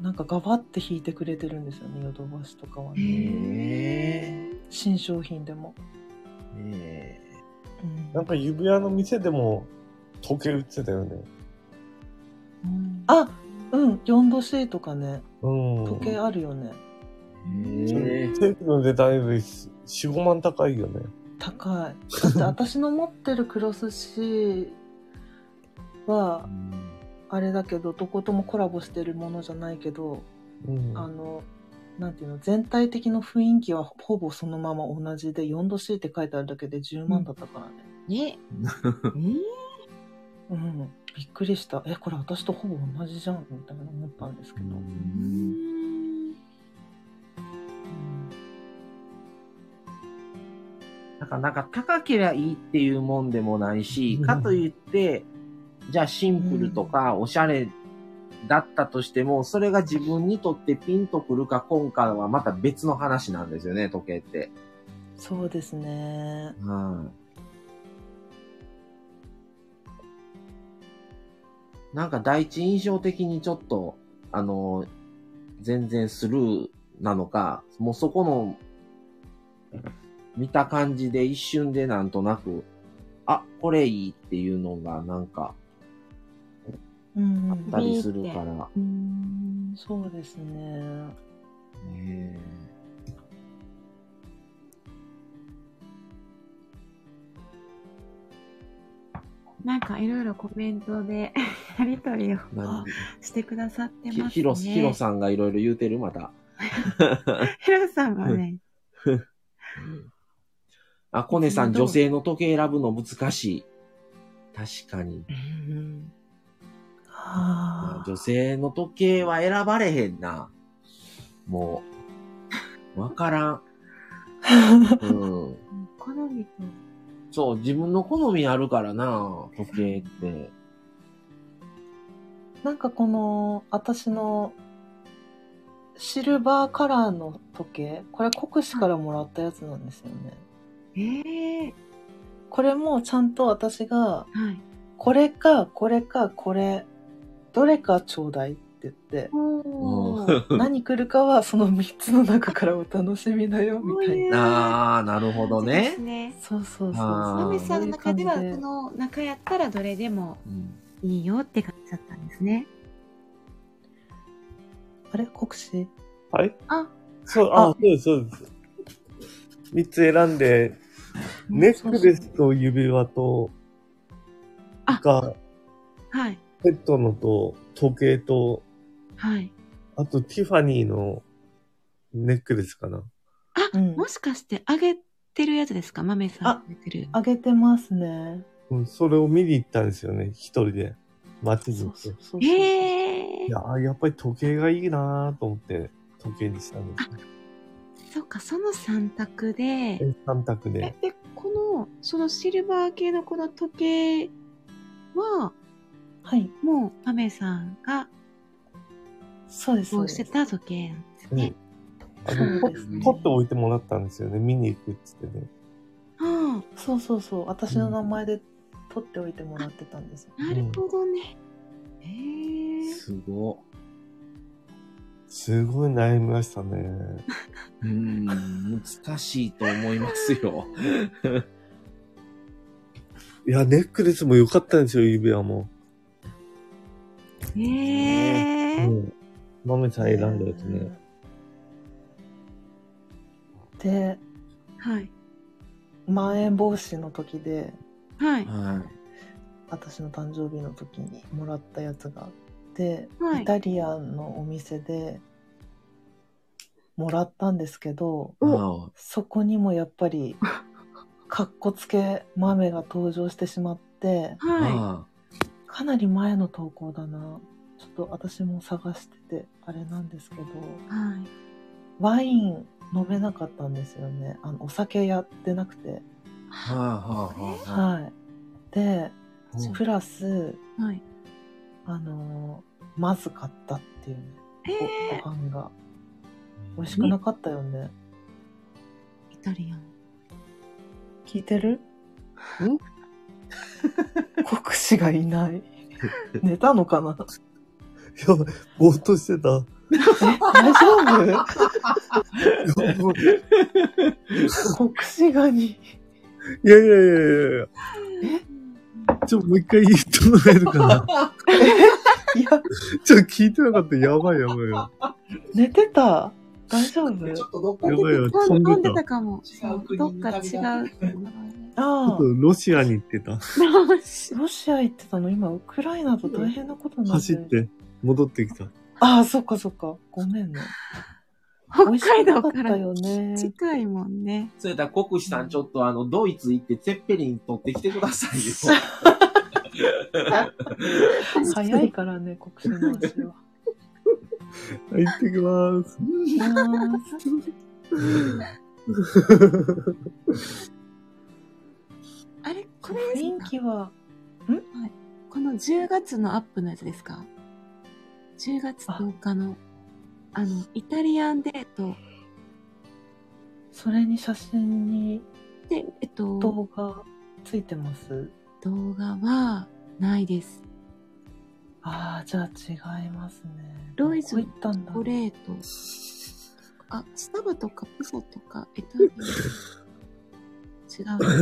えん。なんかガバって引いてくれてるんですよねヨドバシとかはへね。へ新商品でも、え。うん。なんか指輪の店でも時計売ってたよね。うん。あうん4度 C とかねうん。時計あるよね、へえ。正規の値段より4、5万高いよね。高いだって私の持ってるクロス C はあれだけどどこともコラボしてるものじゃないけどうん。あのなんていうの全体的な雰囲気はほぼそのまま同じで 4°C って書いてあるだけで10万だったからね、ね。え うん。びっくりした。えこれ私とほぼ同じじゃんみたいな思ったんですけど、ううん。んなん。か、なんか高けりゃいいっていうもんでもないしう、ん。かといって、じゃあシンプルとかおしゃれだったとしても、それが自分にとってピンとくるか今回はまた別の話なんですよね、時計って。そうですね。はい。なんか第一印象的にちょっと、あの、全然スルーなのか、もうそこの、見た感じで一瞬でなんとなく、あ、これいいっていうのがなんかうんあったりするから。うーん。そうですね。ねなんかいろいろコメントで やりとりをえなんしてくださってますね。ひひろ、ひろさんがいろいろ言うてるまた。ヒロさんはね、あ、コネさん、女性の時計選ぶの難しい。確かに。はあ。女性の時計は選ばれへんな。もう。わからん。うん。好みと。そう、自分の好みあるからな、時計って。なんかこの、私の、シルバーカラーの時計、これ国士からもらったやつなんですよね。ええこれもちゃんと私が、はい。これか、これか、これ、どれかちょうだいって言って。何来るかはその3つの中からお楽しみだよ、みたいな。あー、なるほどそうでね。そうそうそうそう。マメさんの中では、この中やったらどれでもうんいいよって感じだったんですね。あれ国士はいあ、そう、あ、そうです、そうです。三つ選んで、ネックレスと指輪と、あが、はい。ペットのと、時計と、はい。あとティファニーのネックレスかな。あ、うんもしかしてあげてるやつですか？マメさんああげてる。あげてますね。うん、それを見に行ったんですよね、一人で。街に行って。ええいや、やっぱり時計がいいなぁと思って、時計にしたんですね。そっか、その3択で、え三択えで。、で、この、そのシルバー系のこの時計は、はい。もうマメさんがそうです。そうしてた時計なんですね。取っておいてもらったんですよね、見に行くっつってね。あそうそうそう。私の名前で取っておいてもらってたんですよ。あ、なるほどね。ええすご。すごい悩みましたね。うん、難しいと思いますよ。いや、ネックレスも良かったんですよ、指輪も。えうえん。マメさん選んだやつね。で、はい。まん延防止の時で、はい。は私の誕生日の時にもらったやつがあって、はいイタリアンのお店でもらったんですけど、そこにもやっぱり、かっこつけ豆が登場してしまって、はあかなり前の投稿だな。ちょっと私も探してて、あれなんですけど、い。はい。ワイン飲めなかったんですよね。あの、お酒やってなくて。はあ、はあ、はあ。はい。で、うんプラス、はい。あのーまずかったっていうね。えごご飯が。美味しくなかったよね。イタリアン。聞いてる？ん？国士がいない。寝たのかな？やばい、ぼーっとしてた。大丈夫国士がに。いやいやいやいやいや。ちょ、もう一回言ってもらえるかな。いや、ちょ、聞いてなかった。やばいやばいよ。寝てた大丈夫ちょっとどっかやばいよ、飛ん飛んでた。かも。どっか違う。ああ、ロシアに行ってた。ロシア行ってたの今、ウクライナと大変なことになって。走って、戻ってきた。ああ、そっかそっか。ごめんね。北海道から。近いもんね。それだ、国士さん、ちょっとあの、ドイツ行って、ツェッペリン取ってきてくださいよ。早いからね、国士の足は。はい、行ってきます。あれこれ雰囲気は、この10月のアップのやつですか？?10 月10日の、あの、イタリアンデートそれに写真にで、えっと、動画ついてます？動画はないです。ああ、じゃあ違いますね。ロイズどこ行ったんだチョコレート。あ、スタバとかピザとか、イタリ違う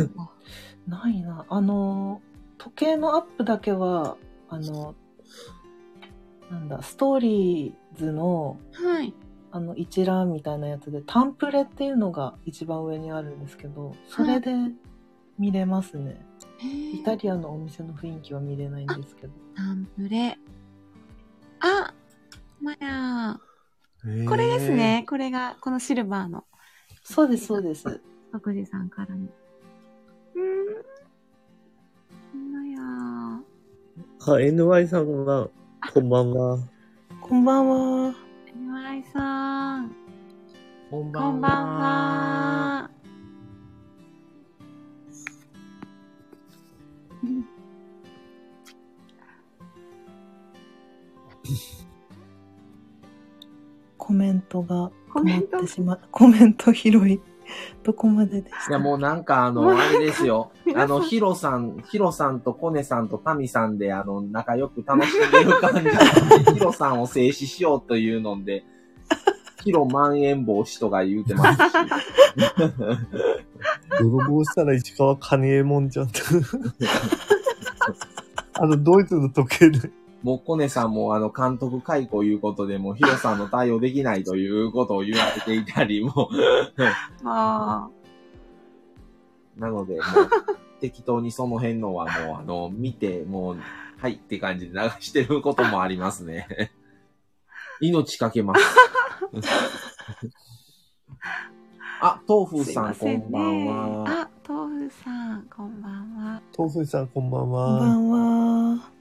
のか。ないな。あの、時計のアップだけは、あの、なんだ、ストーリーズの、はい。あの、一覧みたいなやつで、タンプレっていうのが一番上にあるんですけど、それで見れますね。イタリアのお店の雰囲気は見れないんですけど。タンプレ。あまやこれです。ね。これが、このシルバーの。そうです、そうです。徳次さんからの。うーん。まやあ、NY さんが、こんばんは。こんばんは。NY さん。こんばんこんばんは。は。コメントが止まっコメントてしまう。コメント拾い。どこまででしたいや、もうなんかあの、あれですよ。あの、ヒロさん、ヒロさんとコネさんとタミさんで、あの、仲良く楽しんでる感じで、ヒロさんを静止しようというので、ヒロまん延防止とか言うてますし。泥棒したら石川カニエモンじゃん。あの、ドイツの時計で。もうコネさんもあの、監督解雇いうことで、もうヒロさんの対応できないということを言われていたりも、あなので、もう、適当にその辺のはもう、あの、見て、もう、はいって感じで流してることもありますね。命かけます。あ、豆あ。腐さん、こんばんねは。あ、豆腐さん、こんばんは。豆腐さん、こんばんこんばは。んは。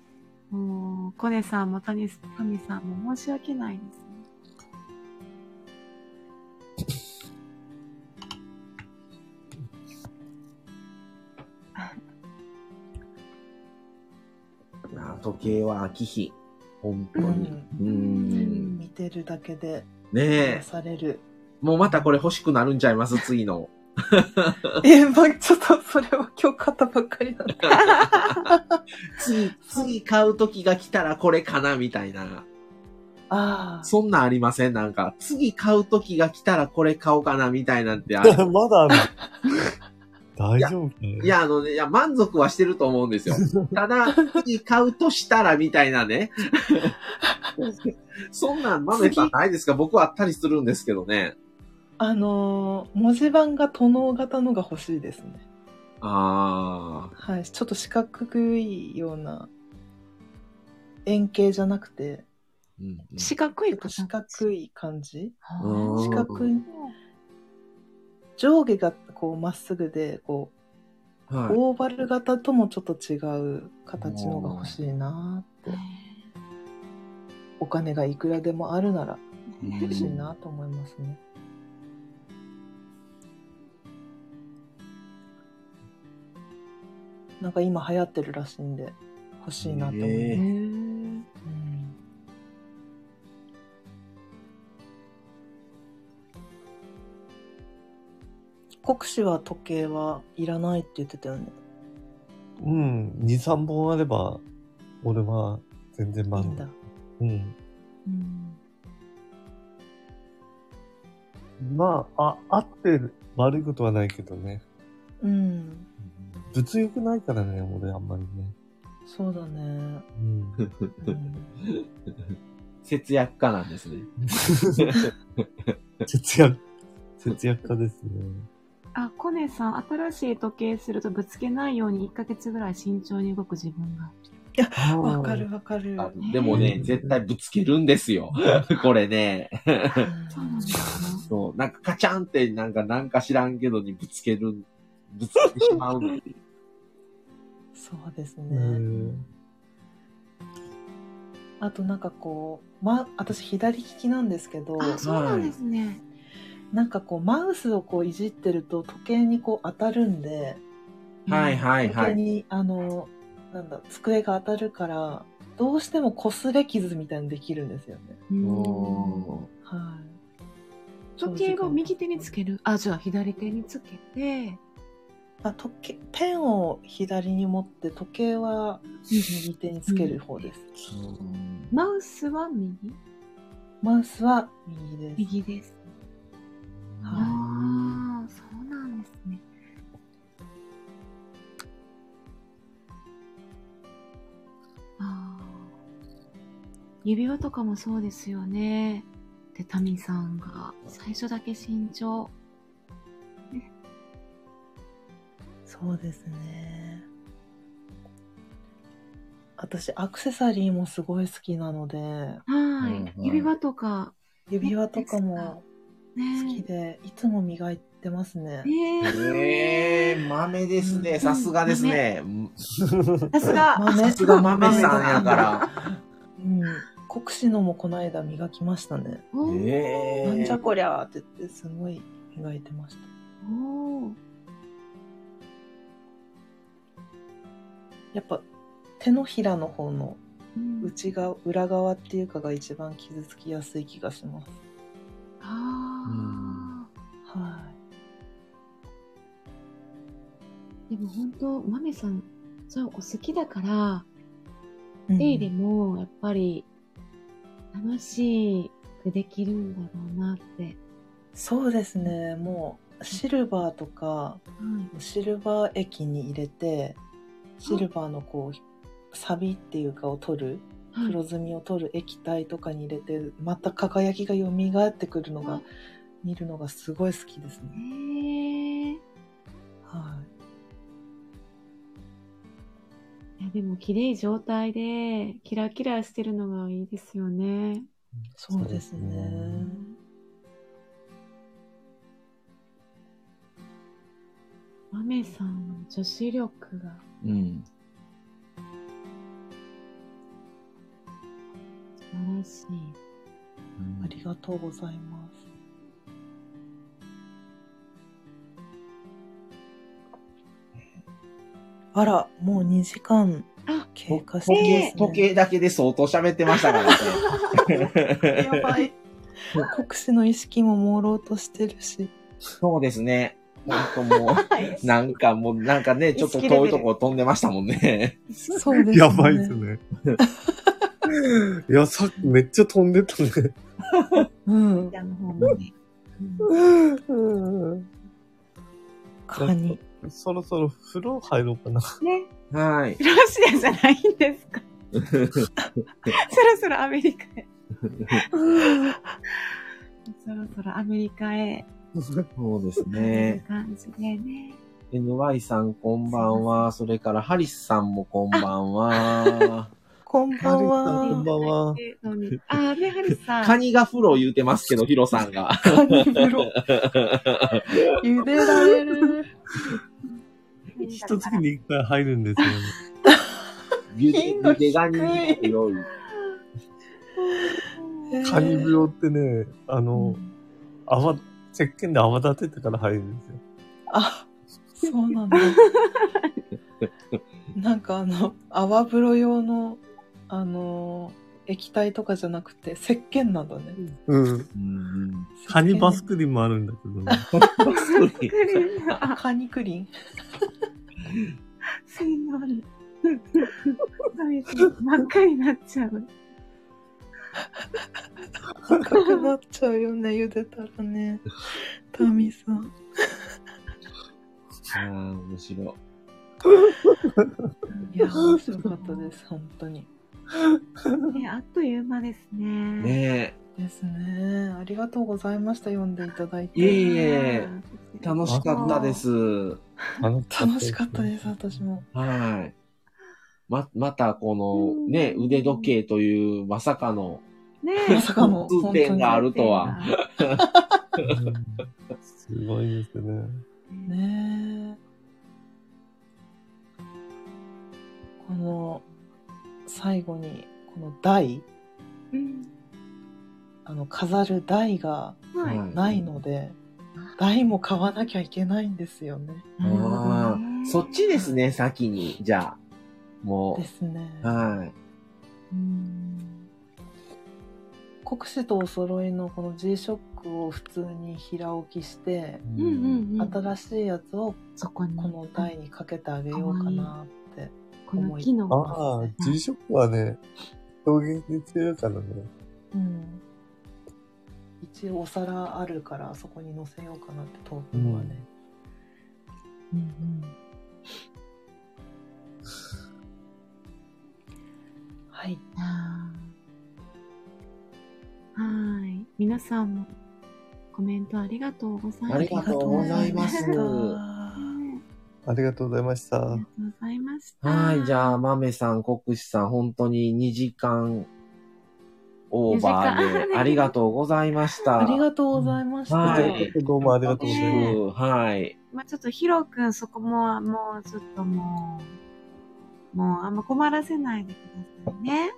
もう、コネさんも谷神さんも申し訳ないです時計は秋日。本当に。うんうーん。見てるだけでねえ癒。される。もうまたこれ欲しくなるんちゃいます？次の。え、まあ、ちょっとそれは今日買ったばっかりなんで。次、次買う時が来たらこれかなみたいな。ああ。そんなんありません？なんか、次買う時が来たらこれ買おうかなみたいなんてある。まだある。大丈夫い？や、あのね、いや、満足はしてると思うんですよ。ただ、次買うとしたらみたいなね。そんなん、豆さんないですか？僕はあったりするんですけどね。あのー文字盤が殿型のが欲しいですね。あはい。ちょっと四角いような、円形じゃなくて、ー。うんうん四角い四角い感じ？うん四角い。上下がこうまっすぐで、こう、はい。オーバル型ともちょっと違う形のが欲しいなーって。お金がいくらでもあるなら欲しいなと思いますね。なんか今流行ってるらしいんで欲しいなと思います。へえうん国士は時計はいらないって言ってたよね。うん、2、3本あれば、俺は全然満足いいんだ。。うん。うんまあ、あ、あって悪いことはないけどね。うん。物欲ないからね、俺あんまりね。そうだね。うん。うん節約家なんですね。節約、節約家ですね。あ、コネさん、新しい時計するとぶつけないように1ヶ月ぐらい慎重に動く自分が。わかるわかる。あでもね、絶対ぶつけるんですよ。これね。そうなんですね。そう、なんかカチャンってなんかなんか知らんけどにぶつける、ぶつけてしまうの。そうですうね。ん。あとなんかこう、ま、私左利きなんですけど、あ、そうなんですね。なんかこうマウスをこういじってると時計にこう当たるんで、はいはいはい。時計にあの、なんだ、机が当たるから、どうしても擦れ傷みたいにできるんですよね。はい。時計を右手につける？あ、じゃあ左手につけて、あ時計ペンを左に持って時計は右手につける方です。マウスは右？マウスは右です。右です。ああ、そうなんですね。ああ。指輪とかもそうですよね。で、タミさんが最初だけ身長。そうですね。私、アクセサリーもすごい好きなので、はい、指輪とか、指輪とかもね好きで、いつも磨いてますね。ねええ豆ですね。さすがですね。さすが。豆さすが豆さんやから。うん。国士のもこの間磨きましたね。おーええなんじゃこりゃーって言って、すごい磨いてました。おやっぱ、手のひらの方のうん内側、裏側っていうかが一番傷つきやすい気がします。あはーでも本当、マメさん、そう、お好きだから、い。手入れもやっぱり楽しくできるんだろうなって。そうですね。もう、シルバーとか、はい。シルバー液に入れて、シルバーのこう、サビっていうかを取る、はい黒ずみを取る液体とかに入れて、また輝きが蘇ってくるのが、見るのがすごい好きですね。へえ。いはい。や、でも綺麗い状態で、キラキラしてるのがいいですよね。そうですね。マメさんの女子力がうん。素晴らしい。ありがとうございます。あら、もう2時間あ、経過してます、ね。時計だけで相当喋ってましたからね。やばい。国士の意識も朦朧としてるし。そうですね。本当もう、なんかもう、なんかね、ちょっと遠いとこ飛んでましたもんね。そうですね。やばいですね。いや、さっきめっちゃ飛んでたね。うん。うん。カニ。そろそろ風呂入ろうかな。ね、はい。ロシアじゃないん。ですかそろそろアメリカへ。そろそろアメリカへ。そうですね。感じでね。NY さんこんばんは。それからハリスさんもこんばんは。こんばんこんは。ばんは。のにあー、ね、ハリさん。カニが風呂言うてますけど、ヒロさんが。カニ風呂。茹でられる。一月に一回入るんですよね。ゆで、ゆでガニに強い。カニ風呂ってね、あうのん、泡、石鹸で泡立ててから入るんですよ。あ、そうなんだ。なんかあの、泡風呂用の、あの、液体とかじゃなくて、石鹸なんだね。うん。うんカニバスクリンもあるんだけどね。あ、カニクリン。すい ません。真っ赤になっちゃう。赤くなっちゃうよね、茹でたらね。タミさん。ああ、面白い。いや、面白かったです、本当に。ね、あっという間ですね。ねですね。ありがとうございました、読んでいただいて。いえいえうんえ、楽しかったです。楽しかったです、私も。はい。ま、またこのね、腕時計というまさかのねまさかの、通点があるとは。うんすごいですね。ねえ。この、最後に、この台、うんあの、飾る台がはい。はいないので、台も買わなきゃいけないんですよね。あねあ、そっちですね、先に。じゃあ。もですね。う。はい。うん国士とお揃いのこの G-SHOCK を普通に平置きして、うんうんうん。新しいやつをそこに。この台にかけてあげようかなって。この木の。ああ、G ショックはね、表現で強いからね。うん。一応お皿あるからそこに乗せようかなって当分はね。うんうんはい。あはい。皆さんもコメントありがとうございます。ありがとうございますありがとうございましたねありがとうございました。はい、じゃあ、豆さん、国士さん、本当に2時間オーバ2時ー間でありがとうございました。ありがとうございました。はいどうもありがとうございます。うんはい。まあちょっとヒロ君そこも、もうちょっともう、もうあんま困らせないでくださいね。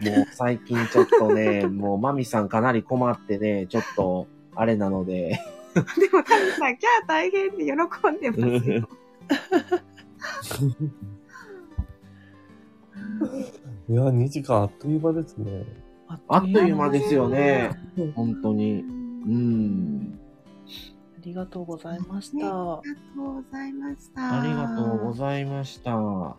もう最近ちょっとね、もうマミさんかなり困ってね、ちょっと、あれなので、でもタミさん、キャー大変って喜んでますよ。いや、2時間あっという間ですね。あっという間ですよね。本当に。ううんん。ありがとうございました。ねありがとうございました。ありがとうごいざいました。は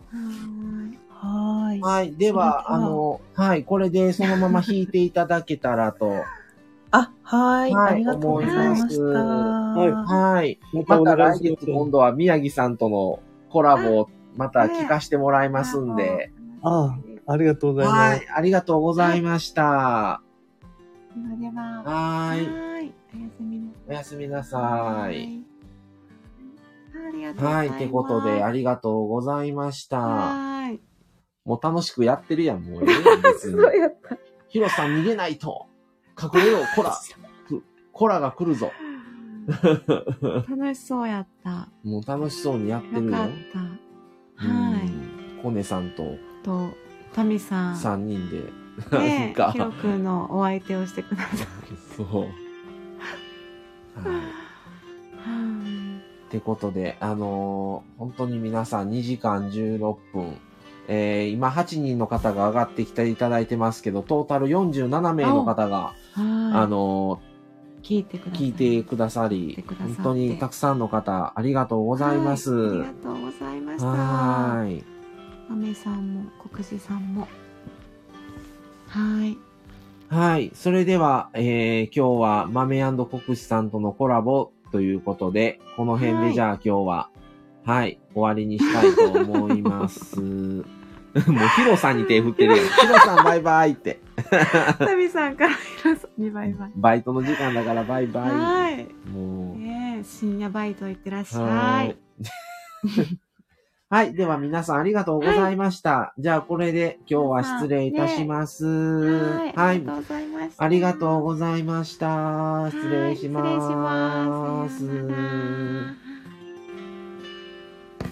はーい。い。では、あの、はい。これでそのまま弾いていただけたらと。あ、はーい。はいありがとうございました。思いはい。またまたお願いします来月今度は宮城さんとのコラボをまた聞かせてもらいますんで。。あありがとうございます。はい。ありがとうございました。ではでは。はーい。はい。おやすみなおやすみなさ。はいい。ありがとうございはい。ってことで、ありがとうございました。はい。もう楽しくやってるやん、もうええやん、別に。そうやった。ヒロさん逃げないと。隠れよう、コラ。くコラが来るぞ。楽しそうやった。もう楽しそうにやってるよ。よかった。はい。い。コネさんとと、タミさん。3人で。なんで、かヒ。ロ君のお相手をしてください。そう。はい。はい。ってことで、あのー本当に皆さん2時間16分、えー、今8人の方が上がってきていただいてますけど、トータル47名の方が、あはい。の聞いてくだーさい。聞いてくださり聞いてくださって本当にたくさんの方、ありがとうございます。はいありがとうございました。はーい。アメさんも、国士さんも。はい。はい。それでは、えー、今日は豆国士さんとのコラボということで、この辺はいでじゃあ今日は、はい、終わりにしたいと思います。もうヒロさんに手振ってるやん。ヒロさんバイバイって。タミさんからヒロさんにバイバイ。バイトの時間だからバイバはい。イ。もう。ねえ、深夜バイト行ってらっしはゃい。い。はい。では皆さんありがとうございました。じゃあこれで今日は失礼いたします。はい。はいありがとうございました。ありがとうございました。失礼しはい失礼しま。ますす。さようなら